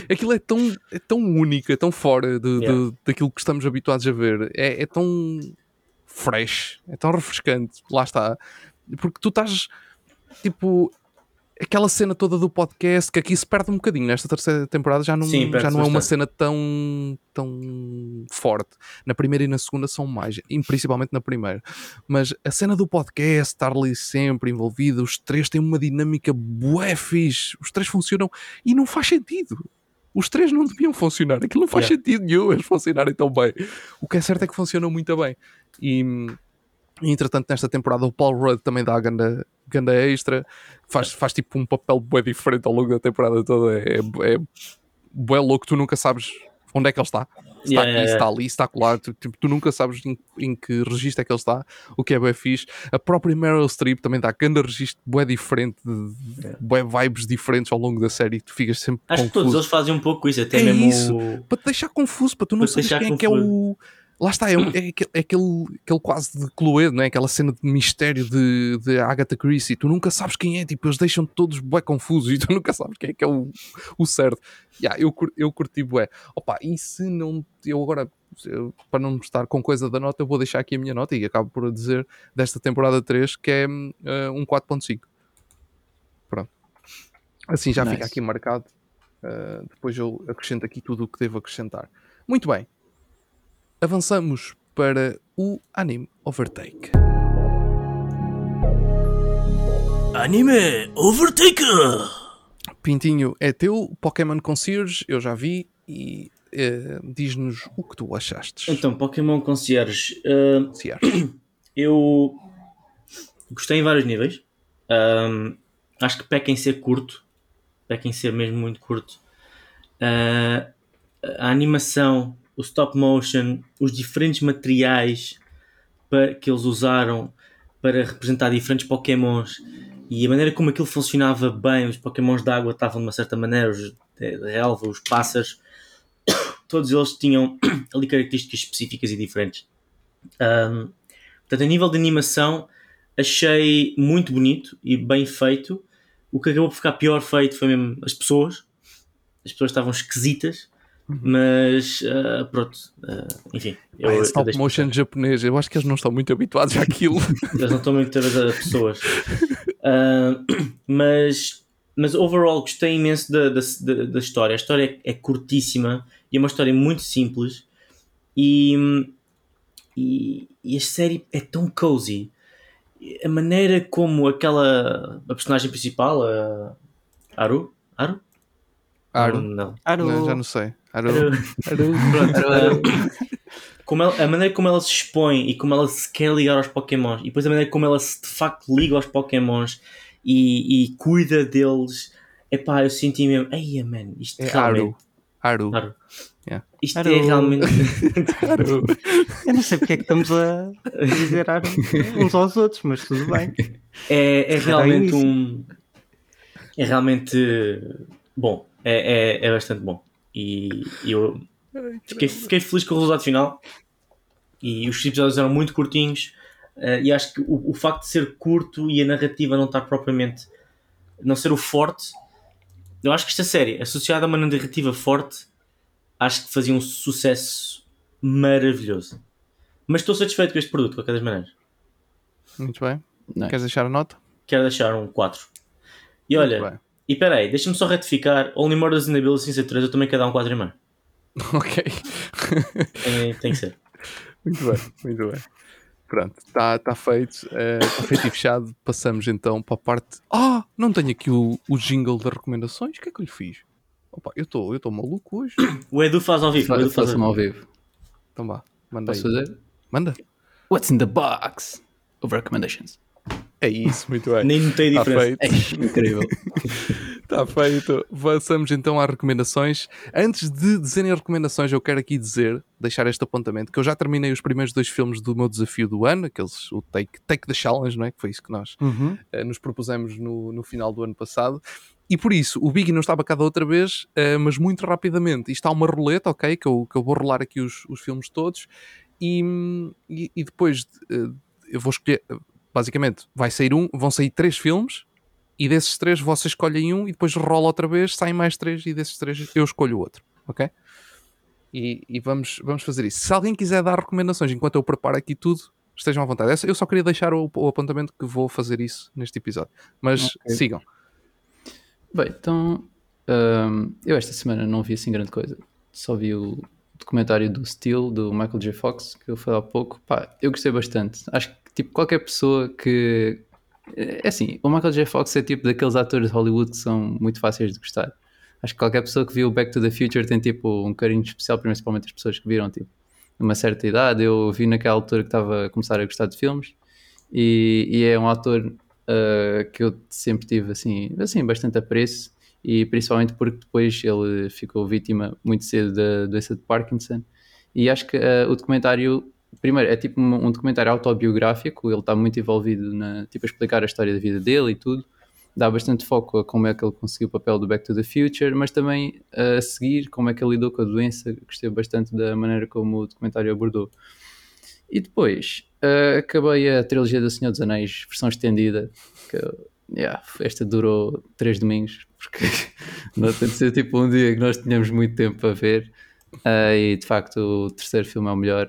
Aquilo é tão, é tão único, é tão fora de, de- Yeah. daquilo que estamos habituados a ver. É, é tão fresh, é tão refrescante. Lá está. Porque tu estás. Tipo. Aquela cena toda do podcast que aqui se perde um bocadinho. Nesta terceira temporada já não, Sim, já não é uma cena tão, tão forte. Na primeira e na segunda são mais, e principalmente na primeira. Mas a cena do podcast, estar ali sempre envolvido, os três têm uma dinâmica bué fixe. Os três funcionam e não faz sentido. Os três não deviam funcionar. Aquilo não faz Yeah. sentido nenhum eles funcionarem tão bem. O que é certo é que funcionam muito bem. E, entretanto, nesta temporada, o Paul Rudd também dá a ganda, ganda extra. Faz, faz tipo um papel bué diferente ao longo da temporada toda. É, é, é bué louco. Tu nunca sabes onde é que ele está. Se está Yeah, aqui, yeah, está yeah. ali, se está colado. Tu, tipo, tu nunca sabes em, em que registro é que ele está. O que é bué fixe. A própria Meryl Streep também dá ganda registro bué diferente. De, de bué vibes diferentes ao longo da série. Tu ficas sempre Acho que confuso. todos eles fazem um pouco isso, até É mesmo isso. o- para te deixar confuso, para tu não Para deixar quem é que é confuso. o. Lá está, é, é aquele, é aquele, aquele quase de Cluedo, não é? Aquela cena de mistério de, de Agatha Christie. Tu nunca sabes quem é, tipo, eles deixam todos bué confusos e tu nunca sabes quem é que é o, o certo. Yeah, eu, eu curti bué. Opa, e se não. Eu agora, eu- para não estar com coisa da nota, eu vou deixar aqui a minha nota e acabo por dizer desta temporada 3 que é eh, um 4.5. Pronto. Assim já fica Nice. aqui marcado. Uh, depois eu acrescento aqui tudo o que devo acrescentar. Muito bem. Avançamos para o Anime Overtake. Anime Overtaker! Pintinho, é teu. Pokémon Concierge, eu já vi. E eh, diz-nos o que tu achaste. Então, Pokémon Concierge. uh, achas. eu gostei em vários níveis. Um, acho que peca em ser curto. Peca em ser mesmo muito curto. Uh, a animação, o stop motion, os diferentes materiais pa- que eles usaram para representar diferentes Pokémons e a maneira como aquilo funcionava bem, os Pokémons de água estavam de uma certa maneira, os de relva, os pássaros, todos eles tinham ali características específicas e diferentes. Um, portanto, a nível de animação, achei muito bonito e bem feito. O que acabou por ficar pior feito foi mesmo as pessoas. As pessoas estavam esquisitas, mas ah, pronto, ah, enfim. Eu, Ah, é eu stop deixo- motion japonês. Eu acho que eles não estão muito habituados àquilo. eles não estão muitas vezes a pessoas. Ah, mas, mas overall gostei imenso da, da, da- da história. A história é, é curtíssima e é uma história muito simples. E, e, e a série é tão cozy. A maneira como aquela a personagem principal, a Aru? Aru? Aro. Não. Aru. Não, já não sei. Aru. Ah, como ela- a maneira como ela se expõe e como ela se quer ligar aos Pokémons e depois a maneira como ela se de facto liga aos Pokémons e, e cuida deles, epá, eu senti mesmo, ei man, isto É realmente. Aro. Aro. Aru. Yeah. Isto Aru. é realmente. Aro. Eu não sei porque é que estamos a dizer Aru uns aos outros, mas tudo bem. É, é realmente um. É realmente bom. É, é, é bastante bom. E eu fiquei, fiquei feliz com o resultado final. E os episódios eram muito curtinhos. eh, e acho que o, o facto de ser curto e a narrativa não estar propriamente. não ser o forte. Eu acho que esta série, associada a uma narrativa forte, acho que fazia um sucesso maravilhoso. Mas estou satisfeito com este produto, de qualquer das maneiras. Muito bem. Nice. Queres deixar a nota? Quero deixar um 4. E Muito olha, bem. E peraí, deixa-me só retificar. Only Murders in the Building Season 3 eu também quero dar um 4,5. Ok. Tem, tem que ser. Muito bem, muito bem. Pronto, está tá feito. Está feito e fechado. Passamos então para a parte. Ah, não tenho aqui o, o jingle das recomendações. O que é que eu lhe fiz? Opa, eu estou eu tô maluco hoje. O Edu faz ao vivo. O Edu faz Faça-me ao vivo. Então vá, manda aí. Posso fazer? Manda. What's in the box of recommendations? É isso, muito bem. Nem notei Está diferença. feito. É incrível. Está feito. Passamos então às recomendações. Antes de dizerem recomendações, eu quero aqui dizer, deixar este apontamento, que eu já terminei os primeiros dois filmes do meu desafio do ano, aqueles, o Take, Take the Challenge, não é? Que foi isso que nós Uhum. eh, nos propusemos no, no final do ano passado. E por isso, o Biggie não estava cá da outra vez, eh, mas muito rapidamente. Isto há uma roleta, ok? Que eu, que eu vou rolar aqui os, os filmes todos. E, e, e depois eh, eu vou escolher. Basicamente, vai sair um, vão sair três filmes. E desses três vocês escolhem um e depois rola outra vez, saem mais três e desses três eu escolho outro, ok? E, e vamos, vamos fazer isso. Se alguém quiser dar recomendações enquanto eu preparo aqui tudo, estejam à vontade. Essa- Eu só queria deixar o, o apontamento que vou fazer isso neste episódio. Mas Ok. sigam. Bem, então hum, eu esta semana não vi assim grande coisa. Só vi o documentário do Steel, do Michael J. Fox, que eu falei há pouco. Pá, eu gostei bastante. Acho que tipo, qualquer pessoa que. É assim, o Michael J. Fox é tipo daqueles atores de Hollywood que são muito fáceis de gostar. Acho que qualquer pessoa que viu Back to the Future tem tipo um carinho especial, principalmente as pessoas que viram tipo uma certa idade. Eu vi naquela altura que estava a começar a gostar de filmes e, e é um ator uh, que eu sempre tive assim, assim bastante apreço e principalmente porque depois ele ficou vítima muito cedo da doença de Parkinson e acho que uh, o documentário primeiro é tipo um, um, documentário autobiográfico ele está muito envolvido na tipo a explicar a história da vida dele e tudo dá bastante foco a como é que ele conseguiu o papel do Back to the Future mas também a seguir como é que ele lidou com a doença gostei bastante da maneira como o documentário abordou e depois uh, acabei a trilogia do Senhor dos Anéis versão estendida que yeah, esta durou três domingos porque não tem de ser tipo um dia que nós tínhamos muito tempo para ver. Uh, e de facto, o terceiro filme é o melhor.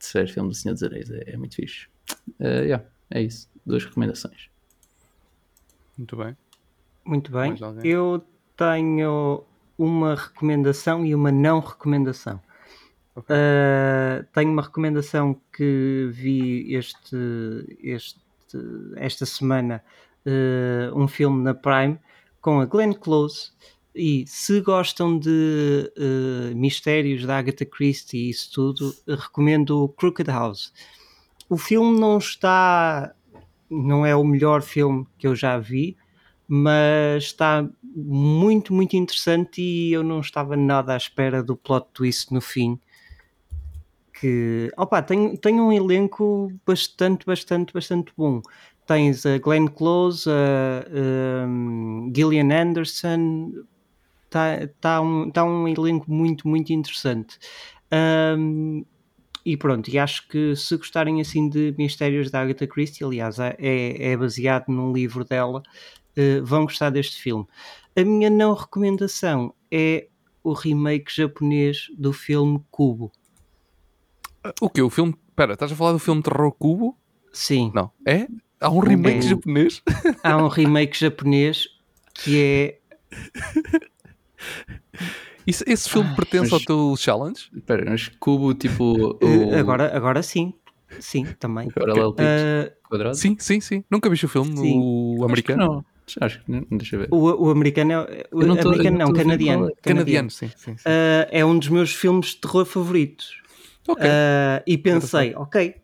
O terceiro filme do Senhor dos Anéis é, é muito fixe. Uh, yeah, é isso. Duas recomendações. Muito bem. Muito bem. Eu tenho uma recomendação e uma não recomendação. Okay. Uh, tenho uma recomendação que vi este, este, esta semana, uh, um filme na Prime com a Glenn Close. E se gostam de uh, mistérios da Agatha Christie e isso tudo, recomendo Crooked House. O filme não está, não é o melhor filme que eu já vi, mas está muito, muito interessante e eu não estava nada à espera do plot twist no fim. Que, opa, tem, tem um elenco bastante, bastante, bastante bom tens a Glenn Close, a, um, Gillian Anderson, está tá um, tá um elenco muito, muito interessante. Um, e pronto, e acho que se gostarem assim de mistérios da Agatha Christie, aliás, é, é baseado num livro dela, uh, vão gostar deste filme. A minha não recomendação é o remake japonês do filme Cubo. O que? O filme. Espera, estás a falar do filme Terror Cubo? Sim. Não. É? Há um remake é, japonês? Há um remake japonês que é. Isso, esse filme ah, pertence mas, ao teu challenge? Espera, mas cubo tipo. O... Agora, agora sim. Sim, também. Agora okay. uh, quadrado? Sim, sim, sim. Nunca viste o filme, sim. o americano? Não. Acho que não, deixa ver. O, o americano é. O não tô, americano não, canadiano. Canadiano, canadiano sim. sim, sim. Uh, é um dos meus filmes de terror favoritos. Ok. Uh, e pensei, ok,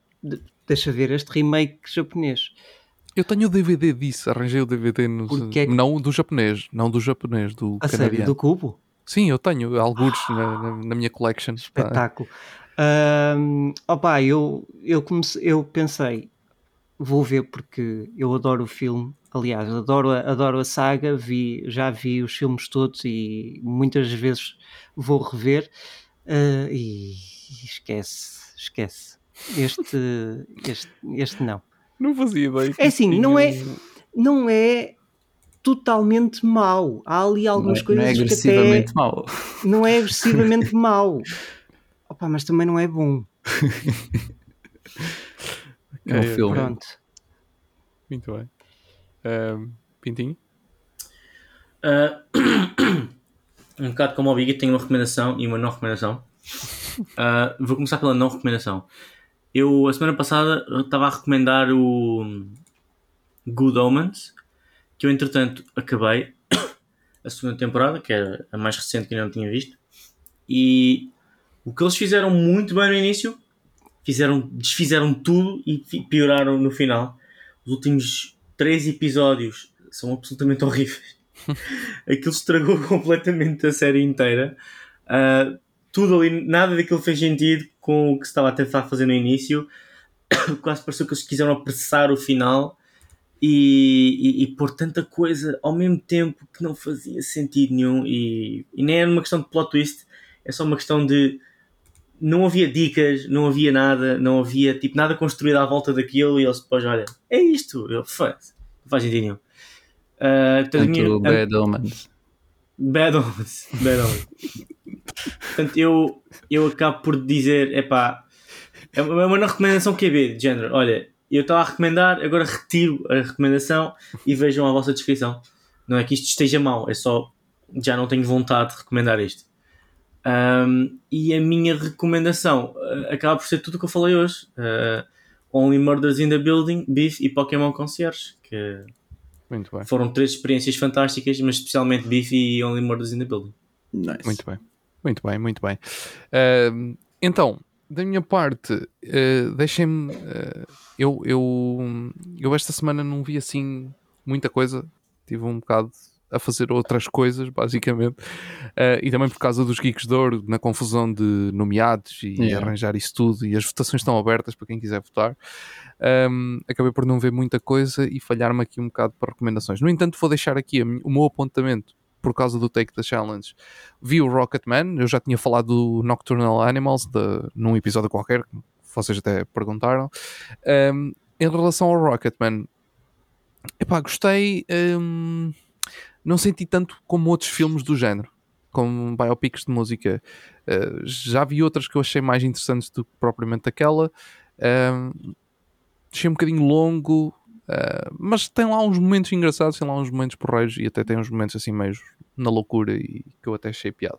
deixa ver este remake japonês. Eu tenho o DVD disso, arranjei o DVD no, é que... não do japonês, não do japonês, do A canadiano. Sério, do cubo? Sim, eu tenho alguns ah, na, na, minha collection. Espetáculo. Um, opa, eu, eu, comecei, eu pensei, vou ver porque eu adoro o filme. Aliás, adoro, adoro a saga, vi, já vi os filmes todos e muitas vezes vou rever uh, e esquece, esquece. Este, este, este não. Não fazia ideia. É assim, não é, não é totalmente mau. Há ali algumas não é, coisas não é agressivamente que até mau. não é agressivamente mau. Opa, mas também não é bom. é um filme. Pronto. Muito bem. Uh, Pintinho? Uh, um bocado como o Biggie, tenho uma recomendação e uma não recomendação. Uh, vou começar pela não recomendação. Eu, a semana passada, estava a recomendar o Good Omens, que eu, entretanto, acabei a segunda temporada, que era a mais recente que ainda não tinha visto. E o que eles fizeram muito bem no início, fizeram, desfizeram tudo e pioraram no final. Os últimos três episódios são absolutamente horríveis. Aquilo estragou completamente a série inteira. Uh, tudo ali, nada daquilo fez sentido com o que se estava a tentar fazer no início. Quase pareceu que eles quiseram apressar o final e, e, e pôr tanta coisa ao mesmo tempo que não fazia sentido nenhum. E, e nem era uma questão de plot twist, é só uma questão de não havia dicas, não havia nada, não havia tipo nada construído à volta daquilo e eles depois, olha, é isto, eu, faz, não faz sentido nenhum. Uh, Tanto minha, Bad Omens. Bad Omens. Bad Omens. Portanto, eu, eu acabo por dizer, epá, é uma recomendação que é B, de género, olha, eu estava a recomendar, agora retiro a recomendação e vejam a vossa descrição. Não é que isto esteja mal, é só já não tenho vontade de recomendar isto. Um, e a minha recomendação uh, acaba por ser tudo o que eu falei hoje: uh, Only Murders in the Building, Beef e Pokémon Concierge. Que Muito bem. foram três experiências fantásticas, mas especialmente Beef e Only Murders in the Building. Nice. Muito bem. Muito bem, muito bem. Ahm, então, da minha parte, eh, deixem-me. eh, eu, eu, eu esta semana não vi assim muita coisa. Tive um bocado a fazer outras coisas, basicamente. Eh, e também por causa dos Geeks de Ouro, na confusão de nomeados e Yeah. arranjar isso tudo. E as votações estão abertas para quem quiser votar. Ahm, acabei por não ver muita coisa e falhar-me aqui um bocado para recomendações. No entanto, vou deixar aqui o meu apontamento por causa do Take the Challenge. Vi o Rocketman, eu já tinha falado do Nocturnal Animals de, num episódio qualquer, que vocês até perguntaram. Ahm, em relação ao Rocketman, epá, gostei. ahm, não senti tanto como outros filmes do género, como biopics de música. Ah, já vi outras que eu achei mais interessantes do que propriamente aquela. Ahm, achei um bocadinho longo, ah, mas tem lá uns momentos engraçados, tem lá uns momentos porreiros e até tem uns momentos assim meio na loucura e que eu até achei piada.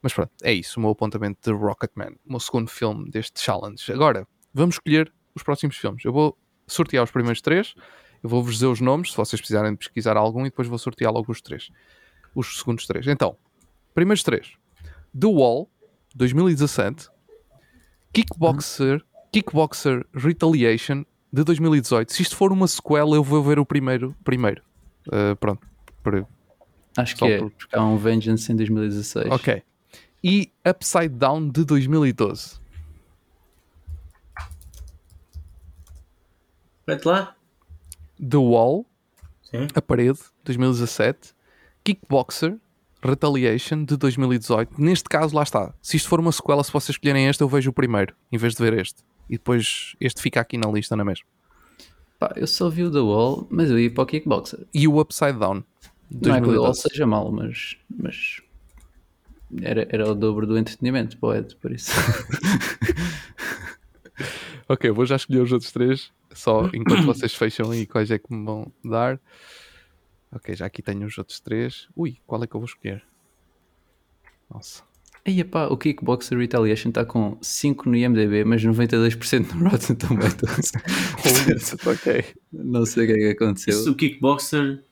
Mas pronto, é isso, o meu apontamento de Rocketman, o meu segundo filme deste challenge. Agora, vamos escolher os próximos filmes. Eu vou sortear os primeiros três, eu vou-vos dizer os nomes, se vocês precisarem pesquisar algum, e depois vou sortear logo os três. Os segundos três. Então, primeiros três. The Wall, 2017. Kickboxer, Kickboxer Retaliation, de 2018. Se isto for uma sequela, eu vou ver o primeiro. primeiro. Uh, pronto. Por- Acho Só que é, por- porque há um Vengeance em 2016. Ok. E Upside Down, de 2012. Repete lá. The Wall, Sim. A Parede, 2017. Kickboxer, Retaliation, de 2018. Neste caso, lá está. Se isto for uma sequela, se vocês escolherem este, eu vejo o primeiro, em vez de ver este. E depois este fica aqui na lista, não é mesmo? Pá, eu só vi o The Wall, mas eu ia para o Kickboxer. E o Upside Down, Não é que o The Wall 2012. seja mau, mas, mas era, era o dobro do entretenimento para o Ed, por isso. Ok, vou já escolher os outros três, só enquanto vocês fecham aí quais é que me vão dar. Ok, já aqui tenho os outros três. Ui, qual é que eu vou escolher? Nossa. Aí, pá, o Kickboxer Retaliation está com 5 no IMDB, mas 92% no Rotten Tomatoes. ok. Não sei o que é que aconteceu. Esse, o Kickboxer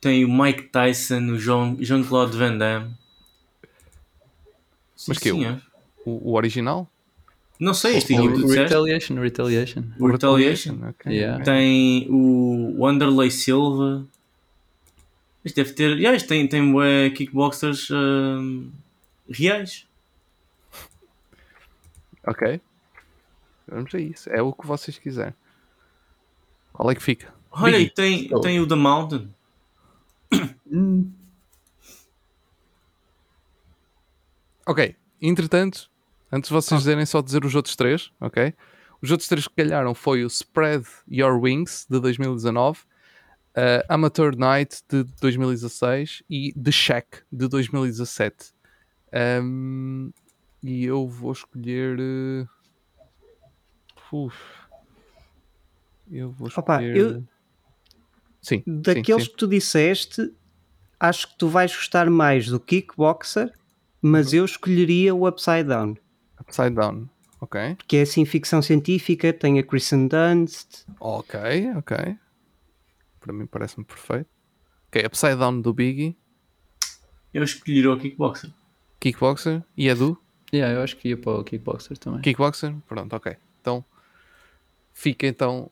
tem o Mike Tyson, o Jean- Jean-Claude Van Damme. Sim, Mas que é o-. O, o original? Não sei, este O tu disseste. Retaliation, Retaliation. O Retaliation. ok, Yeah. ok. Tem o Wanderlei Silva. Isto deve ter. Yeah, isto tem, tem kickboxers hum, reais. Ok. Vamos a isso. É o que vocês quiserem. Qual é que fica? Olha, Biggie. e tem, Oh. tem o The Mountain. Hum, Ok. Entretanto, antes de vocês dizerem só dizer os outros três, ok? Os outros três que calharam foi o Spread Your Wings, de 2019, uh, Amateur Night, de 2016 e The Shack, de 2017. Um, e eu vou escolher... uf. eu vou Opa, escolher... eu- Sim, sim, Daqueles sim. que tu disseste, acho que tu vais gostar mais do Kickboxer, mas eu escolheria o Upside Down. Upside Down. Ok. Que é assim ficção científica, tem a Kristen Dunst. Ok, ok. Para mim parece-me perfeito. Ok, Upside Down do Biggie, Eu escolhi o Kickboxer. Kickboxer e Edu. yeah, eu acho que ia para o Kickboxer também. Kickboxer, pronto, ok. Então fica então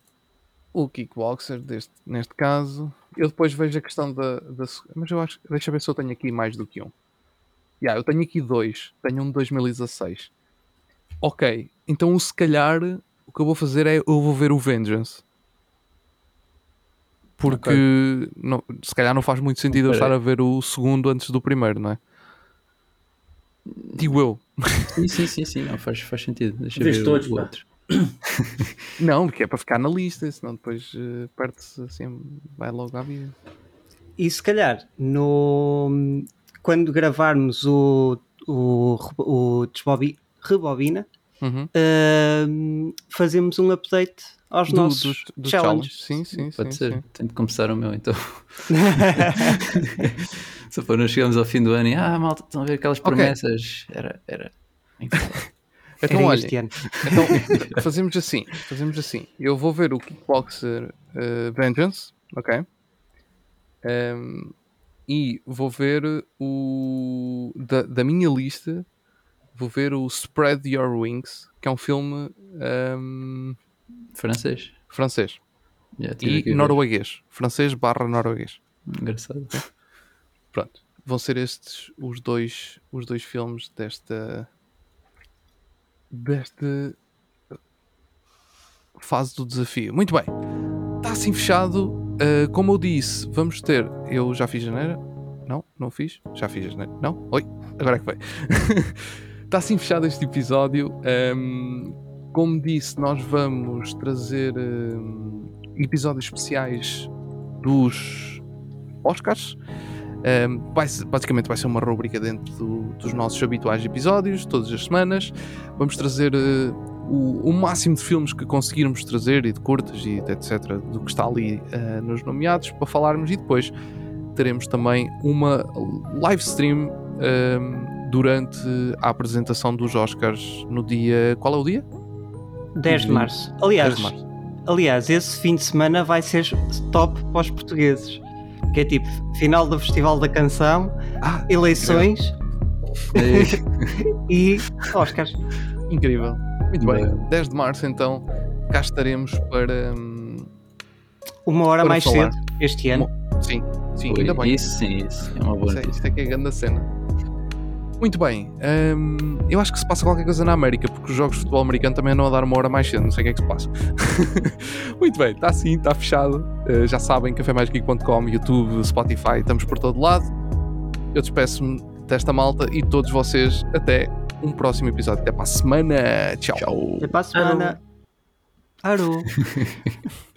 o Kickboxer deste, neste caso. Eu depois vejo a questão da, da. Mas eu acho. Deixa eu ver se eu tenho aqui mais do que um. Yeah, eu tenho aqui dois. Tenho um de 2016. Ok, então se calhar o que eu vou fazer é eu vou ver o Vengeance. Porque não- se calhar não faz muito sentido eu Ok. estar a ver o segundo antes do primeiro, não é? Digo eu. Sim, sim, sim, sim, não, faz, faz sentido. Deixa eu Vês ver todos, o outro. Não, porque é para ficar na lista, senão depois eh, perde-se assim, vai logo à vida. E se calhar, no, quando gravarmos o, o, o Desbobi- Rebobina, Uhum. uh, fazemos um update aos Do- nossos dos, dos challenges. challenges. Sim, sim, Pode sim, ser. sim. Tenho de começar o meu então. Só para não chegarmos ao fim do ano e ah, malta, estão a ver aquelas promessas. Era. era... Então, Era olha, então, fazemos assim, fazemos assim. Eu vou ver o Kickboxer eh, Vengeance, ok? Ehm, e vou ver o da, da minha lista, vou ver o Spread Your Wings, que é um filme ehm, Francês. francês a e ver. norueguês, francês barra norueguês. Engraçado. Pronto, vão ser estes os dois, os dois filmes desta desta fase do desafio. Muito bem, está assim fechado. Uh, como eu disse, vamos ter. Eu já fiz janeiro? Não, não fiz. Já fiz janeiro? Não? Oi, agora é que foi. Está assim fechado este episódio. Um, como disse, nós vamos trazer um, episódios especiais dos Oscars. Um, vai ser- basicamente vai ser uma rubrica dentro do- dos nossos habituais episódios, todas as semanas. Vamos trazer eh, o, o máximo de filmes que conseguirmos trazer e de curtas e de etc. do que está ali eh, nos nomeados para falarmos e depois teremos também uma live stream ehm, durante a apresentação dos Oscars no dia. Qual é o dia? 10 de março. Aliás, 10 de março. aliás, esse fim de semana vai ser top para os portugueses. Que é tipo, final do Festival da Canção, Ah, eleições e Oscars. incrível. Muito bem. Bem. 10 de março então cá estaremos para. hum, Uma hora Para mais falar. cedo este ano. sim, sim, Ui, ainda bem. Isso sim, isso é uma boa Isto é, isto é que é a grande cena. Muito bem. hum, eu acho que se passa qualquer coisa na América, porque os jogos de futebol americano também andam a dar uma hora mais cedo. Não sei o que é que se passa. Muito bem, está assim, está fechado. Uh, já sabem, cafémaisgeek.com, YouTube, Spotify, estamos por todo lado. Eu despeço-me desta malta e todos vocês até um próximo episódio. Até para a semana. Tchau. Tchau. Até para a semana. Arô.